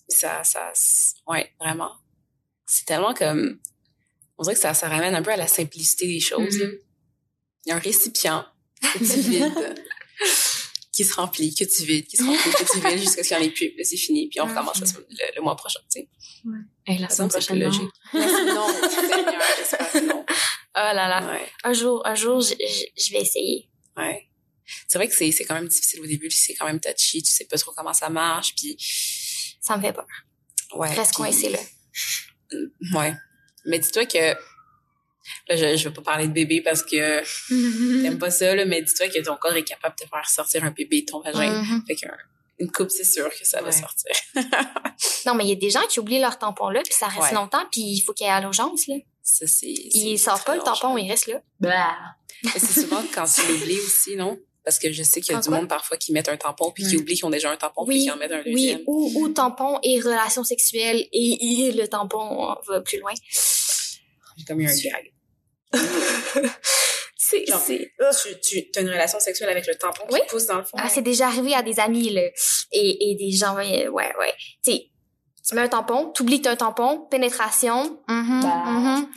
ça, ça, ouais, vraiment. C'est tellement comme, on dirait que ça, ça ramène un peu à la simplicité des choses. Là. Il y a un récipient que tu vides, qui se remplit, que tu vides, qui se remplit, que tu vides jusqu'à ce qu'il n'y en ait plus. Là, c'est fini, puis on Mhm. recommence la le, le mois prochain, tu sais. Hey, la Ça semaine prochaine, logique. non, Seigneur, j'espère que non. Oh là là. Ouais. Un jour, un jour, je, vais essayer. Ouais. C'est vrai que c'est, quand même difficile au début, puis c'est quand même touchy, tu sais pas trop comment ça marche, puis Ça me fait peur. ouais. Reste puis- coincé là. Ouais. Mais dis-toi que là, je, je vais pas parler de bébé parce que t'aimes pas ça, là, mais dis-toi que ton corps est capable de te faire sortir un bébé de ton vagin. Mhm. Fait qu'un une coupe, c'est sûr que ça va sortir. Non, mais il y a des gens qui oublient leur tampon là, puis ça reste Ouais. longtemps, puis il faut qu'il y ait à l'urgence là. Ça, c'est. Il sort pas le tampon, il reste là. Bah. C'est souvent quand tu l'oublies aussi, non? Parce que je sais qu'il y a du quoi? monde parfois qui mettent un tampon puis qui oublient qu'ils ont déjà un tampon Oui, puis qui en mettent un deuxième. Oui, ou, ou tampon et relation sexuelle et, et le tampon va plus loin. J'ai comme eu un gag. C'est, Tu, tu as une relation sexuelle avec le tampon Oui. qui pousse dans le fond. Ah, c'est déjà arrivé à des amis, là. Et, et des gens, ouais, ouais. Tu sais, tu un tampon, t'oublies que t'as un tampon, pénétration, mhm, Bah. mhm.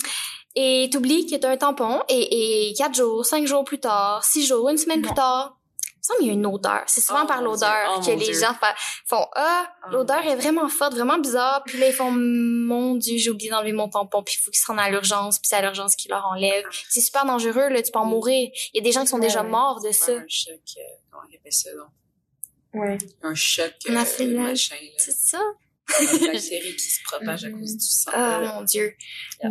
et t'oublies que t'as un tampon, et, et quatre jours, cinq jours plus tard, six jours, une semaine plus tard, il me semble qu'il y a une odeur. C'est souvent Oh par l'odeur Dieu, oh que les Dieu. gens fa- font Ah, Oh l'odeur est vraiment forte, vraiment bizarre. Puis là, ils font Mon Dieu, j'ai oublié d'enlever mon tampon. Puis il faut qu'ils se rendent à l'urgence. Puis c'est à l'urgence qu'ils leur enlèvent. C'est super dangereux, là. Tu peux en mourir. Il y a des gens qui sont Ouais, déjà morts de ça. un choc, euh, comment on appelle ça, non? Ouais. Un choc, euh, affluent. machin, là. C'est ça. Une bactérie qui se propage à cause du sang. Là. mon Dieu.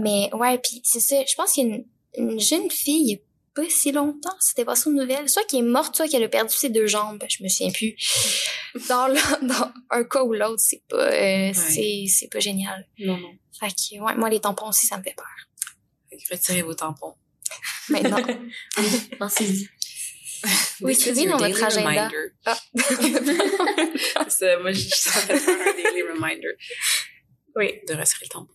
Mais ouais, puis c'est ça. Je pense qu'il y a une, une jeune fille, il y a pas si longtemps, c'était pas son nouvelle, soit qui est morte, soit qu'elle a perdu ses deux jambes. Je me souviens plus. Dans, le- dans un cas ou l'autre, c'est pas, euh, c'est, c'est pas génial. Non, non. Fait que, ouais, moi, les tampons aussi, ça me fait peur. Fait que retirez vos tampons. Maintenant. Pensez-y. Oui, écrivez your dans votre agenda. reminder. Ah. C'est moi, je faire un daily reminder oui. de retirer le tampon.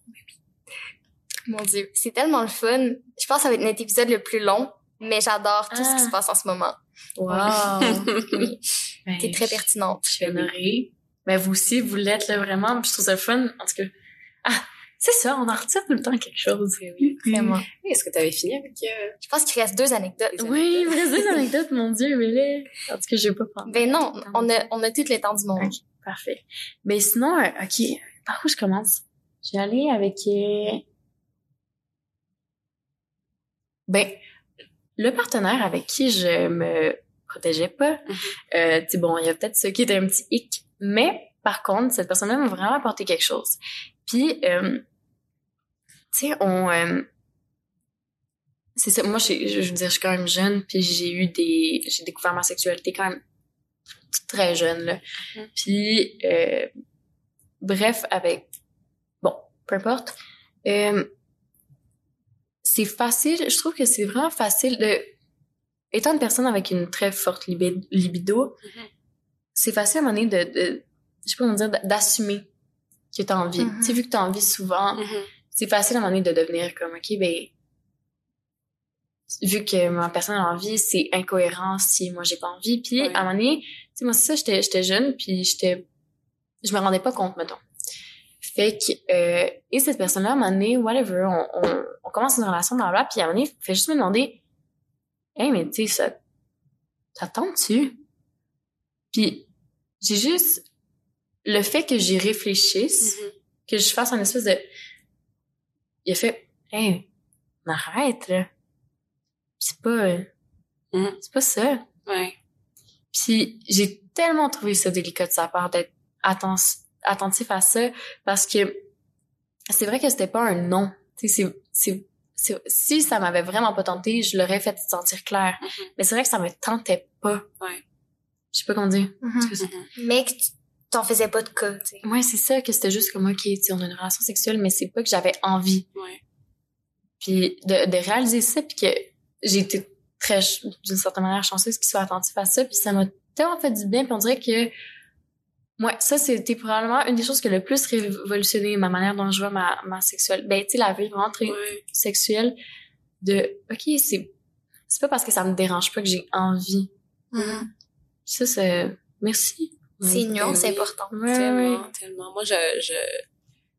Mon Dieu. C'est tellement le fun. Je pense que ça va être notre épisode le plus long, mais j'adore tout ce qui Ah. se passe en ce moment. Wow. Oui. Ben, T'es très pertinente. Je suis honorée. Mais vous aussi, vous l'êtes là vraiment. Je trouve ça fun. En tout cas. Ah, c'est ça, on en retire tout le temps quelque chose. Oui. Vraiment. Est-ce que tu avais fini avec... euh, Je pense qu'il reste deux anecdotes. Oui, il reste des anecdotes, mon Dieu, mais là. En tout cas, je vais pas prendre. Ben non, on a, on a tout le temps du monde. Ok, parfait. Mais sinon, euh, ok, par où je commence? Je vais aller avec... euh, Ben, le partenaire avec qui je me protégeais pas, Mhm. euh, tu sais, bon, il y a peut-être ce qui était un petit hic, mais par contre, cette personne-là m'a vraiment apporté quelque chose. Puis, euh, tu sais, on... euh, c'est ça, moi, je je veux dire, je suis quand même jeune, puis j'ai eu des... J'ai découvert ma sexualité quand même très jeune, là. Mhm. Puis, euh, bref, avec... Bon, peu importe. Euh, c'est facile, je trouve que c'est vraiment facile de étant une personne avec une très forte libi- libido, Mhm. c'est facile à un moment donné de, de je sais pas comment dire, d'assumer que t'as envie. Mhm. Tu sais, vu que t'as envie souvent. C'est facile à un moment donné de devenir comme, OK, ben, vu que ma personne a envie, c'est incohérent si moi j'ai pas envie. Puis, à un moment donné, tu sais, moi, c'est ça, j'étais, j'étais jeune, puis j'étais, je me rendais pas compte, mettons. Fait que, euh, et cette personne-là, à un moment donné, whatever, on, on, on commence une relation, dans puis à un moment donné, fait juste me demander, hey, mais tu sais, ça, ça tente-tu? Puis, j'ai juste, le fait que j'y réfléchisse, Mhm. que je fasse un espèce de, il a fait, hey, arrête, là. C'est pas, euh, Mhm. c'est pas ça. Ouais. Puis j'ai tellement trouvé ça délicat de sa part d'être atten- attentif à ça parce que c'est vrai que c'était pas un non. Tu sais, c'est, c'est, si ça m'avait vraiment pas tenté, je l'aurais fait sentir clair. Mhm. Mais c'est vrai que ça me tentait pas. Ouais. Je sais pas comment dire. Mhm. Que c'est- Mhm. Mais que tu t'en faisais pas de cas, tu sais. Ouais, c'est ça, que c'était juste comme, ok, tu on a une relation sexuelle, mais c'est pas que j'avais envie. Ouais. Puis de, de réaliser ça, puis que j'ai été très, d'une certaine manière, chanceuse qu'il soit attentif à ça, puis ça m'a tellement fait du bien, puis on dirait que, ouais, ça, c'était probablement une des choses qui a le plus révolutionné ma manière dont je vois ma, ma sexuelle. Ben, tu sais, la vie vraiment très Ouais. sexuelle, de, ok, c'est, c'est pas parce que ça me dérange pas que j'ai envie. Mhm. Ça, c'est, merci. C'est une nuance oui. importante. Ouais, Tellement, ouais. tellement. Moi, je, je,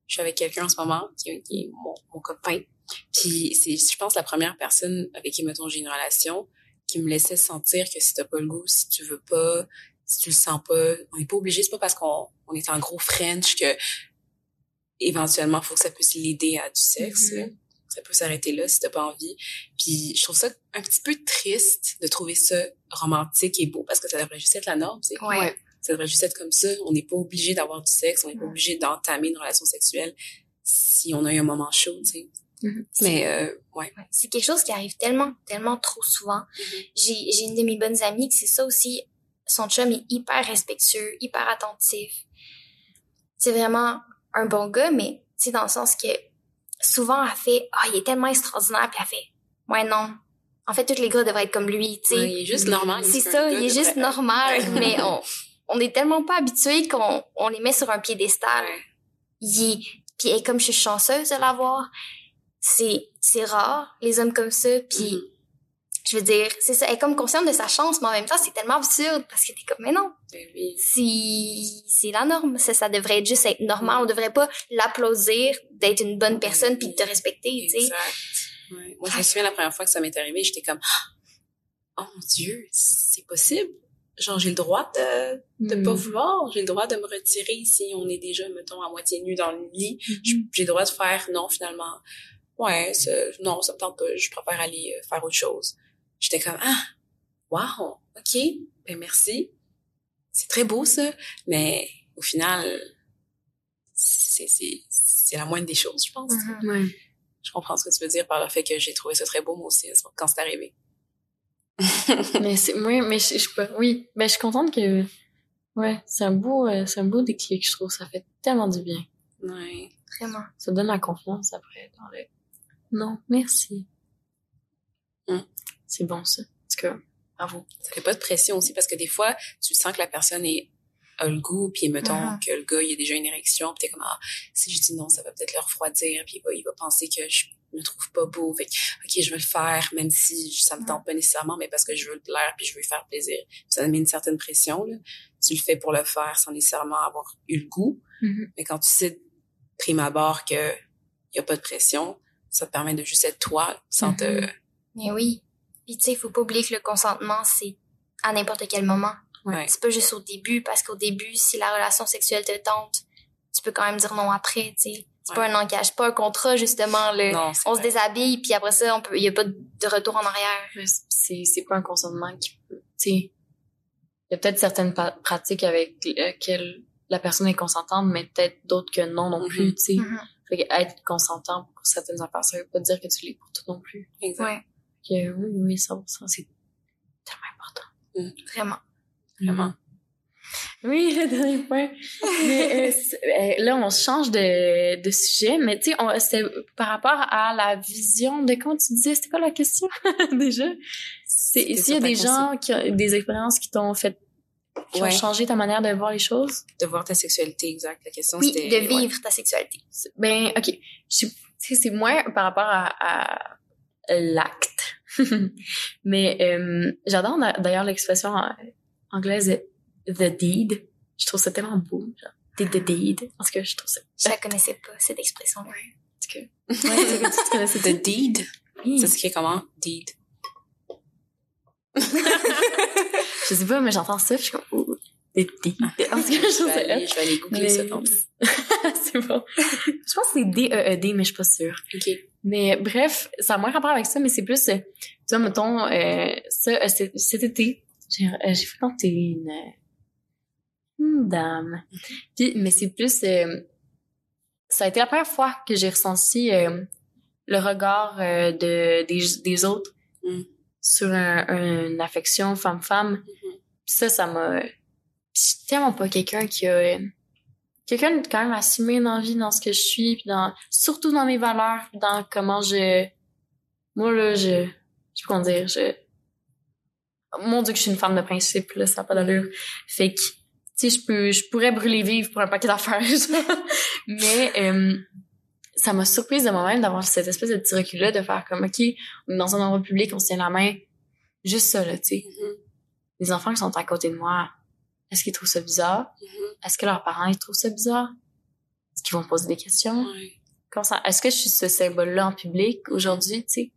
je suis avec quelqu'un en ce moment qui, qui est mon, mon copain. Puis c'est, je pense, la première personne avec qui, mettons, j'ai une relation qui me laissait sentir que si t'as pas le goût, si tu veux pas, si tu le sens pas, on n'est pas obligé. C'est pas parce qu'on on est en gros French que éventuellement, faut que ça puisse l'aider à du sexe. Mhm. là. Ça peut s'arrêter là si t'as pas envie. Puis je trouve ça un petit peu triste de trouver ça romantique et beau parce que ça devrait juste être la norme. c'est Ouais. Ça devrait juste être comme ça. On n'est pas obligé d'avoir du sexe, on n'est pas obligé d'entamer une relation sexuelle si on a eu un moment chaud, tu sais. Mhm. Mais euh, ouais. C'est quelque chose qui arrive tellement, tellement trop souvent. Mhm. J'ai, j'ai une de mes bonnes amies qui c'est ça aussi. Son chum est hyper respectueux, hyper attentif. C'est vraiment un bon gars, mais tu sais, dans le sens que souvent, elle fait, ah, il est tellement extraordinaire, puis elle fait, ouais, non. En fait, tous les gars devraient être comme lui, tu sais. Ouais, il est juste normal. C'est ce ça, il est juste normal, mais on, on est tellement pas habitués qu'on on les met sur un piédestal. Est, puis et comme je suis chanceuse de l'avoir, c'est c'est rare les hommes comme ça. Puis Mhm. je veux dire, c'est ça, elle est comme consciente de sa chance, mais en même temps c'est tellement absurde parce que t'es comme mais non, Ben oui. c'est c'est la norme, ça ça devrait être juste être normal, on devrait pas l'applaudir d'être une bonne personne puis de te respecter, tu sais. Exact. Ouais. Moi, je me souviens la première fois que ça m'est arrivé, j'étais comme, oh mon Dieu, c'est possible? Genre, j'ai le droit de, de pas Mhm. vouloir. J'ai le droit de me retirer si on est déjà, mettons, à moitié nu dans le lit. J- J'ai le droit de faire non, finalement. Ouais, non, ça me tente pas. Je préfère aller euh, faire autre chose. J'étais comme, ah, wow, ok, ben merci. C'est très beau, ça. Mais au final, c'est, c'est, c'est la moindre des choses, je pense. Mhm. Ouais. Je comprends ce que tu veux dire par le fait que j'ai trouvé ça très beau, moi aussi, quand c'est arrivé. Mais c'est oui mais je, je pas oui mais je suis contente que ouais c'est un beau euh, c'est un beau déclic je trouve ça fait tellement du bien Ouais. Vraiment. ça donne la confiance après dans le non merci Mm. c'est bon ça parce que bravo Ça fait pas de pression aussi parce que des fois, tu sens que la personne est, a le goût, puis mettons Mhm. que le gars, il a déjà une érection, puis t'es comme, ah, si je dis non, ça va peut-être le refroidir, puis il va, il va penser que je me trouve pas beau. Fait que, ok, je vais le faire, même si ça me tente pas nécessairement, mais parce que je veux le plaire, puis je veux lui faire plaisir. Ça met une certaine pression, là. Tu le fais pour le faire sans nécessairement avoir eu le goût. Mhm. Mais quand tu sais, prime abord que y a pas de pression, ça te permet de juste être toi, sans te... Mhm. Mais oui. Puis tu sais, il faut pas oublier que le consentement c'est à n'importe quel moment. Ouais. C'est pas juste au début, parce qu'au début, si la relation sexuelle te tente, tu peux quand même dire non après, tu sais. C'est pas un engagement, pas un contrat, justement, le, Non, on se déshabille, puis après ça, on peut, y a pas de retour en arrière. C'est c'est pas un consentement qui peut tu sais il y a peut-être certaines pratiques avec lesquelles la personne est consentante mais peut-être d'autres que non non Mhm. plus tu sais Mhm. fait que être consentant pour certaines affaires ça veut pas dire que tu l'es pour tout non plus Exact. Ouais, que oui oui 100% c'est tellement important vraiment. Vraiment. Oui, le dernier point. mais, euh, euh, là, on change de, de sujet, mais tu sais, on- c'est par rapport à la vision de comment tu disais, c'était quoi la question? Déjà? C'est C'était s'il y a des gens qui ont des expériences qui t'ont fait, qui Ouais. ont changé ta manière de voir les choses? De voir ta sexualité, exact. La question, Oui, c'était... de vivre ta sexualité. Ben, ok. C'est moins par rapport à, à l'acte. mais euh, j'adore d'a- d'ailleurs l'expression euh, anglaise the deed. Je trouve ça tellement beau. Genre, did the deed. Parce que je trouve ça. Je la connaissais pas, cette expression-là. Parce que, ouais, c'est que tu connaissais The deed. Oui. Ça s'écrit comment? Deed. Je sais pas, mais j'entends ça, je suis comme, oh, the deed. En tout cas, je je, trouve vais ça aller, je vais aller googler Mais- ça c'est bon. Je pense que c'est D-E-E-D, mais je suis pas sûre. OK. Mais bref, ça a moins rapport avec ça, mais c'est plus, euh, tu vois, mettons, euh, ça, euh, cet été, j'ai euh, fréquenté une, euh, une dame. Puis, mais c'est plus, euh, ça a été la première fois que j'ai ressenti euh, le regard euh, de, des, des autres Mm. sur un, un- une affection femme-femme. Mhm. Puis ça, ça m'a... Je tellement pas quelqu'un qui a... euh, quelqu'un de quand même assumé dans la vie, dans ce que je suis, puis dans, surtout dans mes valeurs, dans comment je, moi, là, je, je comment dire, je, mon dieu que je suis une femme de principe, là, ça n'a pas d'allure. Fait que, tu sais, je peux, je pourrais brûler vivre pour un paquet d'affaires, mais, euh, ça m'a surprise de moi-même d'avoir cette espèce de petit recul-là, de faire comme, OK, on est dans un endroit public, on se tient la main. Juste ça, là, tu sais. Mhm. Les enfants qui sont à côté de moi, est-ce qu'ils trouvent ça bizarre? Mhm. Est-ce que leurs parents, ils trouvent ça bizarre? Est-ce qu'ils vont me poser des questions? Comment ça- Est-ce que je suis ce symbole-là en public aujourd'hui, tu sais?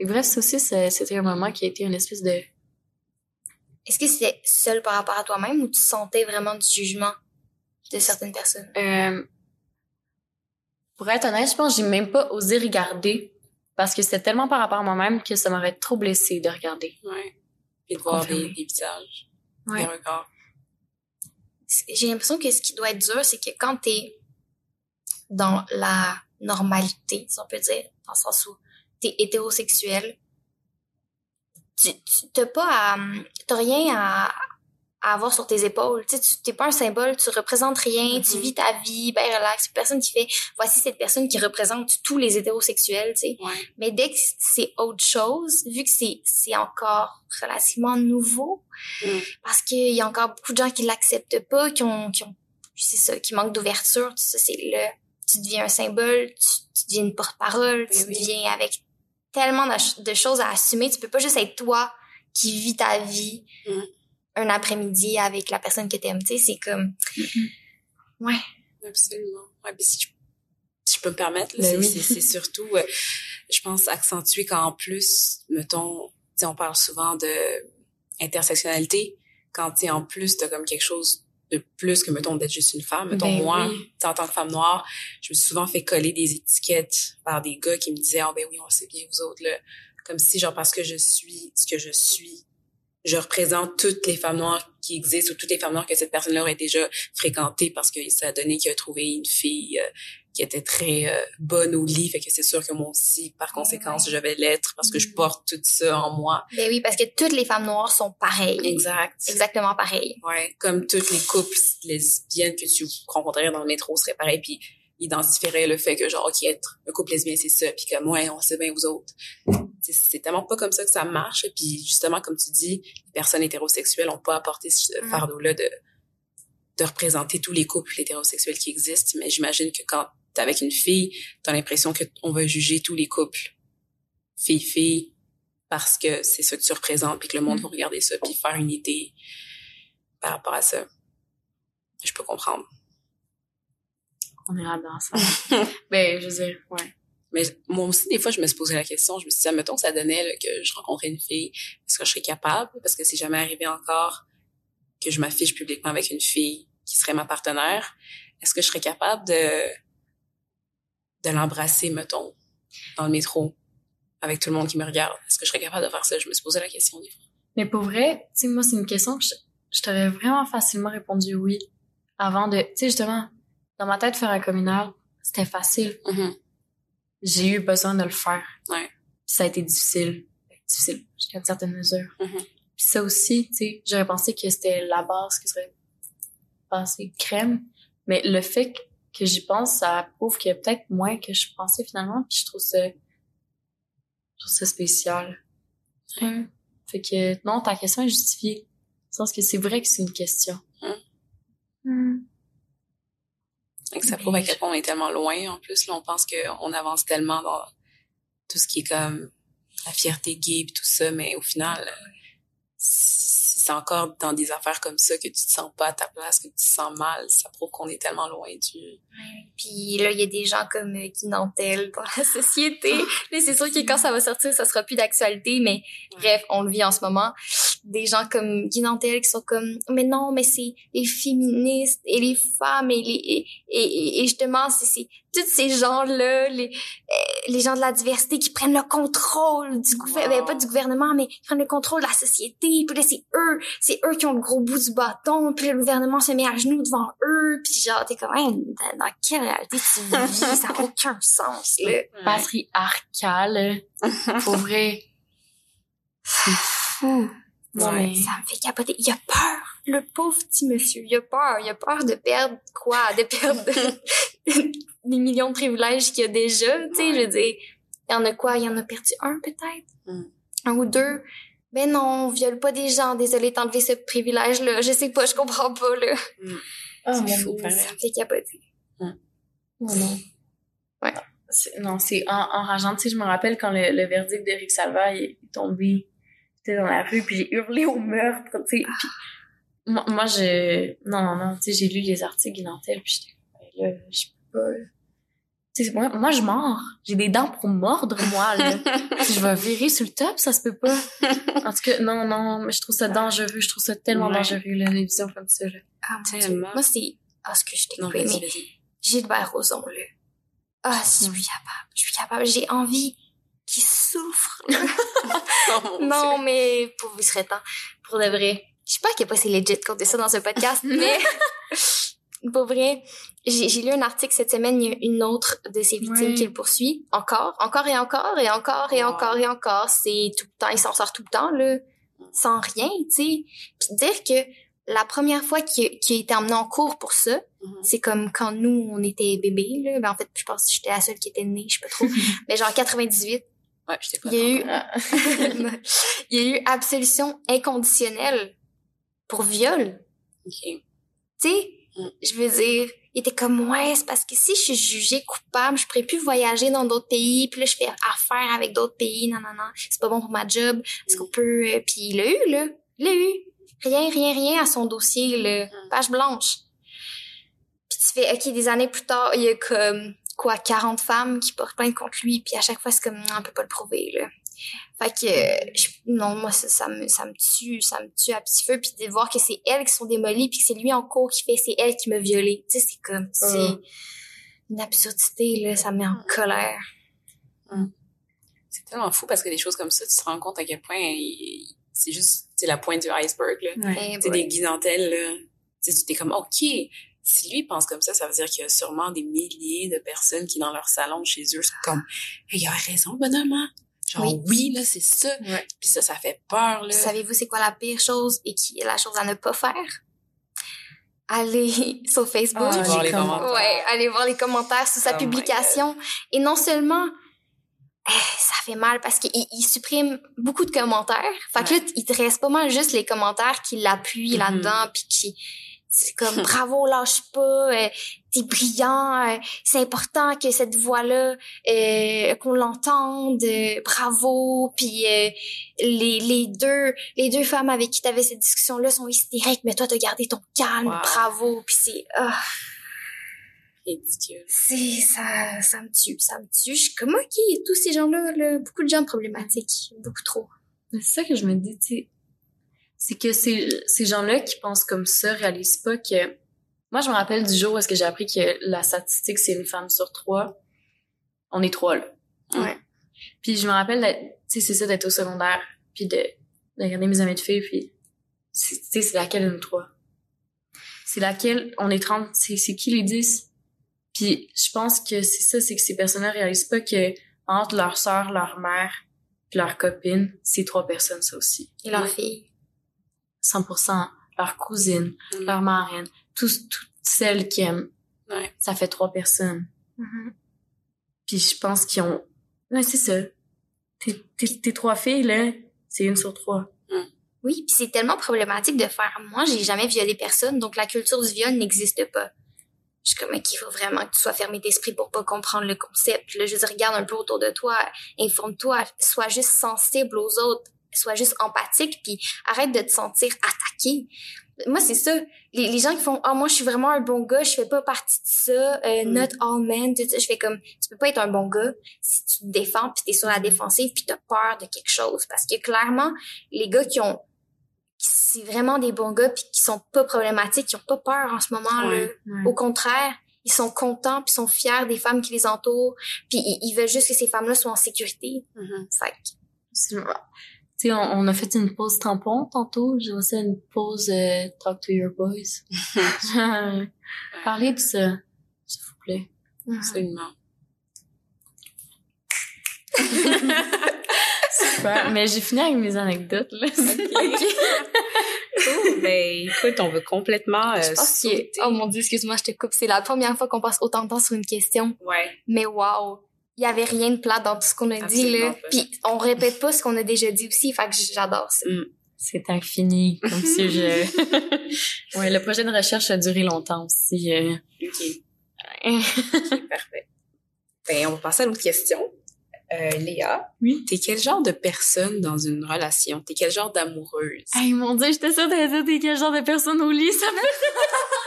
Et bref, ça aussi, c'était un moment qui a été une espèce de... Est-ce que c'était seul par rapport à toi-même ou tu sentais vraiment du jugement de certaines personnes? Euh, pour être honnête, je pense que j'ai même pas osé regarder parce que c'était tellement par rapport à moi-même que ça m'aurait trop blessé de regarder. Ouais. Puis de voir des, visages, Ouais. des regards. J'ai l'impression que ce qui doit être dur, c'est que quand t'es dans la normalité, si on peut dire, dans le sens où t'es hétérosexuel, tu t'as pas à, t'as rien à, à avoir sur tes épaules. Tu t'es pas un symbole, tu représentes rien, tu Mhm. vis ta vie, ben relax. Personne qui fait, voici cette personne qui représente tous les hétérosexuels, tu sais. Ouais. Mais dès que c'est autre chose, vu que c'est c'est encore relativement nouveau, Mm. parce qu'il y a encore beaucoup de gens qui l'acceptent pas, qui ont, qui ont, c'est ça, qui manquent d'ouverture, tout ça, c'est là, tu deviens un symbole, tu, tu deviens une porte-parole, Oui, tu oui. deviens avec tellement de, de choses à assumer, tu peux pas juste être toi qui vis ta vie Mm. un après-midi avec la personne que t'aimes, tu sais, c'est comme, ouais. Absolument. Ouais, puis si je, si je peux me permettre, Ben c'est, oui. surtout, euh, je pense, accentuer qu'en plus, mettons, on parle souvent de intersectionnalité, quand tu en plus, t'as comme quelque chose de plus que, mettons, d'être juste une femme. Mettons, Ben moi, oui. en tant que femme noire, je me suis souvent fait coller des étiquettes par des gars qui me disaient, ah ben oui, on sait bien, vous autres, là. Comme si, genre, parce que je suis ce que je suis, je représente toutes les femmes noires qui existent ou toutes les femmes noires que cette personne-là aurait déjà fréquentées parce que ça a donné qu'il a trouvé une fille euh, qui était très euh, bonne au lit. Fait que c'est sûr que moi aussi, par conséquence, je vais l'être parce que je Mhm. porte tout ça en moi. Ben oui, parce que toutes les femmes noires sont pareilles. Exact. Exactement pareilles. Ouais, comme toutes les couples lesbiennes que tu rencontrerais dans le métro seraient pareilles, puis identifieraient le fait que genre ok être un couple lesbien c'est ça, puis comme ouais on sait bien vous autres. C'est- tellement pas comme ça que ça marche, puis justement comme tu dis, les personnes hétérosexuelles ont pas apporté ce Mm. fardeau-là de de représenter tous les couples hétérosexuels qui existent, mais j'imagine que quand t'es avec une fille, t'as l'impression que on va juger tous les couples fille-fille parce que c'est ça que tu représentes, puis que le monde Mm. va regarder ça, puis faire une idée par rapport à ça. Je peux comprendre. On est là-dedans, ça. ben, je veux dire, ouais. Mais moi aussi, des fois, je me suis posé la question, je me suis dit, mettons, ça donnait là, que je rencontrais une fille, est-ce que je serais capable? Parce que c'est jamais arrivé encore que je m'affiche publiquement avec une fille qui serait ma partenaire. Est-ce que je serais capable de, de l'embrasser, mettons, dans le métro, avec tout le monde qui me regarde? Est-ce que je serais capable de faire ça? Je me suis posé la question. Mais pour vrai, tu sais, moi, c'est une question que je, je t'aurais vraiment facilement répondu oui. Avant de, tu sais, justement, dans ma tête, faire un communard, c'était facile. J'ai eu besoin de le faire. Ouais. Puis ça a été difficile. Difficile, jusqu'à une certaine mesure. Mhm. Puis ça aussi, tu sais, j'aurais pensé que c'était la base qui serait passé crème. Mais le fait que j'y pense, ça prouve qu'il y a peut-être moins que je pensais finalement. Puis je trouve ça, je trouve ça spécial. Fait que non, ta question est justifiée. Dans le sens que c'est vrai que c'est une question. Hum. Donc, ça prouve à quel point on est tellement loin. En plus, là, on pense qu'on avance tellement dans tout ce qui est comme la fierté gay et tout ça, mais au final, c'est encore dans des affaires comme ça que tu te sens pas à ta place, que tu te sens mal. Ça prouve qu'on est tellement loin du... Puis là, il y a des gens comme euh, Guy Nantel dans la société. là, c'est sûr que quand ça va sortir, ça sera plus d'actualité, mais bref, on le vit en ce moment. Des gens comme Guy Nantel qui sont comme, mais non, mais c'est les féministes et les femmes et les, et, et, et justement, c'est tous ces gens-là, les, euh, les gens de la diversité qui prennent le contrôle du gouvernement, ben, pas du gouvernement, mais qui prennent le contrôle de la société. Puis là, c'est eux, c'est eux qui ont le gros bout du bâton. Puis le gouvernement se met à genoux devant eux. Puis genre, t'es comme, hey, dans, quelle réalité tu vis? ça n'a aucun sens, là. Patriarcal, pour vrai. C'est fou. Non, mais ça me fait capoter. Il a peur. Le pauvre petit monsieur, il a peur. Il a peur de perdre quoi? De perdre des millions de privilèges qu'il a déjà. Tu sais, je veux dire, il y en a quoi? Il y en a perdu un peut-être? Mm. Un ou deux? Ben non, on viole pas des gens. Désolé d'enlever ce privilège-là. Je sais pas, je comprends pas, là. Mm. Oh, C'est mon fou. Ça me fait capoter. Non, non. Ouais. C'est- Non, c'est en- enrageant. Tu sais, je me rappelle quand le, le verdict d'Éric Salva est tombé, j'étais dans la rue, puis j'ai hurlé au meurtre, tu sais. Puis moi, moi, je... Non, non, non, tu sais, j'ai lu les articles Guinantel, puis j'étais Ben là, je peux pas... Tu sais, moi, moi, je mords. J'ai des dents pour mordre, moi, là. Si je vais virer sur le top, ça se peut pas. En tout cas, non, non, mais je trouve ça dangereux. Je trouve ça tellement Ouais. dangereux, là, les visions comme ça, là. Ah. Tellement. Moi, c'est... Ah, ce que je t'ai mais. Gilbert Rozon, là. Ah, je suis capable. Je suis capable. J'ai envie qu'il souffre. Oh, non, mais pour vous serait temps. Pour de vrai. Je sais pas à quel point c'est legit de compter ça dans ce podcast, mais pour vrai, j'ai lu un article cette semaine, il y a une autre de ses victimes Ouais. qui le poursuit. Encore, encore et encore et encore et Wow. encore et encore. C'est tout le temps, il s'en sort tout le temps, là. Sans rien, tu sais. Puis dire que la première fois qu'il a, a été emmené en cours pour ça, Mhm. c'est comme quand nous, on était bébés, là. Ben, en fait, je pense que j'étais la seule qui était née, je sais pas trop. mais genre 98, Ouais, je pas il y a eu, il y a eu absolution inconditionnelle pour viol. Ok. Tu sais, Mm. je veux dire, il était comme, ouais, c'est parce que si je suis jugée coupable, je pourrais plus voyager dans d'autres pays, puis là, je fais affaire avec d'autres pays, non, non, non, c'est pas bon pour ma job, est-ce Mm. qu'on peut... euh, Puis il l'a eu, là, il l'a eu. Rien, rien, rien à son dossier, là, Mm. page blanche. Puis tu fais, OK, des années plus tard, il y a comme, quoi, 40 femmes qui portent plainte contre lui, puis à chaque fois, c'est comme, on peut pas le prouver, là. Fait que, je- non, moi, ça, ça me, ça me tue, ça me tue à petit feu, puis de voir que c'est elles qui sont démolies, puis que c'est lui en cours qui fait, c'est elle qui m'a violée. Tu sais, c'est comme, c'est Mm. une absurdité, là, ça me met en colère. C'est tellement fou parce que des choses comme ça, tu te rends compte à quel point c'est juste c'est la pointe du iceberg. Là. Ouais. Eh Tu sais, boy. des guisantelles, là. Tu sais, tu t'es comme, OK, si lui pense comme ça, ça veut dire qu'il y a sûrement des milliers de personnes qui, dans leur salon chez eux, sont comme, il a raison, bonhomme, hein? Genre, Oui. oui, là, c'est ça. Ouais. Puis ça, ça fait peur, là. Savez-vous c'est quoi la pire chose et qui est la chose à ne pas faire? Allez sur Facebook. Ah, voir les commentaires. Ouais, allez voir les commentaires sous sa Oh publication. Et non seulement, eh, ça fait mal parce qu'il il supprime beaucoup de commentaires. Fait que là, il te reste pas mal juste les commentaires qui l'appuient Mhm. là-dedans puis qui, c'est comme bravo, lâche pas, euh, t'es brillant, euh, c'est important que cette voix-là, euh, qu'on l'entende, euh, bravo, puis les, les deux les deux femmes avec qui t'avais cette discussion-là sont hystériques, mais toi t'as gardé ton calme, Wow. bravo, puis c'est ah, Ridicule. c'est ça ça me tue, ça me tue. Je suis comme ok, tous ces gens-là, là, beaucoup de gens problématiques, beaucoup trop. C'est ça que je me dis, tu. C'est que ces, ces gens-là qui pensent comme ça réalisent pas que... Moi, je me rappelle du jour où est-ce que j'ai appris que la statistique, c'est une femme sur trois. On est trois, là. Ouais. Puis je me rappelle, d'être- tu sais, c'est ça d'être au secondaire, puis de, de regarder mes amis de filles, puis c'est- tu sais, c'est laquelle de nous trois? C'est laquelle, on est 30, c'est c'est qui les 10? Puis je pense que c'est ça, c'est que ces personnes-là réalisent pas que entre leur sœur, leur mère, puis leur copine, c'est trois personnes, ça aussi. Et leur fille. 100%, leur cousine, Mm. leur marraine, tous, toutes celles qui aiment. Ouais. Ça fait trois personnes. Mhm. Puis je pense qu'ils ont... Ouais, c'est ça. Tes, tes, tes trois filles, là, c'est une sur trois. Oui, puis c'est tellement problématique de faire. Moi, j'ai jamais violé personne, donc la culture du viol n'existe pas. Je suis comme, mais qu'il faut vraiment que tu sois fermé d'esprit pour pas comprendre le concept. Là, je veux dire, regarde un peu autour de toi, informe-toi, sois juste sensible aux autres, sois juste empathique, puis arrête de te sentir attaqué. Moi, c'est ça. Les, les gens qui font, ah, moi, je suis vraiment un bon gars, je fais pas partie de ça, euh, Mm. not all men, tout ça. Je fais comme, tu peux pas être un bon gars si tu te défends, puis t'es sur la défensive, puis t'as peur de quelque chose. Parce que clairement, les gars qui ont qui c'est vraiment des bons gars puis qui sont pas problématiques, qui ont pas peur en ce moment là. Ouais. Au contraire, ils sont contents puis sont fiers des femmes qui les entourent, puis ils, veulent juste que ces femmes-là soient en sécurité. Fait que- C'est- sais, on, on a fait une pause tampon tantôt. J'ai aussi une pause euh, Talk to your boys. Parlez de ça, s'il vous plaît. Absolument. Super. Mais j'ai fini avec mes anecdotes, là. Cool. Ben, écoute, on veut complètement euh, Je pense que oh mon dieu, excuse-moi, je te coupe, c'est la première fois qu'on passe autant de temps sur une question. Ouais. Mais wow, il y avait rien de plat dans tout ce qu'on a dit là. Pas. Puis on répète pas ce qu'on a déjà dit aussi, fait que j'adore ça. C'est infini comme sujet. ouais, le projet de recherche a duré longtemps aussi. euh. OK. Ok, parfait. Ben, on va passer à l'autre question. Euh, Léa, Oui. t'es quel genre de personne dans une relation? T'es quel genre d'amoureuse? Hey, mon dieu, j'étais sûre d'aller dire t'es quel genre de personne au lit, ça me...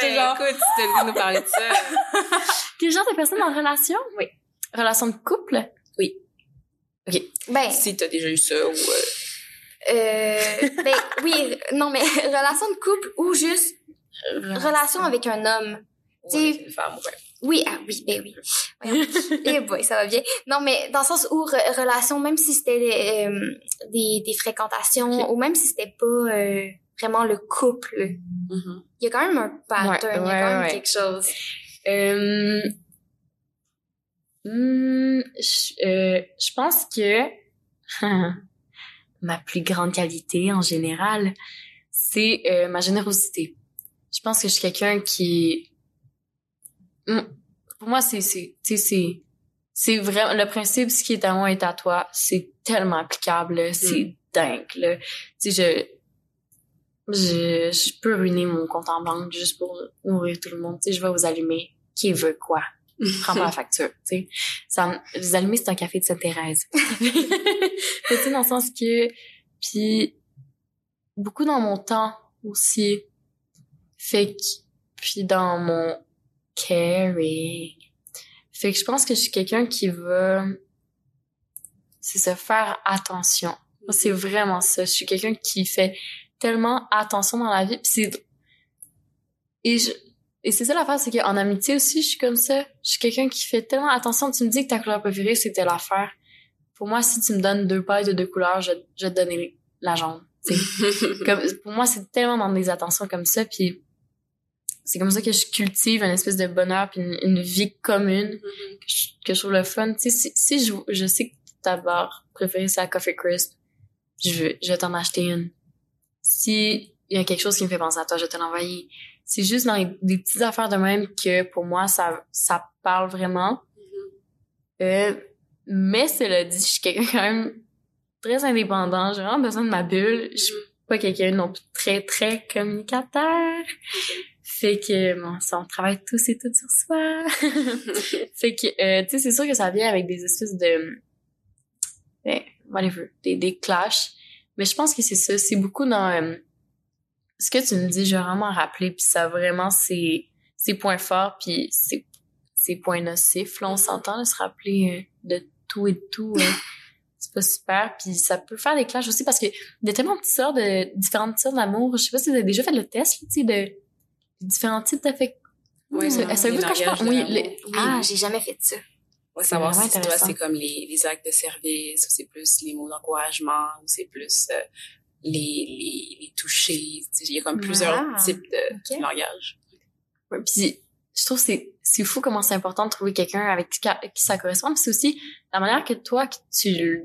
Ben, genre- écoute, tu t'as nous parler de ça. Quel genre de personne en relation? Oui. Relation de couple? Ben, si t'as déjà eu ça ou... euh, euh, ben oui, non mais relation de couple ou juste relation avec un homme. ou Tu- avec une femme, ouais. Oui, ah oui, ben oui. Voyons. Eh boy, ça va bien. Non, mais dans le sens où re- relation, même si c'était des, euh, des, des fréquentations Ok. ou même si c'était pas euh, vraiment le couple, Mhm. il y a quand même un pattern, il y a quand même quelque chose. Euh, hmm, je euh, je pense que ma plus grande qualité en général, c'est euh, ma générosité. Je pense que je suis quelqu'un qui, Hmm, pour moi, c'est c'est tu sais, c'est c'est vraiment le principe ce qui est à moi est à toi. C'est tellement applicable, c'est dingue. Là. Tu sais, je je, je peux ruiner mon compte en banque juste pour nourrir tout le monde. Tu sais, je vais vous allumer. Qui veut quoi? Prends pas la facture, tu sais. Ça, les allumer, c'est un café de Sainte-Thérèse. Tu sais, dans le sens que... Puis, beaucoup dans mon temps aussi. Fait que... Puis dans mon caring. Fait que je pense que je suis quelqu'un qui veut... C'est se faire attention. Moi, C'est vraiment ça. Je suis quelqu'un qui fait tellement attention dans la vie. Puis c'est... Et je... Et c'est ça l'affaire, c'est qu'en amitié aussi, je suis comme ça. Je suis quelqu'un qui fait tellement attention. Tu me dis que ta couleur préférée, c'était l'affaire. Pour moi, si tu me donnes deux pailles de deux couleurs, je, je vais te donner la jaune. comme, pour moi, c'est tellement dans des attentions comme ça. Puis c'est comme ça que je cultive une espèce de bonheur puis une, une vie commune Mhm. que je, que je trouve le fun. Tu sais, si, si je, je sais que ta barre préférée, c'est la Coffee Crisp, je, je vais t'en acheter une. Si il y a quelque chose qui me fait penser à toi, je vais te l'envoyer. C'est juste dans les- des petites affaires de même que pour moi, ça, ça parle vraiment. Euh, mais cela dit, je suis quelqu'un quand même très indépendant. J'ai vraiment besoin de ma bulle. Je suis pas quelqu'un non plus très, très communicateur. Fait que, bon, ça, on travaille tous et toutes sur soi. fait que, euh, tu sais, c'est sûr que ça vient avec des espèces de, ben, whatever, des, des clashs. Mais je pense que c'est ça. C'est beaucoup dans, euh, ce que tu me dis, je vais vraiment rappeler, puis ça vraiment, c'est, c'est points forts, puis c'est, c'est points nocifs. Là, on s'entend, de se rappeler euh, de tout et de tout. euh, c'est pas super, puis ça peut faire des clashs aussi parce que il y a tellement de sortes de différentes sortes d'amour. Je sais pas si vous avez déjà fait le test, tu sais, de différents types d'affect. Ouais, ça, c'est ça veut je de Oui, le- oui. Ah, j'ai jamais fait ça. Ouais, savoir si toi, c'est comme les, les actes de service, ou c'est plus les mots d'encouragement, ou c'est plus euh, les, les, les toucher. Tu sais, Il y a comme plusieurs Ah, types de ok. langages. Ouais, puis je trouve c'est c'est fou comment c'est important de trouver quelqu'un avec qui, qui ça correspond. C'est aussi la manière que toi que tu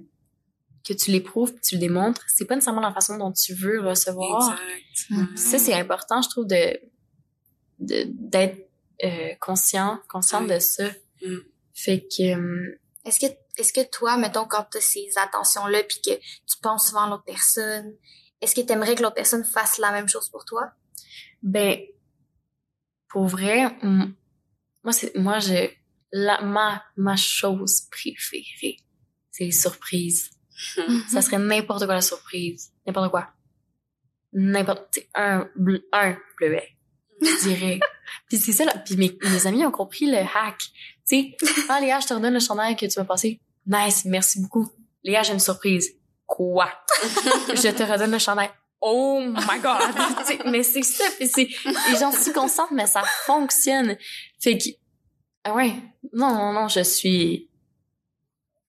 que tu l'éprouves, tu le démontres, c'est pas nécessairement la façon dont tu veux recevoir. Exact. Mhm. Ça, c'est important, je trouve, de de- d'être euh, conscient, consciente Ouais. de ça. Mm. Fait que... euh, Est-ce que, est-ce que toi, mettons, quand tu as ces attentions-là puis que tu penses souvent à l'autre personne, est-ce que tu aimerais que l'autre personne fasse la même chose pour toi? Ben, pour vrai, moi, c'est, moi, je, la, ma, ma chose préférée, c'est les surprises. Ça serait n'importe quoi la surprise. N'importe quoi. N'importe, un, un bleuet. Je dirais. puis c'est ça, là. Puis mes, mes amis ont compris le hack. Tu sais, ah, Léa, je te redonne le chandail que tu m'as passé. Nice, merci beaucoup. Léa, j'ai une surprise. Quoi? je te redonne le chandail. Oh my god! Mais c'est ça, puis c'est, les gens sont conscientes, mais ça fonctionne. Fait que, ah ouais, non, non, non, je suis,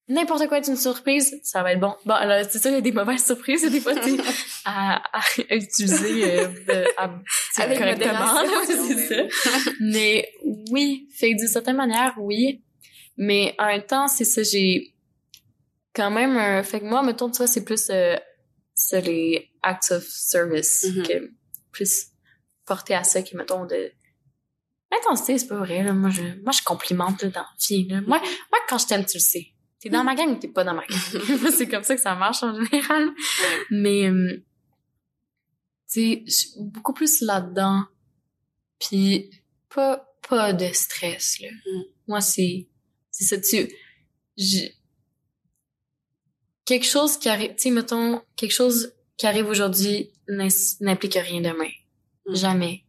n'importe quoi est une surprise, ça va être bon. Bon, alors, c'est ça, il y a des mauvaises surprises, des fois, tu à, à utiliser, euh, de- à, Avec correctement, c'est ça. Mais oui, fait que d'une certaine manière, oui. Mais en même temps, c'est ça, j'ai quand même un... Fait que moi, mettons, tu vois, c'est plus... euh, c'est les acts of service Mhm. que plus porté à ça qui, mettons, de... L'intensité, c'est pas vrai, là. Moi, je, moi, je complimente, là, dans la vie, là. Moi, moi, quand je t'aime, tu le sais. T'es dans ma gang ou t'es pas dans ma gang? C'est comme ça que ça marche, en général. Mais, euh, tu sais, je suis beaucoup plus là-dedans. Puis, pas, pas de stress, là. Mm. Moi, c'est, c'est ça, tu, je, quelque chose qui arrive, tu sais, mettons, quelque chose qui arrive aujourd'hui n'implique rien demain. Mm. Jamais.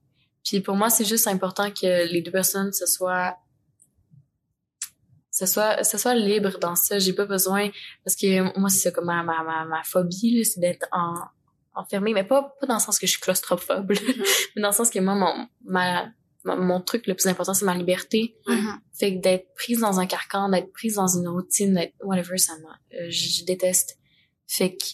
Puis pour moi, c'est juste important que les deux personnes se soient se soit se soit libre dans ça j'ai pas besoin parce que moi c'est ça comme ma ma ma, ma phobie là, c'est d'être en enfermée mais pas pas dans le sens que je suis claustrophobe là, mais dans le sens que moi mon ma, ma- mon truc le plus important c'est ma liberté Mhm. fait que d'être prise dans un carcan d'être prise dans une routine d'être whatever ça m'a euh, je, je déteste fait que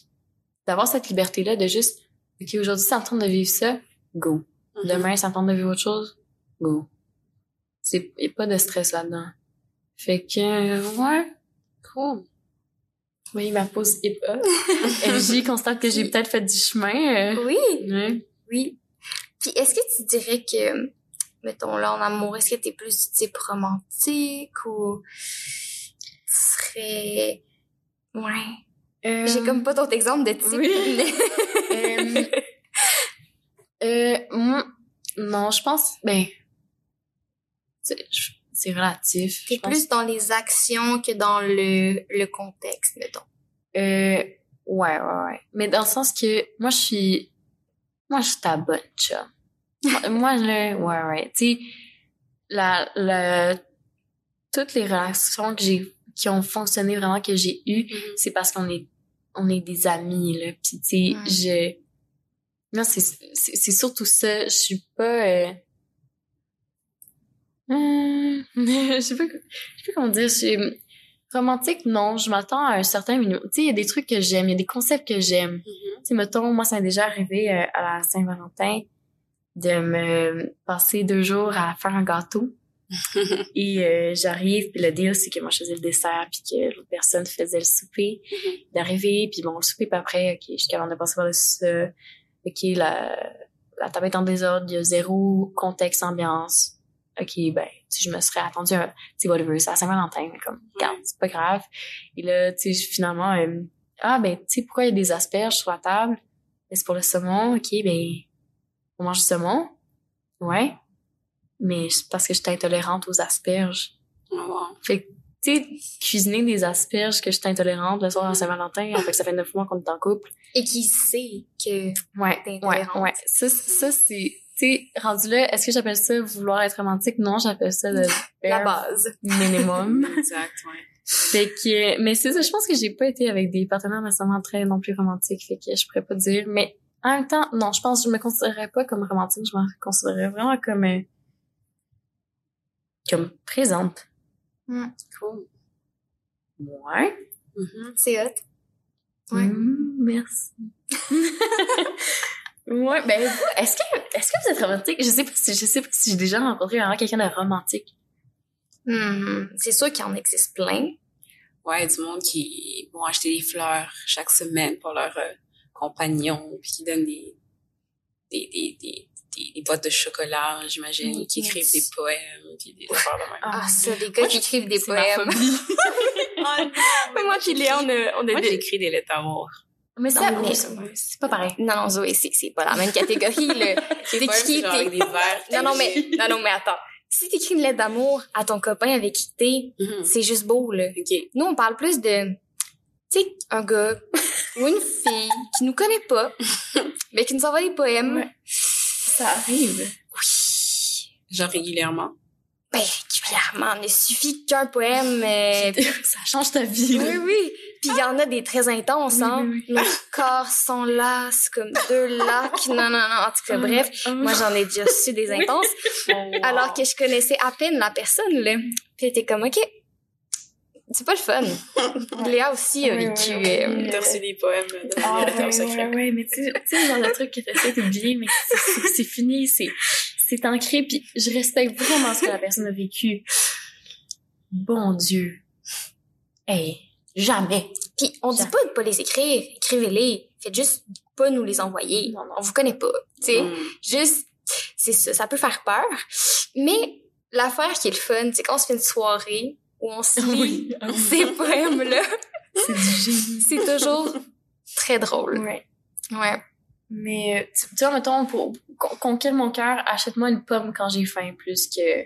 d'avoir cette liberté là de juste ok aujourd'hui ça me tente de vivre ça go Mhm. Demain, ça me tente de vivre autre chose? Go. C'est, y a pas de stress là-dedans. Fait que, euh, ouais. Cool. Oui, ma pause hip-hop. MJ constate que j'ai peut-être fait du chemin. euh. Oui, Ouais. oui. Puis est-ce que tu dirais que, mettons là en amour, est-ce que t'es plus du type romantique ou tu serais... Ouais. J'ai comme pas d'autres exemples de type. Oui. Euh, euh, non, je pense, ben, je- c'est relatif. T'es plus dans les actions que dans le, le contexte, mettons. Euh, ouais, ouais, ouais. Mais dans le sens que moi, je suis, moi, je suis ta bonne chum. moi, je, ouais, ouais. Tu sais, la, la, toutes les relations que j'ai, qui ont fonctionné vraiment, que j'ai eues, Mhm. c'est parce qu'on est, on est des amis, là. Puis, tu sais, Mm. je, non, c'est, c'est, c'est surtout ça. Je suis pas, euh, hum, je sais pas, je sais pas comment dire. Je suis, romantique, non. Je m'attends à un certain minimum. Tu sais, il y a des trucs que j'aime, il y a des concepts que j'aime. Mhm. Tu sais, mettons, moi, ça m'est déjà arrivé euh, à la Saint-Valentin de me passer deux jours à faire un gâteau. Et euh, j'arrive, puis le deal, c'est que moi, je faisais le dessert, puis que l'autre personne faisait le souper. D'arriver, puis bon, le souper, puis après, OK, jusqu'à on a passé par dessus ça. OK, la, la table est en désordre, il y a zéro contexte, ambiance. OK, ben, si je me serais attendue à, tu sais, whatever, c'est à Saint-Valentin, mais comme, regarde, c'est pas grave. Et là, tu sais, finalement, euh, ah, ben, tu sais, pourquoi il y a des asperges sur la table? Ben, c'est pour le saumon, OK, ben, on mange du saumon? Ouais. Mais c'est parce que j'étais intolérante aux asperges. Oh, wow. Fait que, tu sais, cuisiner des asperges que j'étais intolérante le soir à Saint-Valentin, fait que ça fait neuf mois qu'on est en couple. Et qui sait que Ouais, T'es ouais, intolérante. ouais. Ça, ça c'est, tu sais, rendu là, est-ce que j'appelle ça vouloir être romantique? Non, j'appelle ça le la base. minimum. Exact, ouais. fait que, mais c'est ça, je pense que j'ai pas été avec des partenaires nécessairement très non plus romantiques, fait que je pourrais pas dire, mais en même temps, non, je pense que je me considérerais pas comme romantique, je me considérerais vraiment comme, euh, comme présente. Hmm. Cool. Ouais. Mhm. C'est hot. Ouais. Mm, merci. ouais, ben, vous, est-ce que, est-ce que vous êtes romantique? Je sais pas si, je sais pas si j'ai déjà rencontré vraiment quelqu'un de romantique. Hmm. C'est sûr qu'il en existe plein. Ouais, du monde qui vont acheter des fleurs chaque semaine pour leur euh, compagnon, puis qui donnent des, des, des, des, des, des boîtes de chocolat, j'imagine, Oui, qui yes. écrivent des poèmes, puis des affaires de même. Ah, ça, les gars qui écrivent des ma poèmes. Mais moi puis Léa, on a, on a Moi, des... j'écris des lettres d'amour. Mais ça, mais- c'est pas pareil. Non, non, Zoé, c'est, c'est pas la même catégorie, avec t'es- des vers. Non, non, mais, non, non, mais attends. Si t'écris une lettre d'amour à ton copain avec qui t'es, Mhm. c'est juste beau, là. OK. Nous, on parle plus de, tu sais, un gars ou une fille qui nous connaît pas, mais qui nous envoie des poèmes. Ouais. Ça arrive. Oui. Genre régulièrement. Ben, clairement, il suffit qu'un poème, euh, ça change ta vie. là. Oui, oui. Puis il y en a des très intenses, Oui, hein. oui, oui. Nos corps sont là, c'est comme deux lacs. Non, non, non. En tout cas, bref, Ah, moi, j'en ai déjà su des Oui. intenses. Oh, Alors que je connaissais à peine la personne, là. Puis t'es comme, OK, c'est pas le fun. Léa aussi a Oui, vécu... oui, oui. euh, T'as reçu des poèmes de Ah, ouais, ouais, ouais, mais tu sais, le genre de truc que t'essaies d'oublier, mais c'est- fini, c'est c'est ancré, puis je respecte vraiment ce que la personne a vécu. Bon Dieu. Hey, jamais. Puis on dit Ça- pas de pas les écrire, écrivez-les. Faites juste pas nous les envoyer. Non, non. On vous connaît pas, tu sais. Mm. Juste, c'est ça, ça peut faire peur. Mais l'affaire qui est le fun, c'est quand on se fait une soirée où on se lit oui. ces poèmes-là, C'est toujours très drôle. Ouais. Ouais. Mais, euh, tu vois, mettons, pour con- conquérir mon cœur, achète-moi une pomme quand j'ai faim, plus que...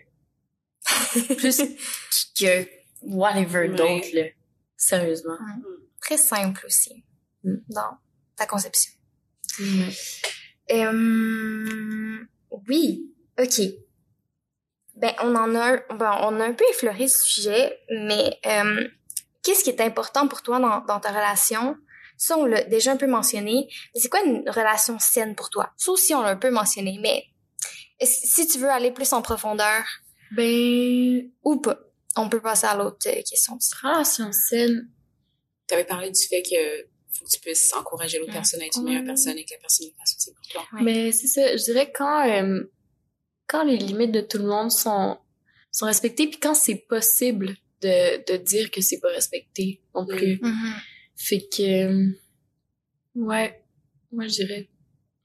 plus que whatever Ouais. d'autre, là. Sérieusement. Très simple aussi Mm. dans ta conception. Mm. Euh, oui, ok. Ben, on en a, ben, on a un peu effleuré ce sujet, mais euh, qu'est-ce qui est important pour toi dans, dans ta relation? Ça, on l'a déjà un peu mentionné. Mais c'est quoi une relation saine pour toi? Ça aussi, on l'a un peu mentionné, mais si tu veux aller plus en profondeur? Ben, ou pas, on peut passer à l'autre euh, question. relation saine, T'avais parlé du fait que faut que tu puisses encourager l'autre Mm. personne à être une meilleure personne et que la personne le fasse aussi pour toi. Ouais. Mais c'est ça, je dirais quand euh, quand les limites de tout le monde sont sont respectées puis quand c'est possible de de dire que c'est pas respecté non plus. Mhm. Fait que euh, ouais, moi je dirais.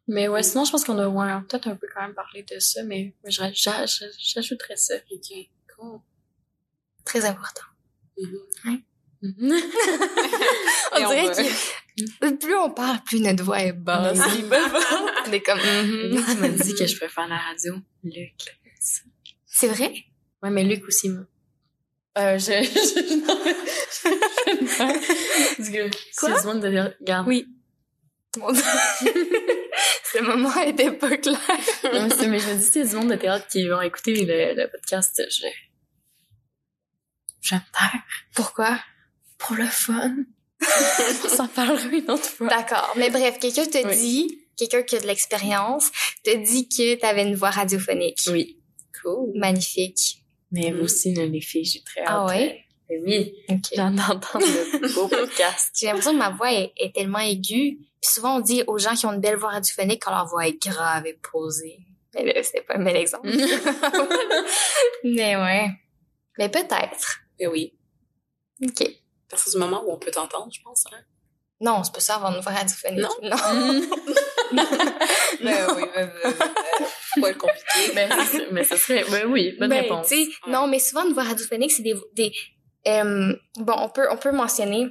Mais ouais, sinon je pense qu'on a ouais, peut-être un peu quand même parlé de ça, mais j'ajouterais ça. OK, cool. Très important. Mhm. Mhm. On dirait que plus on parle, plus notre voix est basse. On est comme... mhm. Luc m'a dit que je préfère la radio. Luc. C'est vrai? Ouais, mais Luc aussi, moi. Euh, je... je... non, mais- Parce que Quoi? c'est du monde de... Regarde. Oui. Ce moment était pas clair. Non, mais, c'est- mais je me dis, c'est du monde de théâtre qui vont écouter le, le podcast. Je... Je vais me taire. Pourquoi? Pour le fun. On s'en parlera une autre fois. D'accord. Mais bref, quelqu'un te Oui. dit, quelqu'un qui a de l'expérience, te dit que t'avais une voix radiophonique. Oui. Cool. Magnifique. Mais vous aussi, là, les filles, j'ai très hâte. Ah ouais? mais oui. Ok. J'ai hâte d'entendre le beau podcast. J'ai l'impression que ma voix est, est tellement aiguë. Puis souvent, on dit aux gens qui ont une belle voix radiophonique que leur voix est grave et posée. Mais là, c'était pas un bel exemple. Mais ouais. Mais peut-être. Ben oui. OK. À partir du moment où on peut t'entendre, je pense. Hein? Non, c'est pas ça avoir une voix radiophonique. Non? Non. Ben oui, ben, ben, ben, pas compliqué. mais, mais ça serait... Ben oui, bonne Ben, réponse. Non, mais souvent, une voix radiophonique, c'est des... des euh, bon, on peut, on peut mentionner...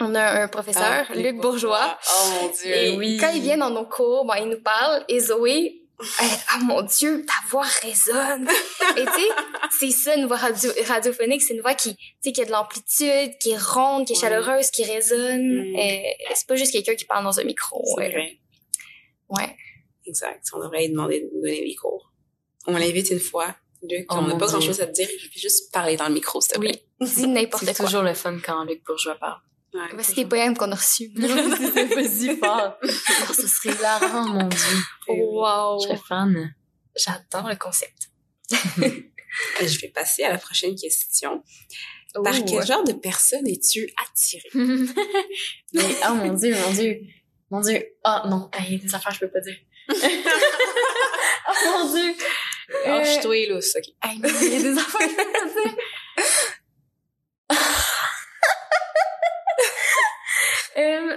On a un professeur, Ah, Luc Bourgeois. Oh mon dieu. Et oui. quand il vient dans nos cours, ben, il nous parle. Et Zoé, ah mon Dieu, ta voix résonne. et tu sais, c'est ça, une voix radio- radiophonique. C'est une voix qui, tu sais, qui a de l'amplitude, qui est ronde, qui est chaleureuse, qui résonne. Mm. Euh, c'est pas juste quelqu'un qui parle dans un micro. C'est vrai. Ouais. Exact. On devrait lui demander de nous donner des cours. On l'invite une fois. Luc, Oh on n'a pas Dieu. grand chose à te dire. Je vais juste parler dans le micro, s'il te plaît. Dis n'importe C'est quoi. toujours le fun quand Luc Bourgeois parle. Ouais, Voici les poèmes qu'on a reçus. c'est pas si fort. Oh, ce serait hilarant, mon dieu. wow. Je serais fan. J'adore le concept. Je vais passer à la prochaine question. Par Ouh. quel genre de personne es-tu attirée? Mais, oh mon dieu, mon dieu. Mon dieu. Ah, non. Ah, Il y a des affaires que je peux pas dire. oh mon dieu. Oh, Euh, je suis. Hey, mais il y a des affaires que je peux pas dire.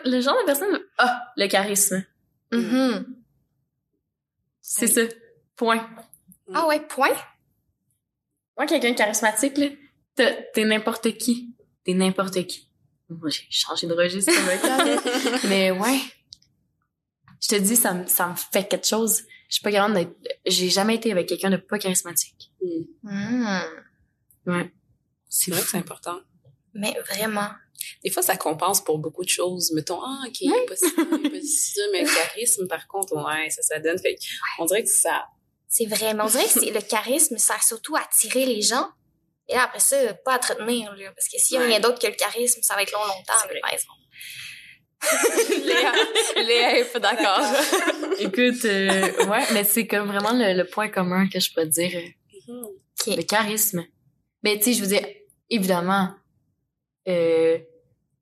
Le genre de personne, ah, le charisme. Mhm. C'est ça. Point. Ah ouais, point? Moi, quelqu'un de charismatique, là, t'es n'importe qui. T'es n'importe qui. Moi, j'ai changé de registre comme. Mais ouais. Je te dis, ça me, ça me fait quelque chose. Je suis pas capable d'être... J'ai jamais été avec quelqu'un de pas charismatique. Mhm. Ouais. C'est vrai que c'est important. Mais vraiment. Des fois, ça compense pour beaucoup de choses. Mettons, ah, OK, pas si ça, mais le charisme, par contre, ouais, ça, ça donne. Fait on dirait que ça... C'est vrai. Mais on dirait que c'est le charisme sert surtout à attirer les gens. Et là, après ça, pas à te retenir, là. Parce que s'il y a Ouais. rien d'autre que le charisme, ça va être long, longtemps, par exemple. Léa, Léa est pas d'accord. Écoute, euh, ouais, mais c'est comme vraiment le, le point commun que je pourrais te dire. euh, Mhm. Ok. Le charisme. Mais tu sais, je veux dire, évidemment, euh,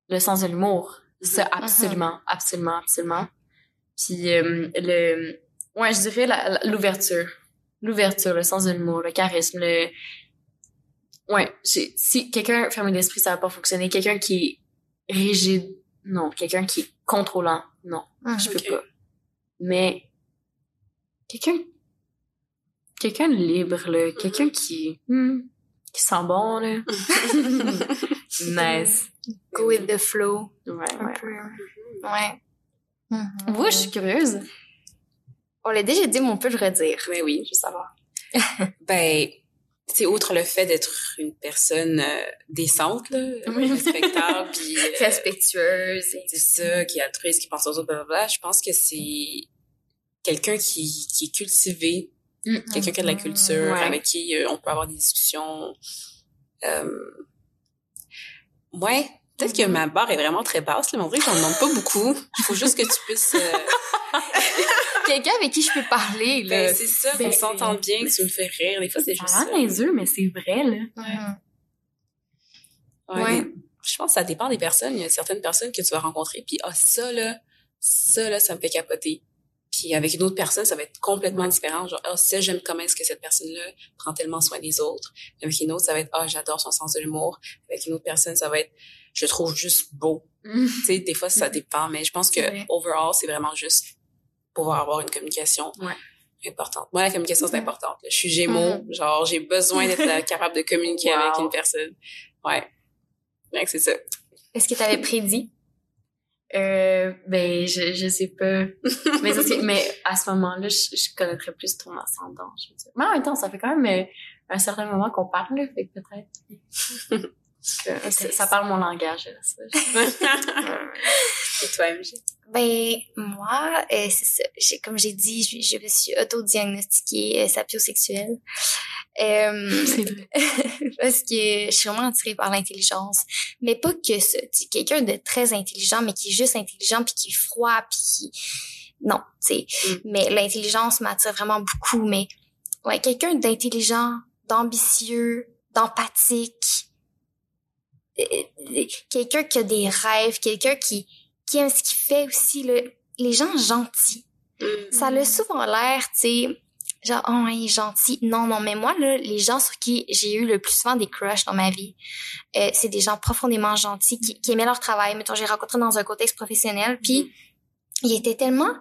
le sens de l'humour, ça, Mhm. absolument, absolument, absolument. Puis euh, le, ouais, je dirais l'ouverture, l'ouverture, le sens de l'humour, le charisme, le, ouais, si quelqu'un fermé d'esprit, ça va pas fonctionner. Quelqu'un qui est rigide, non. Quelqu'un qui est contrôlant, non. Je peux pas. Mais quelqu'un quelqu'un libre là, quelqu'un qui hmm, qui sent bon là. nice. Go with the flow. Ouais, ouais. Ouais. Moi, je suis curieuse. On l'a déjà dit, mais on peut le redire. Mais oui. Je veux savoir. Ben, c'est outre le fait d'être une personne euh, décente, là, Oui. respectable, puis euh, Respectueuse. et- c'est ça, qui est altruiste, qui pense aux autres, blablabla. Je pense que c'est quelqu'un qui, qui est cultivé, quelqu'un qui a de la culture, Ouais. avec qui euh, on peut avoir des discussions. Euh, ouais, peut-être que ma barre est vraiment très basse, là, mais en vrai, j'en demande pas beaucoup. Il faut juste que tu puisses... euh, Quelqu'un avec qui je peux parler, là. ben, c'est ça, Ben, qu'on s'entende bien, que tu me fais rire. Des fois, c'est juste a ça. l'air niaiseux, mais c'est vrai là. Mhm. Ouais. Ouais. Je pense que ça dépend des personnes. Il y a certaines personnes que tu vas rencontrer, puis ah, ça, là, ça, là, ça me fait capoter. Puis avec une autre personne, ça va être complètement différent. Genre, ah, ça, j'aime comment est-ce que cette personne-là prend tellement soin des autres. Avec une autre, ça va être, ah, j'adore son sens de l'humour. Avec une autre personne, ça va être, je trouve juste beau. Tu sais, des fois, ça dépend, mais je pense que, Ouais. overall, c'est vraiment juste pouvoir avoir une communication Ouais. importante. Moi, la communication, c'est important. Je suis gémeaux. Genre, j'ai besoin d'être capable de communiquer avec une personne. Ouais. Ouais, c'est ça. Est-ce que tu avais prédit? Euh, ben je je sais pas. mais ça, mais à ce moment-là, je, je connaîtrais plus ton ascendant, je veux dire. Mais en même temps, ça fait quand même euh, un certain moment qu'on parle, fait peut-être. ça, parle mon langage. Et toi, MJ? Ben, moi, euh, c'est Comme j'ai dit, je, je me suis autodiagnostiquée euh, sapiosexuelle. Euh, parce que je suis vraiment attirée par l'intelligence. Mais pas que ça. Quelqu'un de très intelligent, mais qui est juste intelligent, puis qui est froid, puis qui... Non, tu sais. Mm. Mais l'intelligence m'attire vraiment beaucoup. Mais ouais, quelqu'un d'intelligent, d'ambitieux, d'empathique. Euh, quelqu'un qui a des rêves, quelqu'un qui, qui aime ce qu'il fait aussi. Là. Les gens gentils. Ça a souvent l'air, tu sais, genre, oh, il est gentil. Non, non, mais moi, là, les gens sur qui j'ai eu le plus souvent des crushs dans ma vie, euh, c'est des gens profondément gentils qui, qui aimaient leur travail. Mettons, j'ai rencontré dans un contexte professionnel, puis ils étaient tellement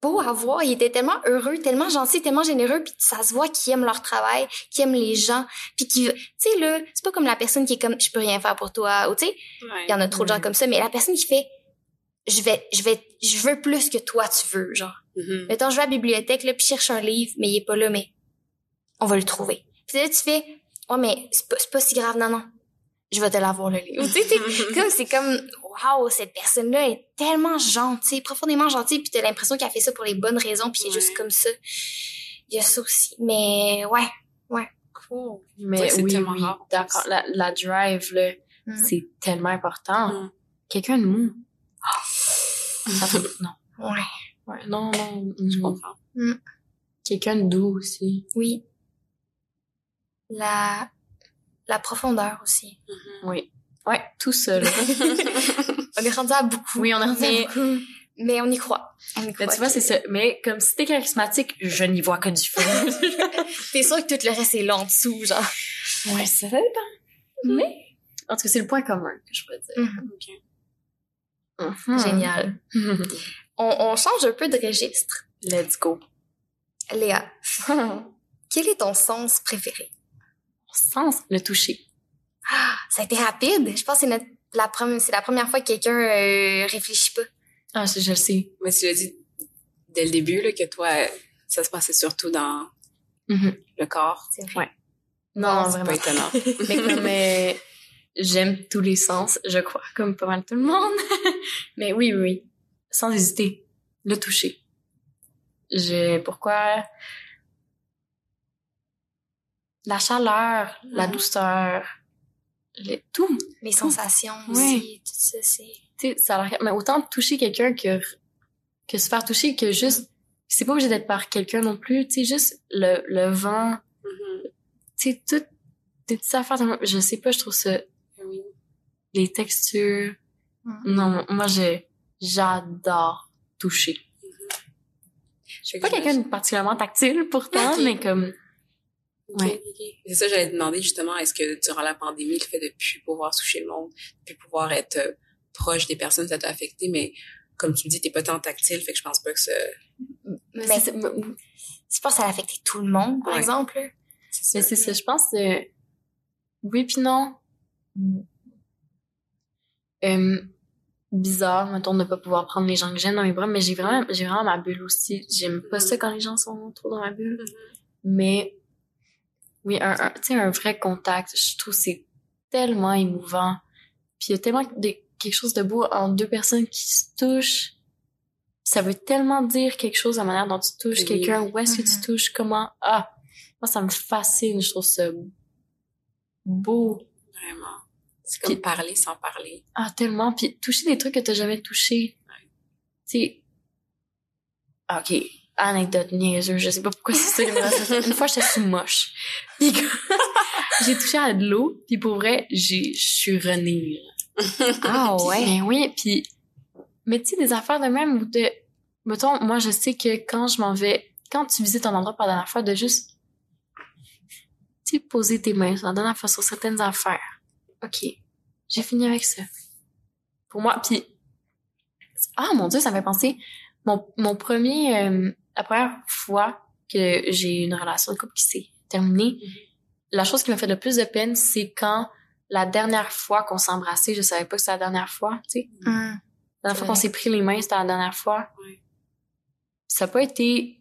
beaux à voir, ils étaient tellement heureux, tellement gentils, tellement généreux, puis ça se voit qu'ils aiment leur travail, qu'ils aiment les gens, puis qui, tu sais, là, c'est pas comme la personne qui est comme, je peux rien faire pour toi, ou tu sais, Ouais. il y en a trop de gens Ouais. comme ça, mais la personne qui fait, je vais, je vais, je veux plus que toi tu veux, genre. Mhm. Mettons, je vais à la bibliothèque, là, puis je cherche un livre, mais il est pas là, mais on va le trouver. Puis là, tu fais, oh, mais c'est pas, c'est pas si grave, non, non. Je vais te l'avoir, le livre. tu sais, c'est comme, c'est comme, waouh, cette personne-là est tellement gentille, profondément gentille, puis t'as l'impression qu'elle fait ça pour les bonnes raisons, puis elle est juste Ouais. comme ça. Il y a ça aussi. Mais, ouais. Cool. Mais Ouais, c'est oui, tellement oui, d'accord. La, la drive, là, Mhm. c'est tellement important. Mhm. Quelqu'un de mou. Ah, ça fait... Non. Ouais. Ouais, non, non. Je mhm. comprends. Quelqu'un de doux aussi. Oui. La, la profondeur aussi. Mhm. Oui. Ouais, tout seul. On est rendu à beaucoup. oui, on est rendu à Mais- beaucoup. Mais on y croit. On y Mais croit tu vois, que- c'est ça. Mais comme si t'es charismatique, je n'y vois que du feu. T'es sûr que tout le reste est là en dessous, genre? ouais, ça dépend. Mais, en tout cas, c'est le point commun que je pourrais dire. Ok. Mhm. Génial. On, on change un peu de registre. Let's go. Léa, quel est ton sens préféré? Sens, le toucher. Ah, ça a été rapide. Je pense que c'est la, première, c'est la première fois que quelqu'un euh, réfléchit pas. Ah, je, je le sais. Mais tu l'as dit dès le début, là, que toi, ça se passait surtout dans Mhm. le corps. C'est vrai. Ouais. Non, C'est vraiment. pas étonnant. Mais comme euh, j'aime tous les sens, je crois, comme pas mal tout le monde. Mais oui, oui, oui. Sans hésiter. Le toucher. Je, pourquoi? La chaleur, la Mhm. douceur, le, tout. Les sensations Ouais. aussi, tout ça, c'est... Tu sais, ça a l'air- mais autant toucher quelqu'un que, que se faire toucher que juste, c'est pas obligé d'être par quelqu'un non plus, tu sais, juste le, le vent, Mhm. tu sais, tout, des petites affaires, je sais pas, je trouve ça, Oui. les textures, Mhm. non, moi, je, j'adore toucher. Je suis pas quelqu'un de particulièrement tactile pourtant, mais comme, Ouais. C'est ça, j'allais te demander justement, est-ce que durant la pandémie, le fait de plus pouvoir toucher le monde, de plus pouvoir être euh, proche des personnes, ça t'a affecté, mais comme tu me dis, t'es pas tant tactile, fait que je pense pas que ça... Mais c'est- c'est- je pense que ça a affecté tout le monde, par Ouais. exemple. mais c'est ça, je pense, euh, oui puis non. Euh, bizarre, mettons, de pas pouvoir prendre les gens que j'aime dans mes bras, mais j'ai vraiment, j'ai vraiment ma bulle aussi. J'aime pas ça quand les gens sont trop dans ma bulle. Mais, oui, un, un- tu sais, un vrai contact, je trouve c'est tellement émouvant. Puis il y a tellement de, quelque chose de beau en deux personnes qui se touchent. Ça veut tellement dire quelque chose, la manière dont tu touches Oui. quelqu'un, où est-ce que tu touches, comment, ah, moi ça me fascine, je trouve ça beau. Vraiment. C'est comme Puis- parler sans parler. Ah, tellement. Puis toucher des trucs que t'as jamais touché. Tu sais. Ah, ok. Anecdote niaiseuse. Je sais pas pourquoi c'est ça qui me reste. Une fois, j'étais sous moche. Puis j'ai touché à de l'eau. Puis pour vrai, j'ai, je suis renée. Ah ouais. Ben oui. Puis, mais tu sais, des affaires de même où de, mettons, moi, je sais que quand je m'en vais, quand tu visites un endroit pour la dernière fois, de juste, tu sais, poser tes mains la dernière fois sur certaines affaires. OK. J'ai fini avec ça. Pour moi, puis ah mon dieu, ça m'a pensé mon mon premier euh, la première fois que j'ai eu une relation de couple qui s'est terminée, la chose qui m'a fait le plus de peine, c'est quand la dernière fois qu'on s'est embrassé, je savais pas que c'était la dernière fois, tu sais. Hum. La dernière fois qu'on s'est pris les mains, c'était la dernière fois. Ça a pas été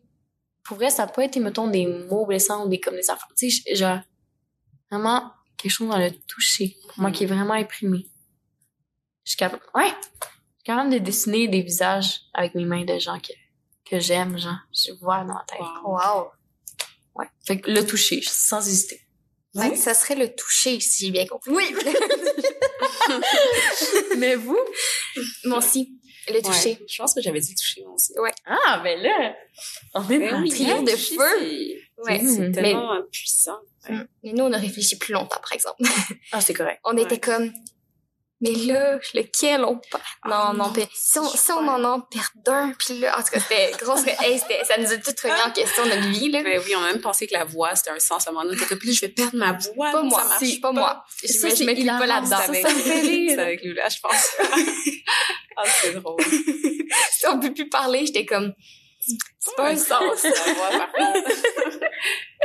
pour vrai, ça a pas été mettons des mots blessants ou des comme des affaires, tu sais, genre vraiment quelque chose dans le toucher, pour moi qui est vraiment imprimé. Je suis capable, ouais, je suis capable de dessiner des visages avec mes mains de gens que, que j'aime, genre, je vois dans la tête. Wow. Wow. Ouais. Fait que le toucher, sans hésiter. Ouais, ça serait le toucher, si j'ai bien compris. Oui. Mais vous? Moi aussi, le toucher. Ouais. Je pense que j'avais dit toucher moi aussi. Ah, ben là, on est Ben dans oui, le trio de toucher, feu. c'est- Ouais. Mm. C'est Mais- tellement puissant. Hum. Mais nous, on a réfléchi plus longtemps, par exemple. Ah, c'est correct. On Ouais. était comme, mais là, lequel on Ah Non, non, non, puis si on, si on en en perd un, puis là, en tout cas, c'était grosse, hey, ça nous a tout remis en question notre vie, là. Ben oui, on a même pensé que la voix, c'était un sens. À un moment donné, Puis là, je vais perdre ma voix. Pas non, moi, ça marche c'est pas moi. Je Ça, je m'inclus pas là-dedans. ça, ça me fait avec, rire. c'est avec Lula, je pense. ah, c'est drôle. Si on peut plus parler, j'étais comme, c'est pas un sens. La voix, par contre.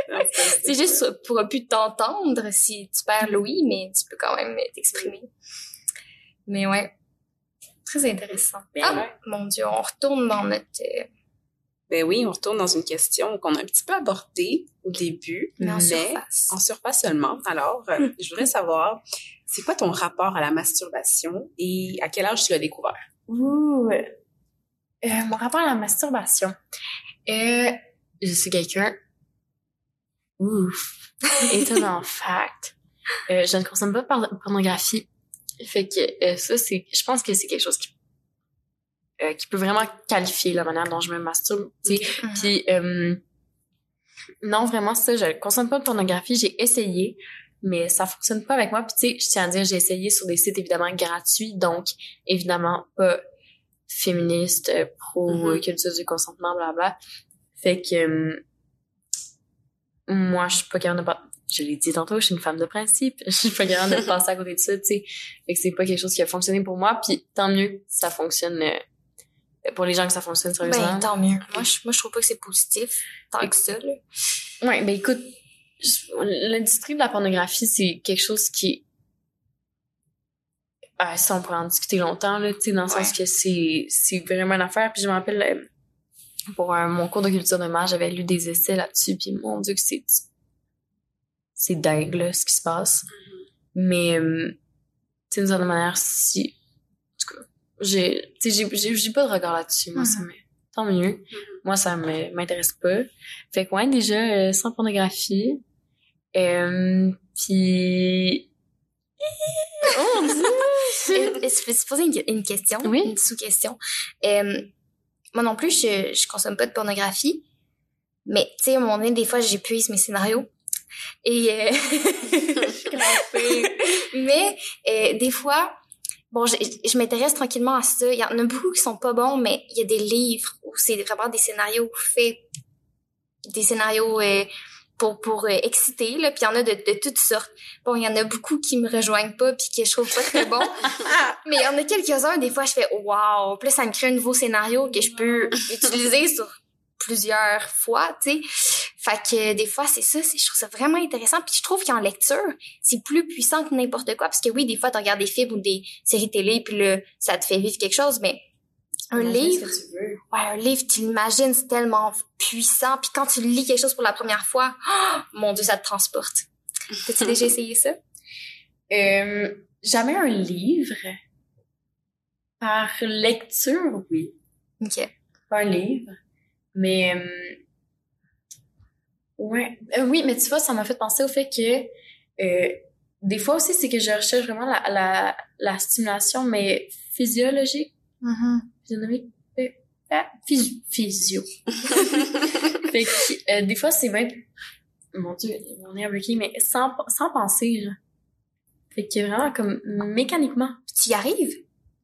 Non, C'est juste, tu pourras plus t'entendre si tu perds Louis, mais tu peux quand même t'exprimer. Mais ouais. Très intéressant. Ben ah, ouais. mon dieu, on retourne dans notre, euh, Ben oui, on retourne dans une question qu'on a un petit peu abordée au début, mais en mais surface. en surface seulement. Alors, euh, je voudrais savoir, c'est quoi ton rapport à la masturbation et à quel âge tu l'as découvert? Ouh. Euh, mon rapport à la masturbation. Euh, je suis quelqu'un. Ouf. Étonnant fact. Euh, je ne consomme pas de par- pornographie. Fait que euh, ça, c'est. Je pense que c'est quelque chose qui, euh, qui peut vraiment qualifier la manière dont je me masturbe. tu sais. Mhm. Puis euh, non, vraiment ça, je consomme pas de pornographie. J'ai essayé, mais ça fonctionne pas avec moi. Puis tu sais, je tiens à dire, j'ai essayé sur des sites évidemment gratuits, donc évidemment pas féministe, euh, pro Mhm. culture du consentement, blabla. Fait que euh, moi, je suis pas capable de. Je l'ai dit tantôt, je suis une femme de principe. Je suis pas capable de passer à côté de ça, tu sais. Fait que c'est pas quelque chose qui a fonctionné pour moi. Puis tant mieux, ça fonctionne euh, pour les gens que ça fonctionne sérieusement. Ben, tant mieux. Moi, je, moi, je trouve pas que c'est positif tant que ça, là. Ouais, ben écoute, l'industrie de la pornographie, c'est quelque chose qui ah, ça, on pourrait en discuter longtemps, là, tu sais, dans le sens que c'est, c'est vraiment une affaire. Puis je me rappelle, euh, pour euh, mon cours de culture de marge, j'avais lu des essais là-dessus, puis mon Dieu, que c'est, c'est dingue, là, ce qui se passe. Mais, euh, tu sais, d'une certaine manière, si, en tout cas, j'ai, tu sais, j'ai, j'ai, j'ai pas de regard là-dessus, moi, ça me, tant mieux. Moi, ça me, m'intéresse pas. Fait que, ouais, déjà, euh, sans pornographie. Euh, puis... Oh mon Dieu! Je vais te poser une, une question, Oui. une sous-question. Euh, moi non plus, je, je consomme pas de pornographie, mais tu sais, à un moment donné, des fois, j'épuise mes scénarios. Et euh, mais euh, des fois, bon, je, je m'intéresse tranquillement à ça. Il y en a beaucoup qui sont pas bons, mais il y a des livres où c'est vraiment des scénarios faits, des scénarios euh, pour pour euh, exciter là. Puis il y en a de, de toutes sortes. Bon, il y en a beaucoup qui me rejoignent pas puis que je trouve pas très bons. mais il y en a quelques-uns, des fois, je fais wow. Puis là, ça me crée un nouveau scénario que je peux utiliser sur plusieurs fois, tu sais. Fait que des fois, c'est ça, c'est, je trouve ça vraiment intéressant. Puis je trouve qu'en lecture, c'est plus puissant que n'importe quoi. Parce que oui, des fois, tu regardes des films ou des séries télé, puis là, ça te fait vivre quelque chose, mais un livre, ouais, un livre, tu l'imagines, c'est tellement puissant. Puis quand tu lis quelque chose pour la première fois, oh, mon Dieu, ça te transporte. T'as-tu déjà essayé ça? Euh, jamais un livre. Par lecture, oui. OK. Pas un livre. Mais... euh, ouais. Euh, oui, mais tu vois, ça m'a fait penser au fait que... euh, des fois aussi, c'est que je recherche vraiment la, la, la stimulation, mais physiologique. Physionomique, euh, ah, physio. physio. fait que, euh, des fois, c'est même, mon dieu, on est un bloqué, mais sans, sans penser, genre. Fait que vraiment, comme, mécaniquement. Tu y arrives?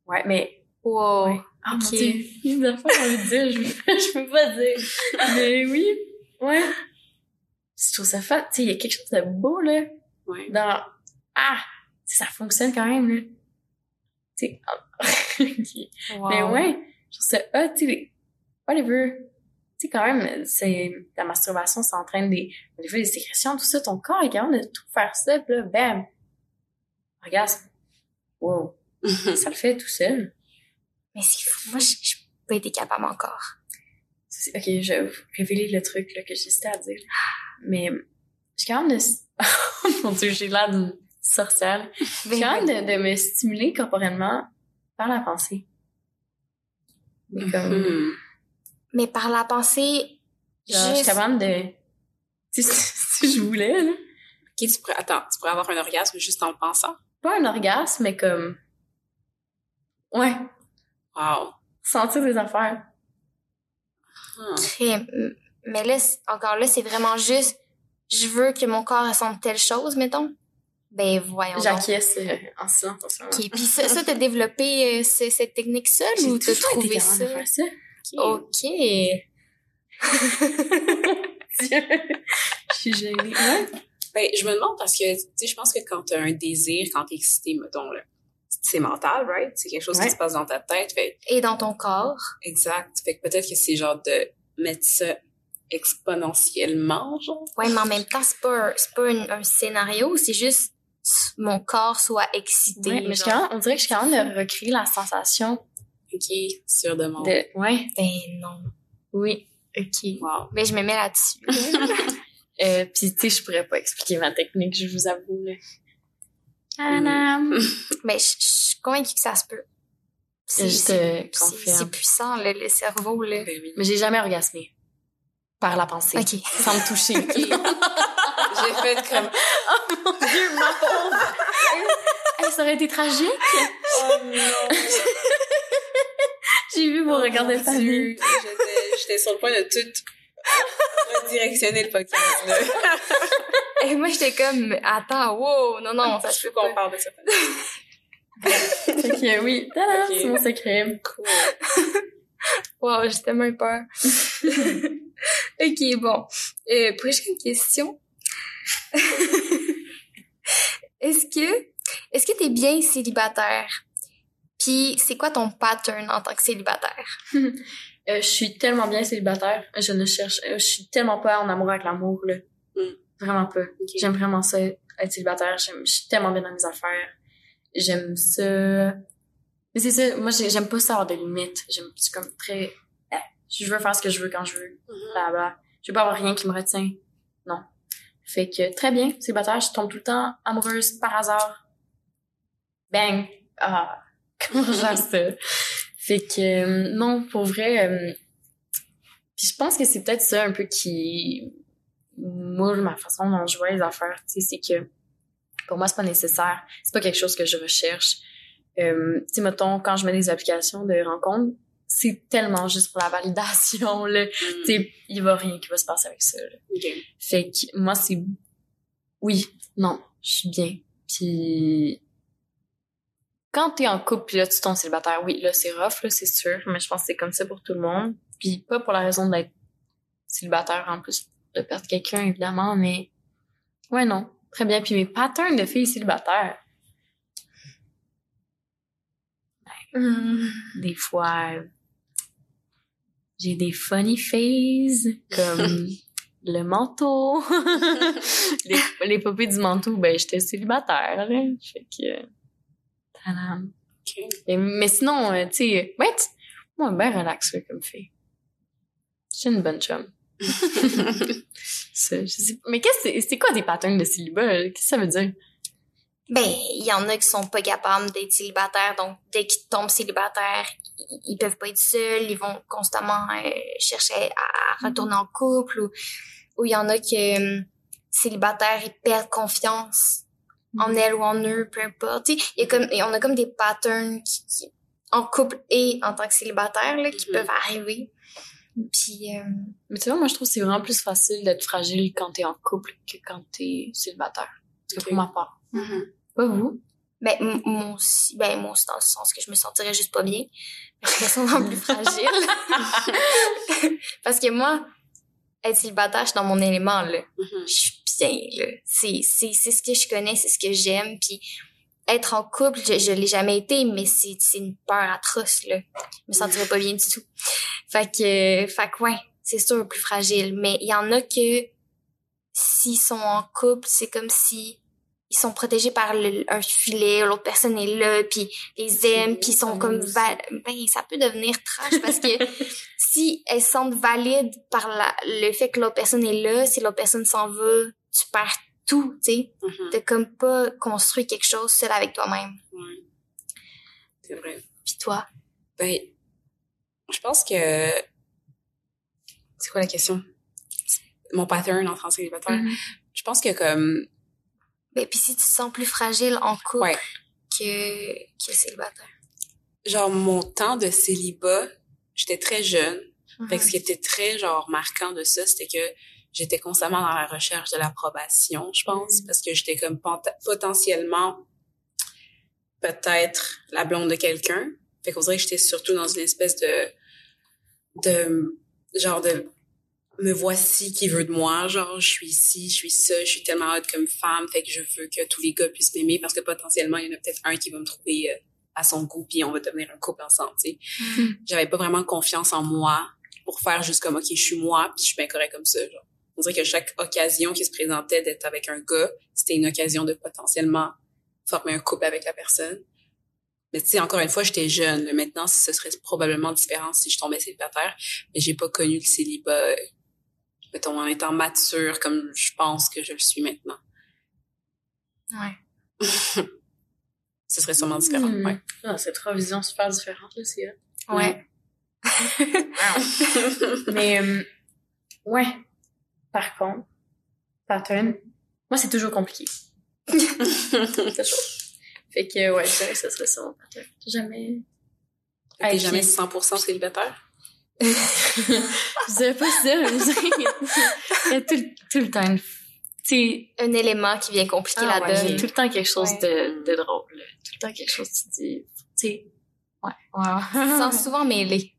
Ouais, mais, Wow. ouais. Ah, Ok. mon dieu. J'ai envie de dire, je, je peux pas dire. Mais oui, ouais. Je trouve ça fait, tu sais, il y a quelque chose de beau, là, Ouais. dans, ah, ça fonctionne quand même, là. Tu sais, ah. Mais ouais, je trouve ça hot, tu sais, whatever. Tu sais, quand même, c'est, la masturbation, ça entraîne des, des fois, des sécrétions, tout ça, ton corps est capable de tout faire ça, pis là, bam! Orgasme. Wow. ça le fait tout seul. Mais c'est fou. Moi, je je suis pas été capable encore. Ok, je vais vous révéler le truc, là, que j'hésitais à dire. Mais, je suis capable de, oh mon dieu, j'ai l'air d'une sorcière. là. Je suis capable de, de me stimuler corporellement par la pensée. Mais comme, Hmm. Mais par la pensée, Genre, je suis juste... capable de... Si, si je voulais, là. Ok, tu pourrais, attends, tu pourrais avoir un orgasme juste en le pensant? Pas un orgasme, mais comme... Ouais, Wow. sentir des affaires. Hmm. Mais là, encore là, c'est vraiment juste, je veux que mon corps ressente telle chose, mettons. Ben, voyons. J'acquiesce euh, en silence. OK. Puis ça, ça t'as développé euh, ce- cette technique seule ou t'as été trouvé de ça? faire ça. OK. Dieu. Je suis gênée. Ouais. Ben, je me demande parce que, tu sais, je pense que quand t'as un désir, quand t'es excité, mettons, là, c'est mental, right? C'est quelque chose Ouais. qui se passe dans ta tête. Fait, Et dans ton corps. exact. Fait que peut-être que c'est genre de mettre ça exponentiellement, genre. Ouais, mais en même temps, c'est pas, pas un, un scénario, c'est juste mon corps soit excité. Ouais, mais je on dirait que je suis capable de recréer la sensation Ok, sur demande. de... Ouais, Ben non. oui. OK. Wow. Ben, je me mets là-dessus. Euh, puis tu sais, je pourrais pas expliquer ma technique, je vous avoue. Là. Tadam! Mais je suis convaincue que ça se peut. C'est Je te c'est- puissant, le, le cerveau, là. Ben oui. Mais j'ai jamais orgasmé. Par la pensée. OK. Sans me toucher. J'ai fait comme, Mon Dieu, ma pauvre! Hey, ça aurait été tragique. oh non. J'ai vu mon regard de Mon famille. Dieu, J'étais, sur le point de tout redirectionner le podcast. Et moi, j'étais comme, attends, wow, non, non, ça se peut qu'on parle de ça. Que oui, tada, Ok. c'est mon secret. Cool. Wow, j'ai tellement eu peur. OK, bon. Euh, prochaine question. est-ce que, est-ce que t'es bien célibataire? Puis, c'est quoi ton pattern en tant que célibataire? Euh, je suis tellement bien célibataire. Je ne cherche, euh, je suis tellement pas en amour avec l'amour, là. Mm. Vraiment pas. J'aime vraiment ça, être célibataire. J'aime, je suis tellement bien dans mes affaires. J'aime ça. Mais c'est ça, moi, j'ai- j'aime pas ça avoir de limites. J'aime, je suis comme très, je veux faire ce que je veux quand je veux. Mhm. Bla bla. Je veux pas avoir rien qui me retient. Non. Fait que, très bien, célibataire, je tombe tout le temps amoureuse par hasard. Bang! Ah! Comment je gère ça? Fait que, euh, non, pour vrai, euh, puis je pense que c'est peut-être ça un peu qui moule ma façon dont je vois les affaires, tu sais, c'est que pour moi, c'est pas nécessaire. C'est pas quelque chose que je recherche. Euh, tu sais, mettons, quand je mets des applications de rencontres, c'est tellement juste pour la validation, là. Tu sais, il va rien qui va se passer avec ça, là. Fait que moi, c'est... Oui, non, je suis bien. Puis... Quand t'es en couple, puis là, tu tombes célibataire, oui, là, c'est rough, là, c'est sûr. Mais je pense que c'est comme ça pour tout le monde. Puis pas pour la raison d'être célibataire, en plus de perdre quelqu'un, évidemment, mais... Ouais, non. Très bien. Puis mes patterns de filles célibataires, des fois, j'ai des funny phases, comme le manteau. les, les poupées du manteau, ben, j'étais célibataire, là. Fait que... tadam. Ok. Et- mais sinon, euh, tu sais, ouais, moi, ben relax, comme fille. Je suis une bonne chum. Ça, je sais- Mais qu'est-ce que c'est, quoi des patterns de célibat? Qu'est-ce que ça veut dire? Ben, il y en a qui sont pas capables d'être célibataires, donc dès qu'ils tombent célibataires, ils, ils peuvent pas être seuls, ils vont constamment euh, chercher à, à retourner en couple, ou ou il y en a qui euh, célibataires, ils perdent confiance en elles ou en eux, peu importe. Tu sais, il y a comme, on a comme des patterns qui, qui- en couple et en tant que célibataire là, qui Mhm. peuvent arriver. Puis euh, Mais tu vois, moi, je trouve que c'est vraiment plus facile d'être fragile quand t'es en couple que quand t'es célibataire. Parce que Ok. pour ma part. Mhm. Pas vous? Ben, m- moi aussi, ben, aussi, dans le sens que je me sentirais juste pas bien. Je serais sûrement plus fragile. Parce que moi, être célibataire, je suis dans mon élément, là. Mhm. Je suis bien, là. C'est, c'est, c'est ce que je connais, c'est ce que j'aime. Puis, être en couple, je, je l'ai jamais été, mais c'est, c'est une peur atroce, là. Je me sentirais pas bien du tout. Fait que, fait que, ouais, c'est sûr, plus fragile. Mais il y en a que, s'ils sont en couple, c'est comme si ils sont protégés par le- un filet, l'autre personne est là, puis les aime, puis ils sont comme ben ça peut devenir trash parce que si elles se sentent valides par la, le fait que l'autre personne est là, si l'autre personne s'en va, tu perds tout, tu sais. T'as comme pas construit quelque chose seul avec toi-même. Ouais. C'est vrai. Puis toi, Ben, je pense que. C'est quoi la question? Mon pattern en célibataire. Mhm. Je pense que comme. Ben puis si tu te sens plus fragile en couple Ouais. que que célibataire. Genre, mon temps de célibat, j'étais très jeune. Fait que ce Mhm. qui était très, genre, marquant de ça, c'était que j'étais constamment dans la recherche de l'approbation, je pense, Mhm. parce que j'étais comme potentiellement peut-être la blonde de quelqu'un. Fait qu'on dirait que j'étais surtout dans une espèce de, de, genre de, me voici qui veut de moi, genre, je suis ici, je suis ça, je suis tellement hot comme femme, fait que je veux que tous les gars puissent m'aimer parce que potentiellement, il y en a peut-être un qui va me trouver euh, à son goût puis on va devenir un couple ensemble, tu sais Mhm. j'avais pas vraiment confiance en moi pour faire juste comme ok je suis moi puis je suis bien correct comme ça genre. on dirait que chaque occasion qui se présentait d'être avec un gars c'était une occasion de potentiellement former un couple avec la personne mais tu sais encore une fois j'étais jeune maintenant ce serait probablement différent si je tombais célibataire mais j'ai pas connu le célibat euh, mettons en étant mature comme je pense que je le suis maintenant Ouais. ce serait sûrement différent Hmm. ouais Ah, c'est trois visions super différentes, là, c'est hot. Ouais. Mais, euh, ouais. Par contre, pattern, moi, c'est toujours compliqué. Toujours. Fait que, ouais, je dirais que ce serait ça mon pattern. Jamais. T'es jamais 100% célibataire? Je dirais pas ça, mais je dirais il y a tout, tout le temps sais, Un élément qui vient compliquer ah, la ouais, il y a donne. tout le temps quelque chose Ouais. de, de drôle. là. Tout le temps quelque chose, tu dis. Tu sais. Ouais. Ouais. sens souvent mêlé.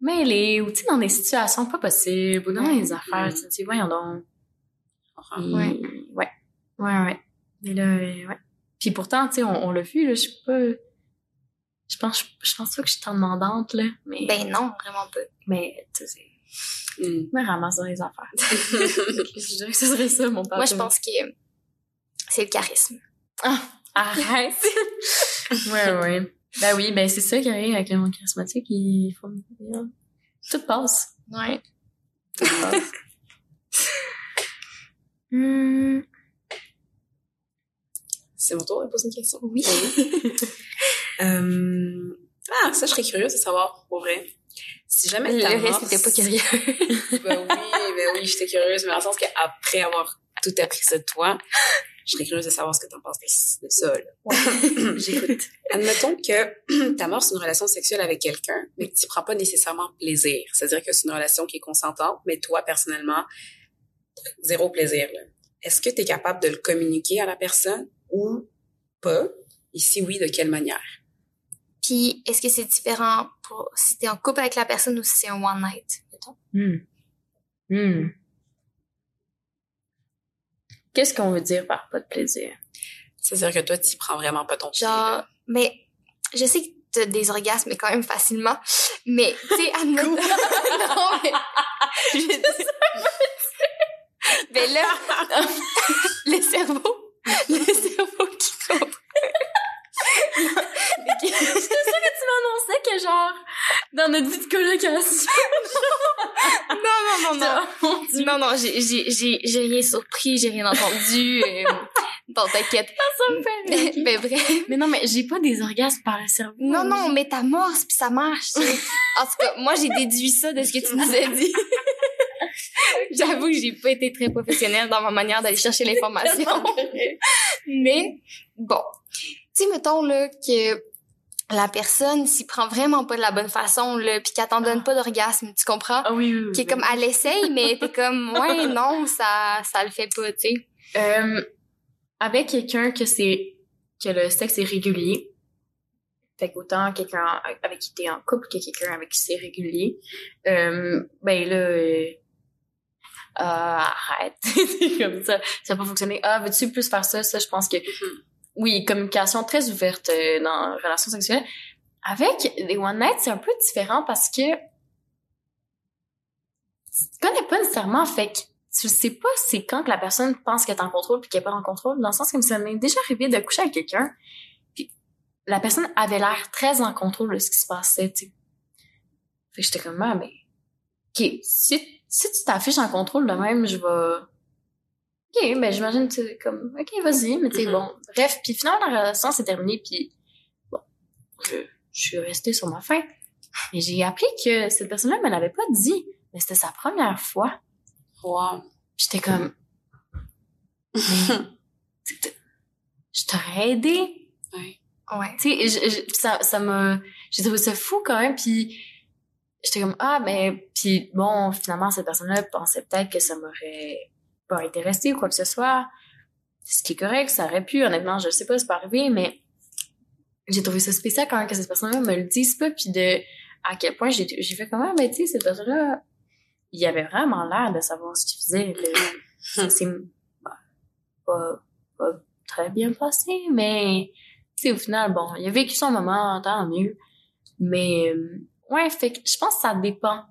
mêlé ou tu sais dans des situations pas possibles ou dans des affaires tu dis voyons donc. Et- Ouais. ouais. Ouais, ouais. Mais là, euh, ouais. Puis pourtant, tu sais, on, on l'a vu, là, je sais pas... Je pense, je pense pas que je suis tant demandante, là, mais... Ben non, vraiment pas. mais, tu sais, Mm. je me ramasse dans les affaires. je dirais que ce serait ça, mon papa. Moi, je pense que c'est le charisme. Arrête! ouais, ouais. Ben oui, ben c'est ça qui arrive avec le monde charismatique, il faut... Tout passe. Ouais. Tout passe. Hmm. C'est mon tour de poser une question. Oui. Euh, Ah, ça, je serais curieuse de savoir, pour vrai. Si jamais Le reste, c'était pas curieux. Ben oui, ben oui, j'étais curieuse, mais dans le sens qu'après avoir tout appris ça de toi, je serais curieuse de savoir ce que t'en penses de, de ça, là. J'écoute. Admettons que ta mort, c'est une relation sexuelle avec quelqu'un, mais que tu prends pas nécessairement plaisir. C'est-à-dire que c'est une relation qui est consentante, mais toi, personnellement, zéro plaisir, là. Est-ce que tu es capable de le communiquer à la personne ou pas? Et si oui, de quelle manière? Puis, est-ce que c'est différent pour si t'es en couple avec la personne ou si c'est un one night, mettons? Hmm. Hmm. Qu'est-ce qu'on veut dire par pas de plaisir? C'est-à-dire que toi, tu prends vraiment pas ton pied, là. Genre, mais je sais que t'as des orgasmes quand même facilement, mais tu sais, admettons... non, mais... Je dis... ben là, le cerveau, le cerveau qui comprend. C'est ça que tu m'annonçais que genre, dans notre vie de colocation. Non, non, non, non. Dieu. Non, non, j'ai, j'ai, j'ai, rien surpris, j'ai rien entendu. Euh, bon, t'inquiète. Ça me fait rire. Ben, bref. Mais non, mais j'ai pas des orgasmes par le cerveau. Non, non, mais t'amorces puis ça marche. En tout cas, moi, j'ai déduit ça de ce que tu nous as dit. J'avoue que j'ai pas été très professionnelle dans ma manière d'aller chercher l'information. mais, bon. Tu sais, mettons, là, que la personne s'y prend vraiment pas de la bonne façon, là, puis qu'elle t'en donne pas d'orgasme, tu comprends? Ah oui, oui, oui. Qui est comme, elle essaye, mais t'es comme, ouais, non, ça, ça le fait pas, tu sais. Euh, avec quelqu'un que c'est que le sexe est régulier. Fait qu'autant quelqu'un avec qui t'es en couple que quelqu'un avec qui c'est régulier. Euh, ben là, euh, arrête. c'est comme ça. Ça va pas fonctionner. Ah, veux-tu plus faire ça? Ça, je pense que oui, communication très ouverte euh, dans relation sexuelle. Avec les one night, c'est un peu différent parce que tu connais pas nécessairement, fait que tu sais pas c'est quand que la personne pense qu'elle est en contrôle puis qu'elle est pas en contrôle. Dans le sens que ça m'est déjà arrivé de coucher avec quelqu'un, puis la personne avait l'air très en contrôle de ce qui se passait, tu sais. Fait que j'étais comme, ah, mais, ok, si, si tu t'affiches en contrôle de même, je vais, ok, ben j'imagine, tu comme, ok, vas-y, mais tu sais, Mhm. bon, bref, puis finalement la relation s'est terminée, puis bon, je, je suis restée sur ma faim. Mais j'ai appris que cette personne-là me l'avait pas dit, mais c'était sa première fois. Wow. J'étais comme, je t'aurais aidé. Ouais. Ouais. Tu sais, ça, ça m'a, j'ai trouvé ça fou quand même, puis j'étais comme, ah, ben, puis bon, finalement, cette personne-là pensait peut-être que ça m'aurait pas intéressé ou quoi que ce soit. Ce qui est correct, ça aurait pu, honnêtement, je sais pas, c'est pas arrivé, mais j'ai trouvé ça spécial quand même que cette personne-là me le dise pas, puis de à quel point j'ai fait comment, ben, tu sais, cette personne-là, il avait vraiment l'air de savoir ce qu'il faisait. Ça s'est bah, pas, pas très bien passé, mais tu sais, au final, bon, il a vécu son moment, tant mieux. Mais, ouais, fait que je pense que ça dépend.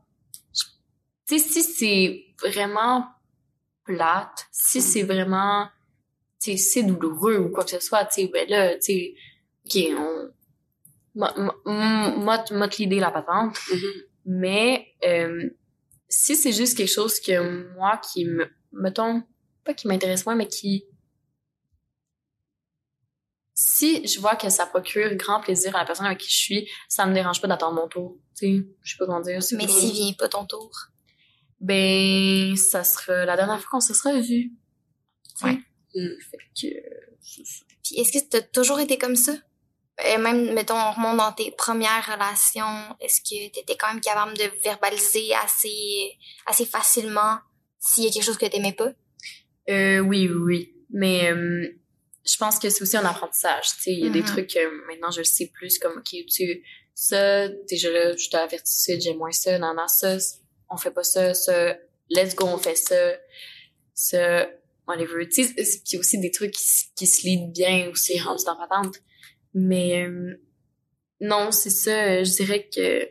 Tu sais, si c'est vraiment plate, si c'est vraiment, tu sais, c'est douloureux ou quoi que ce soit, tu sais, ben là, tu sais, ok, on, m'a- l'idée la patente, Mhm. mais euh, si c'est juste quelque chose que moi qui me mettons pas qui m'intéresse moins mais qui si je vois que ça procure grand plaisir à la personne avec qui je suis ça me dérange pas d'attendre mon tour tu sais je sais pas comment dire Mais s'il vient pas ton tour. Ben ça sera la dernière fois qu'on se sera vu Ouais. Mm. fait que. Puis est-ce que t'as toujours été comme ça? Et même, mettons, on remonte dans tes premières relations, est-ce que t'étais quand même capable de verbaliser assez, assez facilement s'il y a quelque chose que t'aimais pas? Euh, oui, oui. Mais euh, je pense que c'est aussi un apprentissage. Tu sais, il y a des Mhm. trucs que maintenant je le sais plus comme ok, tu ça déjà là, je t'ai averti j'ai moins ça, non non ça, on fait pas ça, ça, let's go, on fait ça, ça. whatever. Tu sais, puis aussi des trucs qui, se lient bien aussi rendus dans ma tente. Mais euh, non, c'est ça, je dirais que...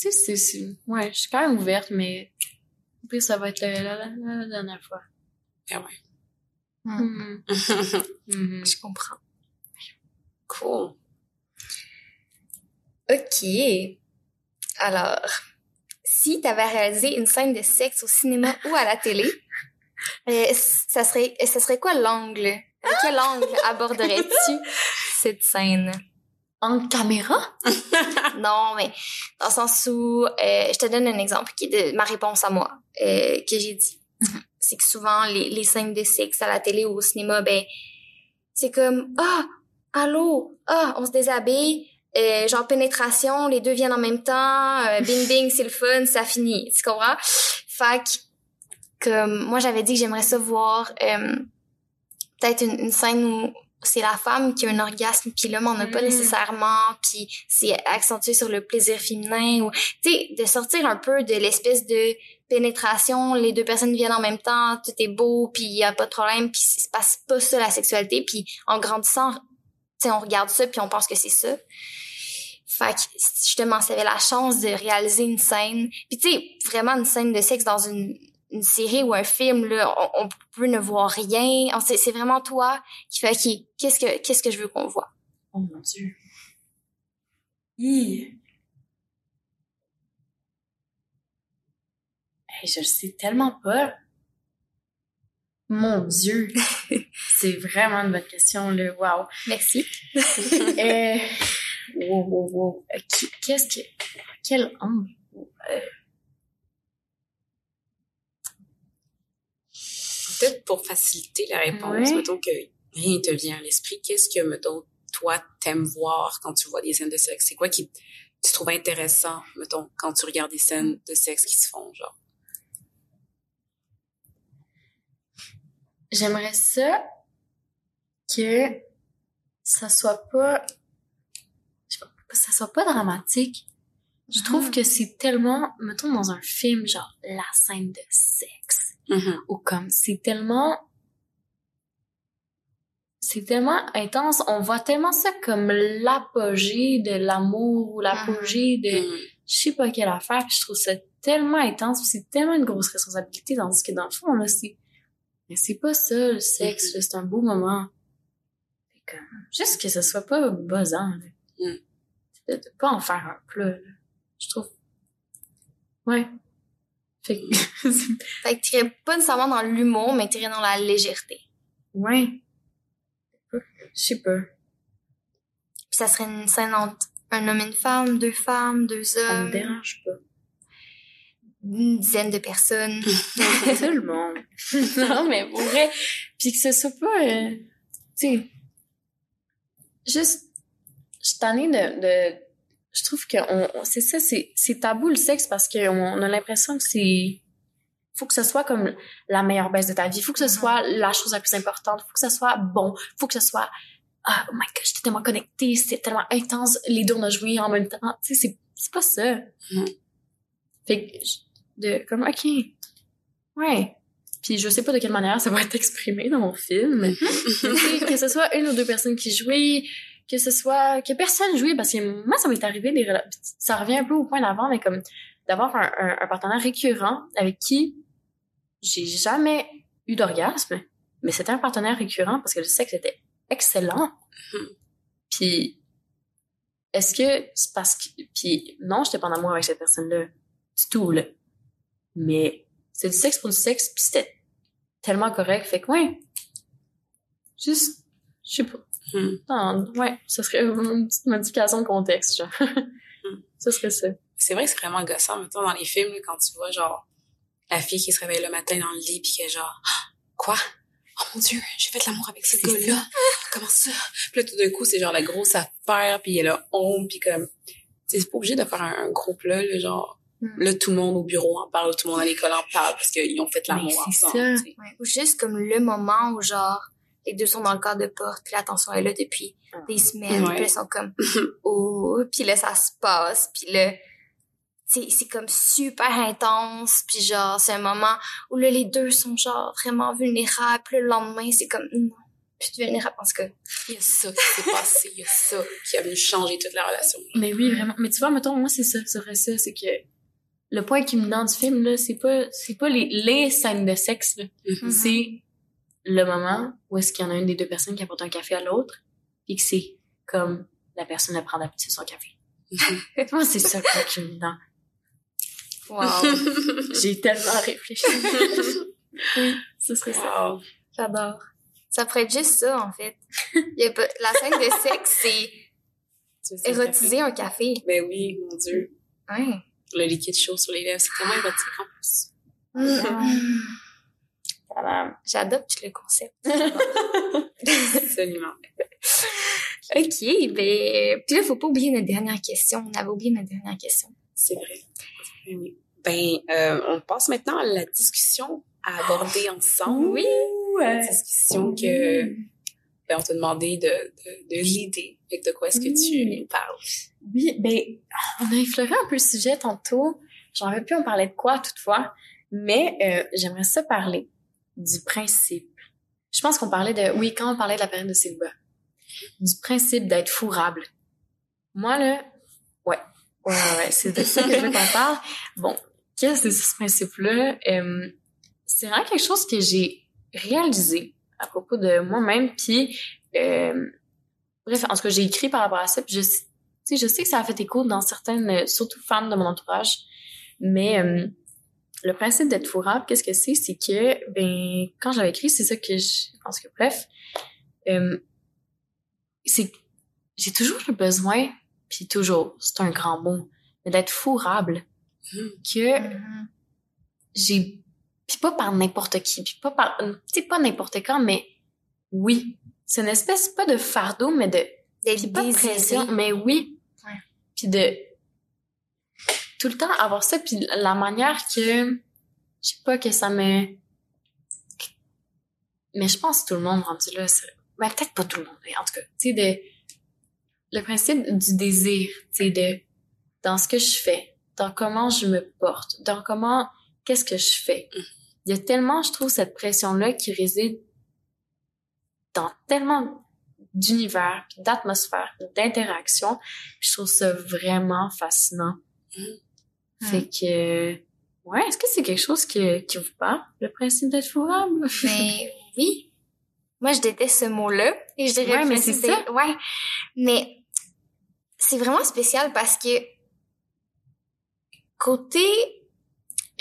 Tu sais, c'est-. Ouais, je suis quand même ouverte, mais... pire, ça va être la, la, la- la dernière fois. Ah ouais. Mhm. Mhm. Je comprends. cool. OK. Alors, si tu avais réalisé une scène de sexe au cinéma ou à la télé, euh, ça serait, ça serait quoi l'angle? À quel angle aborderais-tu cette scène? En caméra? Non, mais dans le sens où, euh, je te donne un exemple qui est de ma réponse à moi, euh, que j'ai dit. C'est que souvent, les, les scènes de sexe à la télé ou au cinéma, ben, c'est comme, ah, allô, ah, on se déshabille, euh, genre pénétration, les deux viennent en même temps, euh, bing bing, c'est le fun, ça finit, tu comprends? Fait que, comme, moi j'avais dit que j'aimerais ça voir, euh, peut-être une, une scène où c'est la femme qui a un orgasme puis l'homme en a pas Mm. nécessairement puis c'est accentué sur le plaisir féminin ou tu sais de sortir un peu de l'espèce de pénétration les deux personnes viennent en même temps tout est beau puis il y a pas de problème puis c'est pas c'est pas ça la sexualité puis en grandissant sais on regarde ça puis on pense que c'est ça fait que justement ça la chance de réaliser une scène puis tu sais vraiment une scène de sexe dans une série ou un film là on, peut ne voir rien c'est vraiment toi qui fait ok qu'est-ce que que je veux qu'on voit? Oh mon dieu. Hi. Je sais tellement pas. Mon dieu. C'est vraiment une bonne question, là. Wow. merci Euh, wow, wow, wow. Qu'est-ce que... Quel angle? Euh, Peut-être pour faciliter la réponse, Ouais. mettons que rien ne te vient à l'esprit, qu'est-ce que, mettons, toi, t'aimes voir quand tu vois des scènes de sexe? C'est quoi qui tu trouves intéressant, mettons, quand tu regardes des scènes de sexe qui se font, genre? J'aimerais ça que ça soit pas... je sais pas, que ça soit pas dramatique. Je trouve Ah. que c'est tellement... Mettons dans un film, genre, la scène de sexe. Mhm. ou comme c'est tellement c'est tellement intense on voit tellement ça comme l'apogée de l'amour ou l'apogée de Mhm. je sais pas quelle affaire puis je trouve ça tellement intense c'est tellement une grosse responsabilité tandis que dans le fond là c'est mais c'est pas ça le sexe c'est un beau moment Fait comme, juste que ce soit pas buzzant là. Mm. de, de pas en faire un plat là. je trouve ouais fait que fait que t'irais pas nécessairement dans l'humour mais t'irais dans la légèreté Ouais. Je sais pas. puis ça serait une scène entre un homme et une femme deux femmes deux Ça me hommes dérange pas. Une dizaine de personnes Tout le monde. non, mais pour vrai. Puis que ce soit pas... euh, tu sais... Juste... Je suis tannée de... de je trouve que on, on- c'est ça, c'est, c'est tabou le sexe parce qu'on on a l'impression que c'est... Faut que ce soit comme la meilleure baisse de ta vie. Faut que ce soit la chose la plus importante. Faut que ce soit bon. Faut que ce soit... Ah, oh my god, j'étais tellement connectée. C'était tellement intense. Les deux on a joué en même temps. Tu sais, c'est, c'est pas ça. Fait que... je- De, comme, OK. Ouais. Puis je sais pas de quelle manière ça va être exprimé dans mon film. Sais, que ce soit une ou deux personnes qui jouaient, que ce soit que personne jouait parce que moi ça m'est arrivé des rela- ça revient un peu au point d'avant mais comme d'avoir un, un, un partenaire récurrent avec qui j'ai jamais eu d'orgasme mais c'était un partenaire récurrent parce que le sexe était excellent Mhm. puis est-ce que c'est parce que puis non j'étais pas en amour avec cette personne là du tout là mais c'est du sexe pour du sexe puis c'était tellement correct fait que ouais juste je sais pas non, ouais, ce serait une petite modification de contexte, genre. ce serait ça. C'est vrai que c'est vraiment gossant, mettons, dans les films, là, quand tu vois, genre, la fille qui se réveille le matin dans le lit pis qui est genre, Ah, quoi? Oh mon dieu, j'ai fait l'amour avec ce gars-là. Comment ça? Puis là, tout d'un coup, c'est genre la grosse affaire, puis y a honte, puis comme, c'est pas obligé de faire un, un gros plat, là, genre, Mm. là, tout le monde au bureau en parle, tout le monde à l'école en parle, parce qu'ils ont fait l'amour ensemble, ça. Ouais, ou juste comme le moment où genre les deux sont dans le cadre de porte puis la tension est là depuis des semaines Ouais. puis là, ils sont comme oh puis là ça se passe puis là c'est c'est comme super intense puis genre c'est un moment où là les deux sont genre vraiment vulnérables puis le lendemain c'est comme non plus vulnérable parce que il y a ça qui s'est passé il y a ça qui a venu changer toute la relation mais oui vraiment mais tu vois mettons moi c'est ça c'est vrai ça c'est que le point culminant du film là c'est pas c'est pas les les scènes de sexe là. Mhm. c'est le moment où est-ce qu'il y en a une des deux personnes qui apporte un café à l'autre et que c'est comme la personne à prendre d'habitude son café. Mhm. moi c'est ça le point culminant. Wow. J'ai tellement réfléchi. Oui ce serait ça. Wow. j'adore. Ça pourrait être juste ça en fait. Il y a pas, la scène de sexe c'est érotiser un café café? ben oui mon dieu. Ouais le liquide chaud sur les lèvres. C'est tellement érotique en plus. Voilà. j'adopte le concept. Absolument. Ok ben puis là faut pas oublier notre dernière question. On avait oublié notre dernière question. C'est vrai. Ben oui. Ben euh, on passe maintenant à la discussion à aborder ensemble. Oui. La discussion que ben, on t'a demandé de, de, de l'idée. De quoi est-ce que tu nous parles? Oui, ben, on a effleuré un peu le sujet tantôt. J'en avais plus on parlait de quoi toutefois, mais euh, j'aimerais ça parler du principe. Je pense qu'on parlait de, oui, quand on parlait de la période de célibat, du principe d'être fourrable. Moi là, ouais, ouais, ouais, ouais, c'est de ça que je veux qu'on parle. Bon, qu'est-ce que c'est ce principe-là? Euh, C'est vraiment quelque chose que j'ai réalisé à propos de moi-même, puis euh, bref, en tout cas, j'ai écrit par rapport à ça, puis je, tu sais, je sais que ça a fait écho dans certaines, euh, surtout femmes de mon entourage, mais euh, le principe d'être fourrable, qu'est-ce que c'est? C'est que, ben, quand j'avais écrit, c'est ça que je... En tout cas, bref, euh, c'est... J'ai toujours le besoin, puis toujours, c'est un grand mot, mais d'être fourrable. Mhm. Que Mhm. j'ai... Puis pas par n'importe qui, puis pas par... Tu sais, pas n'importe quand, mais oui. C'est une espèce, pas de fardeau, mais de puis pas de pression, mais oui. Ouais. Puis de tout le temps avoir ça, puis la manière que je sais pas que ça me mais je pense que tout le monde rendu là, ben peut-être pas tout le monde, mais en tout cas, tu sais de le principe du désir, tu sais de dans ce que je fais, dans comment je me porte, dans comment qu'est-ce que je fais. Il y a tellement, je trouve, cette pression-là qui réside dans tellement d'univers, d'atmosphère, d'interaction. Je trouve ça vraiment fascinant. Mhm. Fait que, ouais, est-ce que c'est quelque chose que, qui vous parle, le principe d'être fourrable? Mais oui. Moi, je déteste ce mot-là. Et je dirais Ouais, mais c'est ça. Ouais. Mais c'est vraiment spécial parce que côté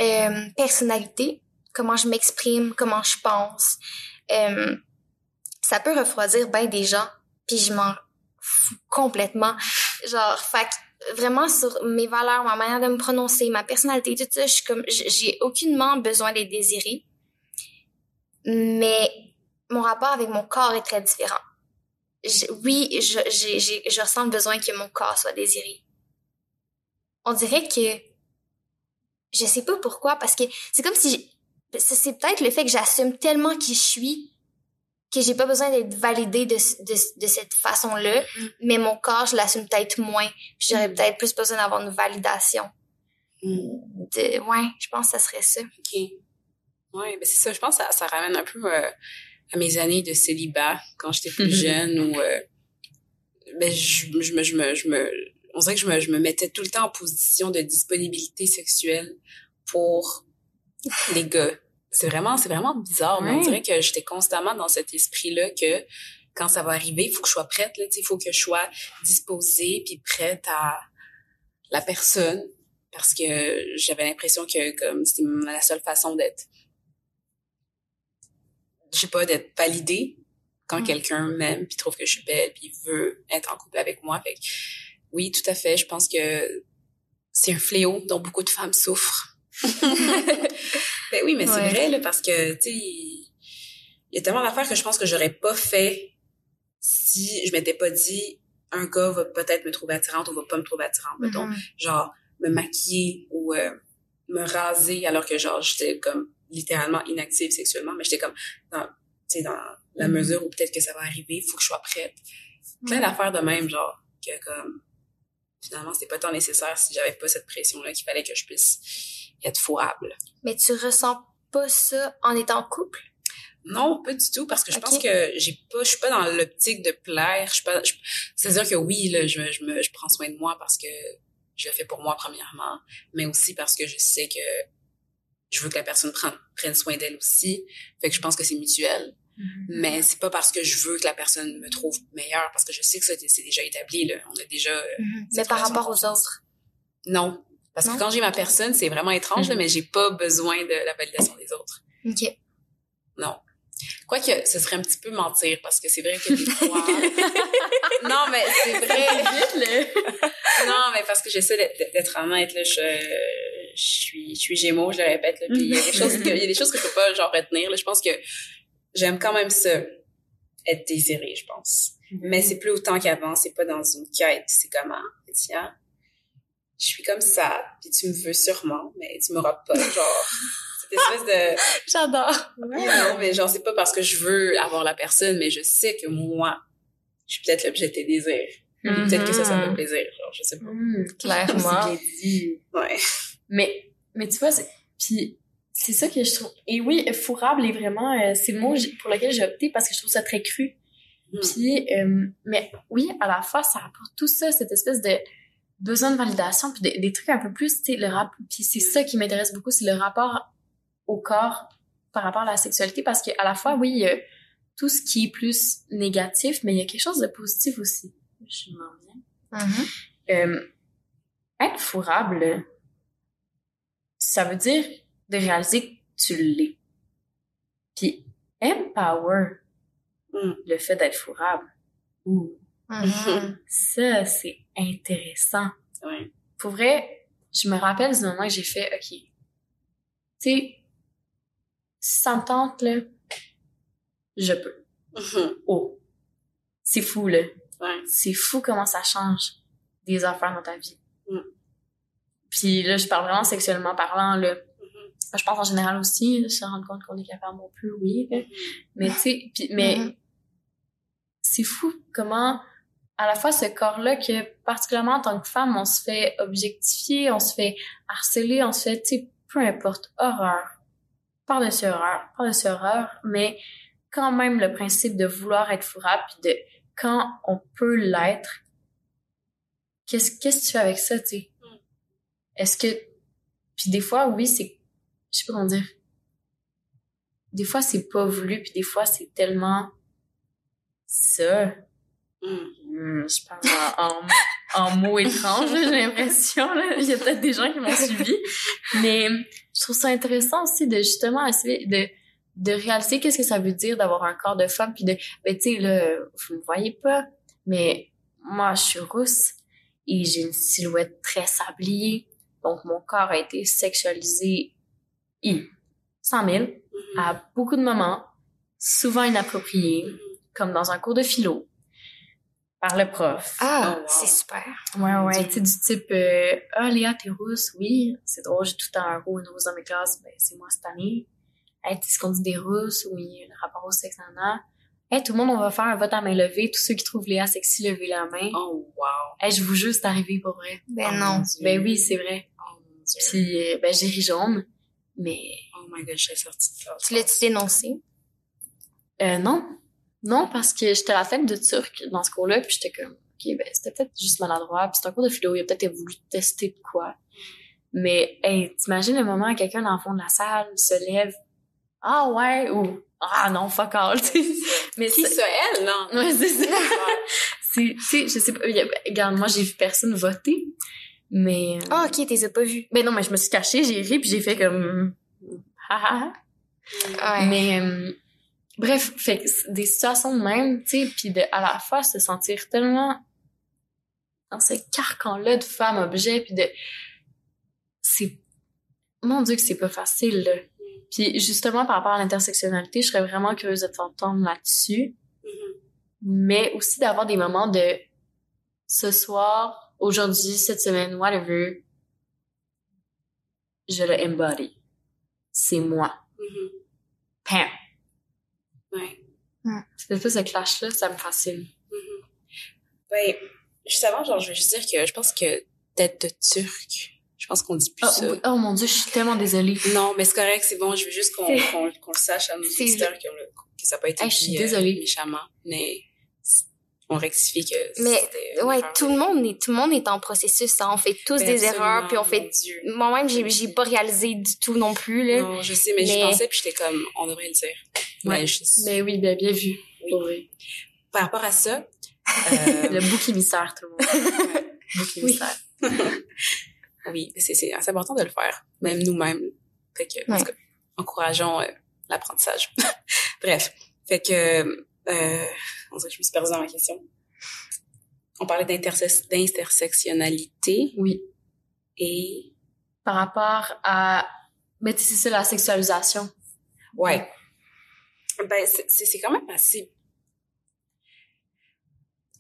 euh, personnalité, comment je m'exprime, comment je pense, euh, ça peut refroidir bien des gens. Puis je m'en fous complètement. Genre, fait vraiment sur mes valeurs, ma manière de me prononcer, ma personnalité, tout ça, je comme, j'ai aucunement besoin d'être désirée. Mais mon rapport avec mon corps est très différent. Oui, je, j'ai, j'ai, je ressens le besoin que mon corps soit désiré. On dirait que je sais pas pourquoi, parce que c'est comme si c'est peut-être le fait que j'assume tellement qui je suis que j'ai pas besoin d'être validée de, de, de cette façon-là, mais mon corps, je l'assume peut-être moins. J'aurais Mm. peut-être plus besoin d'avoir une validation. Mm. De, ouais, je pense que ça serait ça. OK. Ouais, ben c'est ça. Je pense que ça, ça ramène un peu euh, à mes années de célibat quand j'étais plus jeune où euh, ben, je, je, me, je, me, je me... On dirait que je me, je me mettais tout le temps en position de disponibilité sexuelle pour les gars. C'est vraiment, c'est vraiment bizarre, mais on dirait que j'étais constamment dans cet esprit-là que quand ça va arriver, il faut que je sois prête, là, il faut que je sois disposée puis prête à la personne parce que j'avais l'impression que comme c'était la seule façon d'être je sais pas d'être validée quand quelqu'un m'aime puis trouve que je suis belle puis veut être en couple avec moi. Fait oui tout à fait je pense que c'est un fléau dont beaucoup de femmes souffrent ben oui mais c'est vrai là parce que tu sais il y a tellement d'affaires que je pense que j'aurais pas fait si je m'étais pas dit un gars va peut-être me trouver attirante ou va pas me trouver attirante mettons Mhm. genre me maquiller ou euh, me raser alors que genre j'étais comme littéralement inactive sexuellement mais j'étais comme dans tu sais dans la Mhm. mesure où peut-être que ça va arriver faut que je sois prête plein d'affaires de même genre que comme finalement, c'était pas tant nécessaire si j'avais pas cette pression-là qu'il fallait que je puisse être fourrable. Mais tu ressens pas ça en étant en couple? Non, pas du tout, parce que je pense que j'ai pas, je suis pas dans l'optique de plaire. Je suis pas, c'est-à-dire que oui, là, je, je me, je prends soin de moi parce que je le fais pour moi premièrement, mais aussi parce que je sais que je veux que la personne prenne, prenne soin d'elle aussi. Fait que je pense que c'est mutuel. Mais c'est pas parce que je veux que la personne me trouve meilleure, parce que je sais que ça, c'est déjà établi, là. On a déjà, euh, Mais cette par rapport aux autres? Non. Parce Non? que quand j'ai ma personne, c'est vraiment étrange, là, Mhm. mais j'ai pas besoin de la validation des autres. OK. Non. Quoique, ce serait un petit peu mentir, parce que c'est vrai que des fois... non, mais c'est vrai. non, mais parce que j'essaie d'être honnête, là, je, je suis, je suis gémeaux, je le répète, là, puis il y a des choses que, il y a des choses que je peux pas, genre, retenir, là. Je pense que j'aime quand même ça, être désirée, je pense. Mais c'est plus autant qu'avant, c'est pas dans une quête, c'est comment, tiens, je suis comme ça, puis tu me veux sûrement, mais tu m'auras pas, genre, cette espèce de, J'adore. non, mais genre, c'est pas parce que je veux avoir la personne, mais je sais que moi, je suis peut-être l'objet de tes désirs. Peut-être que ça, ça me fait plaisir, genre, je sais pas. Mm, Clairement. Dit. Ouais. Mais, mais tu vois, c'est, puis c'est ça que je trouve. Et oui, fourrable est vraiment, euh, c'est le mot pour lequel j'ai opté parce que je trouve ça très cru. Mm. Puis, euh, mais oui, à la fois, ça apporte tout ça, cette espèce de besoin de validation, puis des, des trucs un peu plus, tu sais, le rap. Puis c'est Mm. ça qui m'intéresse beaucoup, c'est le rapport au corps par rapport à la sexualité, parce qu'à la fois, oui, il y a tout ce qui est plus négatif, mais il y a quelque chose de positif aussi. Je m'en viens. Mhm. Euh, être fourrable, ça veut dire de réaliser que tu l'es. Puis empower Mm. le fait d'être fourrable. Mhm. ça, c'est intéressant. Ouais. Pour vrai, je me rappelle du moment que j'ai fait, OK, tu sais, si ça me tente, là, je peux. Mhm. Oh, c'est fou, là. Ouais. c'est fou comment ça change des affaires dans ta vie. Mm. Puis là, je parle vraiment sexuellement parlant, là. Mhm. Je pense en général aussi, là, se rendre compte qu'on est capable non plus, oui. là. Mais tu sais, mais Mhm. c'est fou comment, à la fois, ce corps-là, que particulièrement en tant que femme, on se fait objectifier, on se fait harceler, on se fait, tu sais, peu importe, horreur. Par-dessus horreur, par-dessus horreur, mais quand même le principe de vouloir être fourrable, puis de quand on peut l'être, qu'est-ce qu'est-ce que tu fais avec ça, tu sais? Mm. Est-ce que... Puis des fois, oui, c'est... Je sais pas comment dire. Des fois, c'est pas voulu, puis des fois, c'est tellement... Ça. Mhm. Hmm, je parle en, en, mots étranges, j'ai l'impression. Il y a peut-être des gens qui m'ont suivi. Mais je trouve ça intéressant aussi de justement essayer de, de réaliser qu'est-ce que ça veut dire d'avoir un corps de femme. Puis de, ben, tu sais, là, vous me voyez pas, mais moi, je suis rousse et j'ai une silhouette très sablier. Donc, mon corps a été sexualisé i 100 000 Mhm. à beaucoup de moments, souvent inappropriés, comme dans un cours de philo, par le prof. Ah, Oh, wow. c'est super. Ouais, ouais, tu sais, du type, euh, ah, Léa, t'es rousse, oui, c'est drôle, j'ai tout le temps un roux, une rose dans mes classes, ben, c'est moi cette année. Hey, tu sais ce qu'on dit des rousses, oui, le rapport au sexe, nana. Hey, tout le monde, on va faire un vote à main levée, tous ceux qui trouvent Léa sexy, levez la main. Oh, wow. Hey, je vous jure, c'est arrivé pour vrai. Ben Oh, non. Ben oui, c'est vrai. Oh, mon Dieu. Puis, euh, ben, j'ai ri jaune, mais, Oh my god, je serais sortie de classe. Tu l'as-tu dénoncé? euh, non. Non, parce que j'étais la tête de turc dans ce cours-là, puis j'étais comme, ok, ben, c'était peut-être juste maladroit, puis c'est un cours de philo, il a peut-être voulu tester de quoi. Mais, hey, t'imagines le moment où quelqu'un dans le fond de la salle se lève, ah ouais, ou, ah non, fuck all, tu sais. Mais Qui c'est- ça, elle, non? Ouais, c'est ça. c'est, tu sais, je sais pas, regarde, moi, j'ai vu personne voter, mais, Ah, ok, t'es as pas vu. ben non, mais je me suis cachée, j'ai ri, puis j'ai fait comme, ha ha ha. Ouais. Mais euh, bref, fait des situations de même, tu sais, puis de à la fois se sentir tellement dans ce carcan-là de femme objet, puis de c'est mon dieu que c'est pas facile. Là. Puis justement par rapport à l'intersectionnalité, je serais vraiment curieuse de t'entendre là-dessus, Mhm. mais aussi d'avoir des moments de ce soir, aujourd'hui, cette semaine, whatever, je le embody. C'est moi. Mhm. Pam. Ouais. Cette espèce de clash-là, ça me fascine. Mhm. Ben, juste avant, genre, je veux juste dire que je pense que tête de turc, je pense qu'on dit plus Oh, ça. oui. Oh, mon dieu, je suis tellement désolée. Non, mais c'est correct, c'est bon. Je veux juste qu'on qu'on le sache à nos auditeurs que, que ça n'a pas été Ah, je suis dit, désolée. méchamment, mais on rectifie que Mais, Ouais, erreur. tout le monde est, tout le monde est en processus, hein. On fait tous Ben, des erreurs, puis on fait, moi-même, j'ai, j'ai pas réalisé du tout non plus, là. Non, je sais, mais, j'y Mais- pensais, puis j'étais comme, on devrait le dire. Ouais. Mais oui, bien, bien vu. Oui. Par rapport à ça, euh, Le bouc émissaire, tout le monde. bouc Oui. émissaire. oui, c'est c'est assez important de le faire, même nous-mêmes. Fait que, en Ouais. tout cas, encourageons euh, l'apprentissage. Bref, fait que, euh, on dirait que je me suis perdue dans ma question. On parlait d'interse- d'intersectionnalité Oui. et... Par rapport à... Mais tu sais, c'est ça, la sexualisation. Ouais. Ben, c'est- quand même assez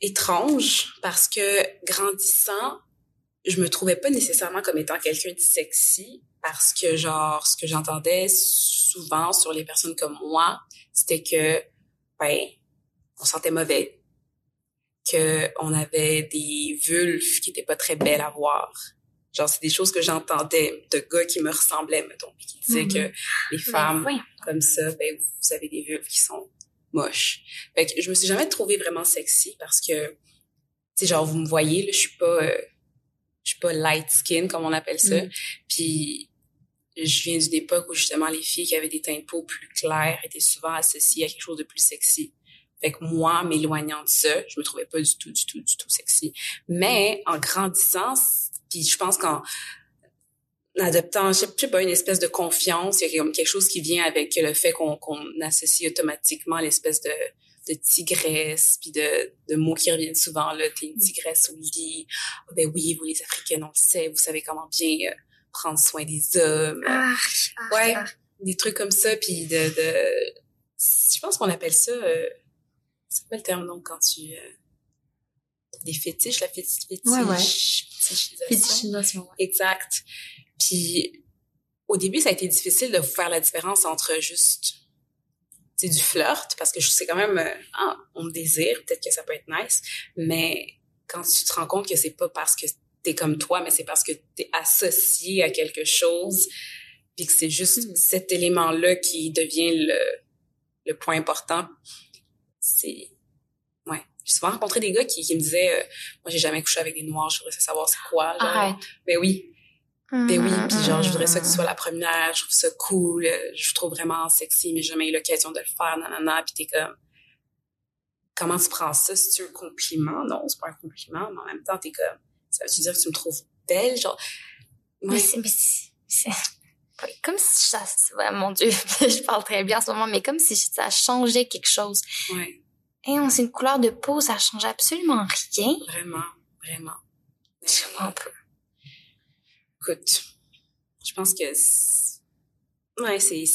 étrange parce que grandissant, je me trouvais pas nécessairement comme étant quelqu'un de sexy parce que genre ce que j'entendais souvent sur les personnes comme moi, c'était que ben on sentait mauvais, que on avait des vulves qui étaient pas très belles à voir. Genre c'est des choses que j'entendais de gars qui me ressemblaient mettons, puis qui disaient que les femmes Ben, oui. comme ça, ben, vous avez des vulves qui sont moches. Fait que je me suis jamais trouvée vraiment sexy parce que, tu genre, vous me voyez, là, je suis pas, euh, je suis pas light skin, comme on appelle ça. Mm. Puis, je viens d'une époque où, justement, les filles qui avaient des teintes de peau plus clairs étaient souvent associées à quelque chose de plus sexy. Fait que moi, m'éloignant de ça, je me trouvais pas du tout, du tout, du tout sexy. Mais, en grandissant, puis je pense qu'en, adoptant, je sais pas, une espèce de confiance, il y a comme quelque chose qui vient avec le fait qu'on associe automatiquement l'espèce de, de tigresse, puis de, de mots qui reviennent souvent, là, t'es une tigresse au lit, Ah, ben oui, vous les Africaines, on le sait, vous savez comment bien euh, prendre soin des hommes, Ah, Ouais. des trucs comme ça, puis de, de je pense qu'on appelle ça, euh, c'est quoi le terme donc quand tu, euh, des fétiches, la fétiche, fétiche, Ouais, ouais. fétichisation. Fétichisation, ouais. Exact. Puis au début, ça a été difficile de faire la différence entre juste c'est du flirt parce que je sais quand même euh, ah, on me désire, peut-être que ça peut être nice, mais quand tu te rends compte que c'est pas parce que t'es comme toi, mais c'est parce que t'es associé à quelque chose, puis que c'est juste Mm. cet élément-là qui devient le, le point important. C'est. J'ai souvent rencontré des gars qui, qui me disaient euh, moi j'ai jamais couché avec des noirs, je voudrais savoir c'est quoi. genre. Arrête. Ben oui, ben oui, puis genre, je voudrais ça que tu sois la première, je trouve ça cool, euh, je trouve vraiment sexy, mais j'ai jamais eu l'occasion de le faire, nanana, puis t'es comme, comment tu prends ça? C'est-tu un compliment? Non, c'est pas un compliment, mais en même temps, t'es comme, ça veut-tu dire que tu me trouves belle? Genre, Mais c'est, mais c'est, c'est- comme si ça, mon Dieu, je parle très bien en ce moment, mais comme si ça changeait quelque chose. ouais, Et on c'est une couleur de peau, ça change absolument rien. vraiment, vraiment. Mais, Je comprends pas. écoute, je pense que, c'est- ouais, c'est,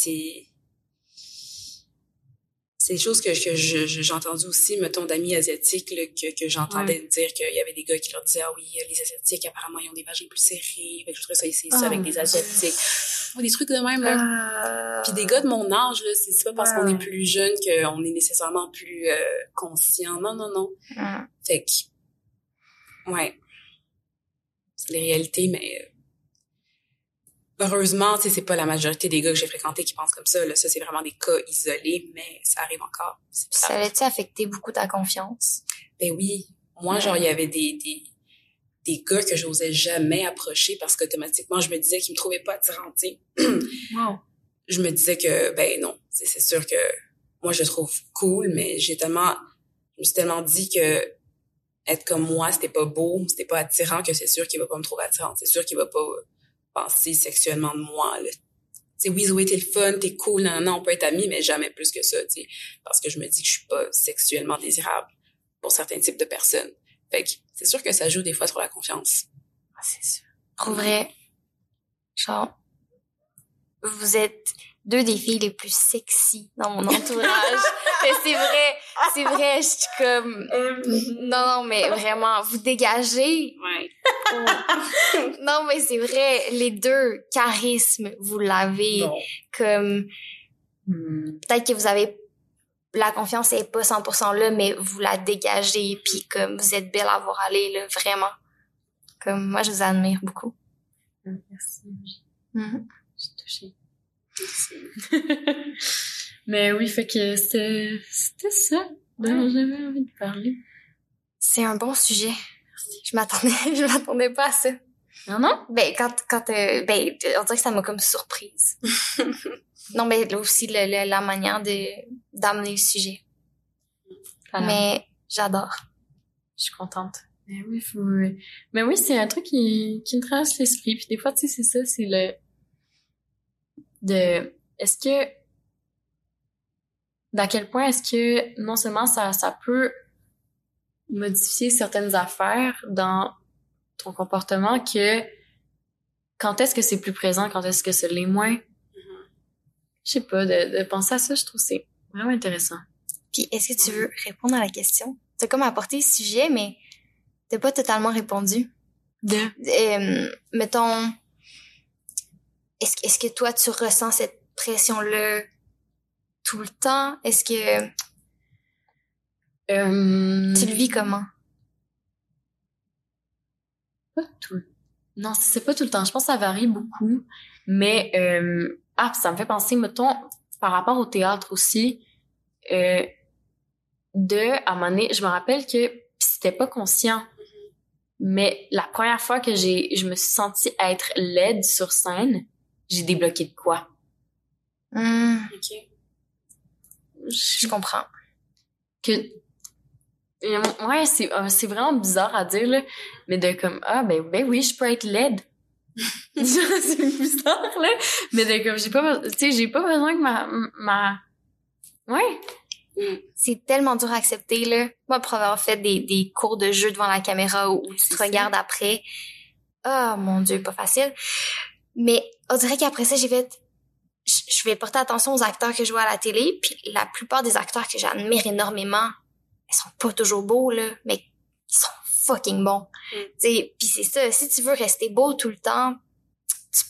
c'est, des choses que, que je- j'ai entendu aussi, mettons, d'amis asiatiques, là, que, que j'entendais dire qu'il y avait des gars qui leur disaient, ah oui, les asiatiques, apparemment, ils ont des vagins plus serrés. Fait que je voudrais ça essayer ça Ah. avec des asiatiques. Ouais, des trucs de même, là. Euh... Puis des gars de mon âge, là, c'est pas parce qu'on Ouais. est plus jeune qu'on est nécessairement plus euh, conscient. Non, non, non. Hum. Fait que, ouais. C'est les réalités, mais euh, heureusement, tu sais, c'est pas la majorité des gars que j'ai fréquentés qui pensent comme ça. Là. Ça, c'est vraiment des cas isolés, mais ça arrive encore. Ça avait-tu affecté beaucoup ta confiance? Ben oui. Moi, genre, il y avait des, des, des gars que j'osais jamais approcher parce qu'automatiquement, je me disais qu'ils me trouvaient pas attirante, tu sais. Wow. je me disais que ben non, c'est c'est sûr que moi je trouve cool, mais j'ai tellement je me suis tellement dit que être comme moi, c'était pas beau, c'était pas attirant que c'est sûr qu'il va pas me trouver attirante, c'est sûr qu'il va pas penser sexuellement de moi là. Tu sais oui, t'es le fun, t'es cool, non, non, on peut être amis, mais jamais plus que ça, tu sais, parce que je me dis que je suis pas sexuellement désirable pour certains types de personnes. Fait que c'est sûr que ça joue des fois sur la confiance. Ah, c'est sûr. Pour vrai, genre, vous êtes deux des filles les plus sexy dans mon entourage. mais c'est vrai, c'est vrai, je suis comme... Non, non, mais vraiment, vous dégagez. Ouais. Non, mais c'est vrai, les deux, charisme, vous l'avez. Bon. Comme, Hmm. peut-être que vous avez la confiance est pas 100% là, mais vous la dégagez, puis comme vous êtes belle à voir aller, là, vraiment. Comme moi, je vous admire beaucoup. Merci. Mhm. Je suis touchée. Mais oui, fait que c'était ça dont j'avais envie de parler. C'est un bon sujet. Je m'attendais, je m'attendais pas à ça. Non, non? Ben, quand, quand, euh, ben, on dirait que ça m'a comme surprise. non, mais là aussi, le, le- la manière de, d'amener le sujet. Voilà. Mais j'adore. Je suis contente. Mais oui, faut... Mais oui, c'est un truc qui, qui me traverse l'esprit. Puis des fois, tu sais, c'est ça, c'est le... De... Est-ce que... D'à quel point est-ce que non seulement ça, ça peut modifier certaines affaires dans ton comportement que quand est-ce que c'est plus présent, quand est-ce que c'est l'est moins? Je sais pas, de, de penser à ça, je trouve que c'est vraiment intéressant. Puis, est-ce que tu veux répondre à la question? T'as comme apporté le sujet, mais t'as pas totalement répondu. De... Euh, mettons, est-ce, que- est-ce que toi, tu ressens cette pression-là tout le temps? Est-ce que Euh... tu le vis comment? Pas tout. le- Non, c'est pas tout le temps. Je pense que ça varie beaucoup. Mais euh... ah, ça me fait penser, mettons, par rapport au théâtre aussi, euh... de à un moment donné, je me rappelle que c'était pas conscient. Mais la première fois que j'ai, je me suis sentie être laide sur scène, j'ai débloqué de quoi? Hmm, OK. je comprends. que Euh, ouais c'est euh, c'est vraiment bizarre à dire là mais de comme ah ben ben oui je peux être laide c'est bizarre là mais de comme j'ai pas tu sais j'ai pas besoin que ma ma ouais C'est tellement dur à accepter, là. Moi, pour avoir fait des, des cours de jeu devant la caméra où, où tu te regardes après, oh mon Dieu, pas facile. Mais on dirait qu'après ça, j'ai fait... Je je vais porter attention aux acteurs que je vois à la télé, puis la plupart des acteurs que j'admire énormément, ils sont pas toujours beaux, là, mais ils sont fucking bons. Mm. Tu puis c'est ça, si tu veux rester beau tout le temps, tu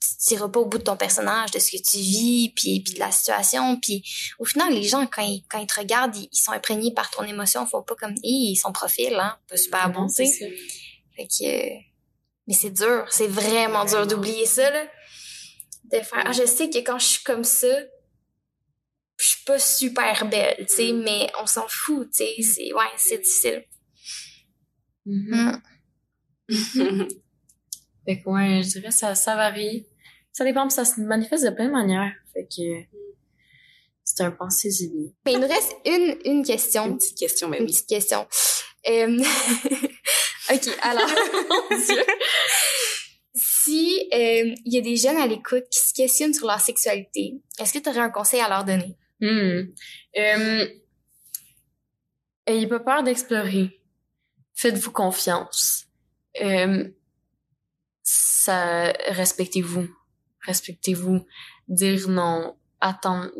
tu t'iras pas au bout de ton personnage, de ce que tu vis, puis, puis de la situation, puis au final, les gens, quand ils, quand ils te regardent, ils, ils sont imprégnés par ton émotion, ils font pas comme, Hi, son profil, hein, pas super bon, Non, tu sais. c'est ça. Fait que, euh, mais c'est dur, c'est vraiment dur d'oublier ça, là. De faire, ah, je sais que quand je suis comme ça, je suis pas super belle, tu sais, mais on s'en fout, tu sais, c'est, ouais, c'est difficile. Mhm. Mm. Fait que ouais, je dirais ça, ça varie. Ça dépend, ça se manifeste de plein de manières. Fait que c'est un pensée-y bien. Mais il nous reste une, une question. Une petite question, mais Une oui. petite question. Euh, ok, alors, Mon Dieu. si euh, il y a des jeunes à l'écoute qui se questionnent sur leur sexualité, est-ce que tu aurais un conseil à leur donner? Hmm. Euh, ayez pas peur d'explorer. Faites-vous confiance. Euh, ça, respectez-vous. Respectez-vous. Dire non. Attendre.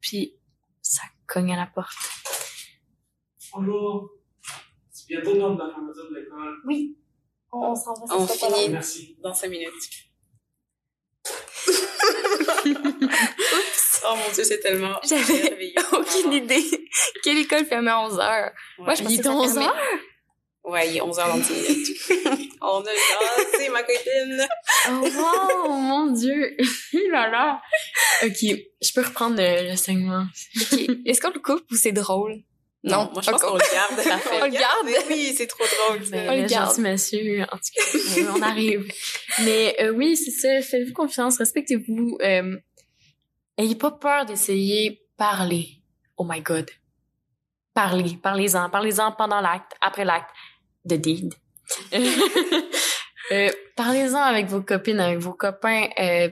Puis, ça cogne à la porte. Bonjour. C'est bientôt l'heure de la fermeture de l'école. Oui. On, s'en va, On finit. Merci. Dans cinq minutes. oh mon dieu, c'est tellement J'avais aucune idée. Quelle école fermait à 11 heures? Moi, je Ouais. pensais Il est ça 11 fermait- heures? Ouais, il est 11h26 minutes. On a jasé, ma copine. Oh wow, mon dieu. Là là. Ok, je peux reprendre le, le segment. Ok. Est-ce qu'on le coupe ou c'est drôle? Non, moi je pense on- qu'on le garde. On le garde? Oui, c'est trop drôle. On le garde. monsieur, en tout cas, on arrive. Mais euh, oui, c'est ça, faites-vous confiance, respectez-vous. Euh, ayez pas peur d'essayer, parler. Oh my god. Parlez, parlez-en, parlez-en pendant l'acte, après l'acte, de deed. Euh, parlez-en avec vos copines, avec vos copains. Euh,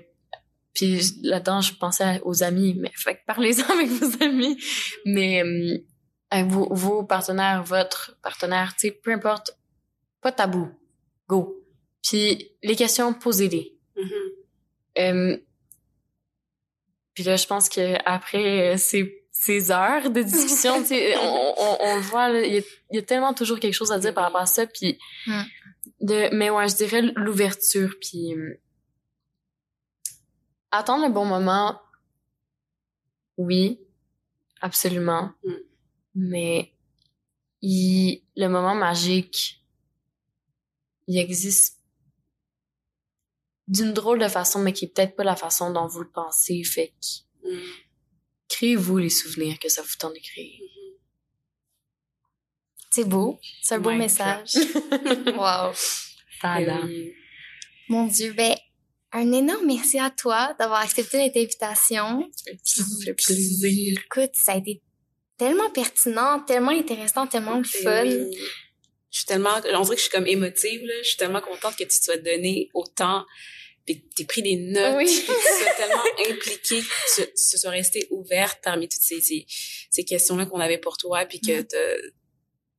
puis là-dedans, je pensais aux amis, mais fait parlez-en avec vos amis. Mais euh, avec vos, vos partenaires, votre partenaire, tu sais, peu importe, pas tabou, go. Puis les questions, posez-les. Mhm. Euh, puis là, je pense que après euh, ces, ces heures de discussion, tu sais, on, on, on le voit, là, il y, a, il y a tellement toujours quelque chose à dire par rapport à ça. Puis Mm. de, mais ouais, je dirais l'ouverture. Puis euh, attendre le bon moment, oui, absolument. Mm. Mais il, le moment magique, il existe d'une drôle de façon, mais qui est peut-être pas la façon dont vous le pensez. Fait que Mm. créez-vous les souvenirs que ça vous tente de créer. C'est beau. C'est un beau message. wow. Oui. Mon Dieu, ben, un énorme merci à toi d'avoir accepté notre invitation. Ça fait plaisir. Écoute, ça a été tellement pertinent, tellement intéressant, tellement le Et fun. oui. Je suis tellement, on dirait que je suis comme émotive, là. Je suis tellement contente que tu te sois donné autant, puis que t'aies pris des notes, Oui. tu sois tellement impliquée, que tu, tu sois restée ouverte parmi toutes ces, ces, ces questions-là qu'on avait pour toi, puis que Mm.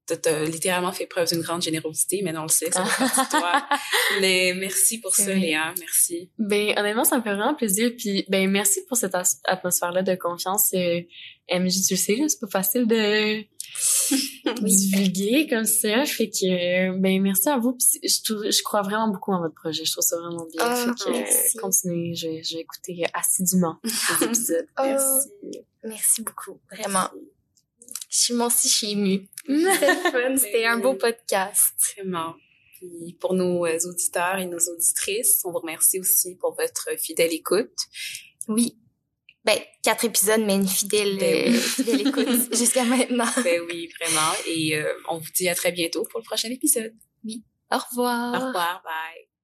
T'as, littéralement fait preuve d'une grande générosité, mais on le sait, ça de toi. Mais merci pour C'est ça. Léa. Merci. Ben, honnêtement, ça me fait vraiment plaisir. Puis, ben, merci pour cette as- atmosphère-là de confiance. Euh, MJ, tu le sais, c'est pas facile de divulguer comme ça. Fait que, ben, merci à vous. Puis, je, trouve- je crois vraiment beaucoup en votre projet. Je trouve ça vraiment bien. Ah, fait que, euh, merci. continuez. Je, vais- je vais écouter assidûment les épisodes. Oh, Merci. Merci beaucoup, vraiment. Je suis, moi aussi, je suis émue. C'était le fun, c'était un beau podcast. Vraiment. Puis pour nos euh, auditeurs et nos auditrices, on vous remercie aussi pour votre fidèle écoute. Oui. Ben, quatre épisodes, mais une fidèle, Ben oui. euh, fidèle écoute jusqu'à maintenant. Ben oui, vraiment. Et euh, on vous dit à très bientôt pour le prochain épisode. Au revoir. Au revoir. Bye.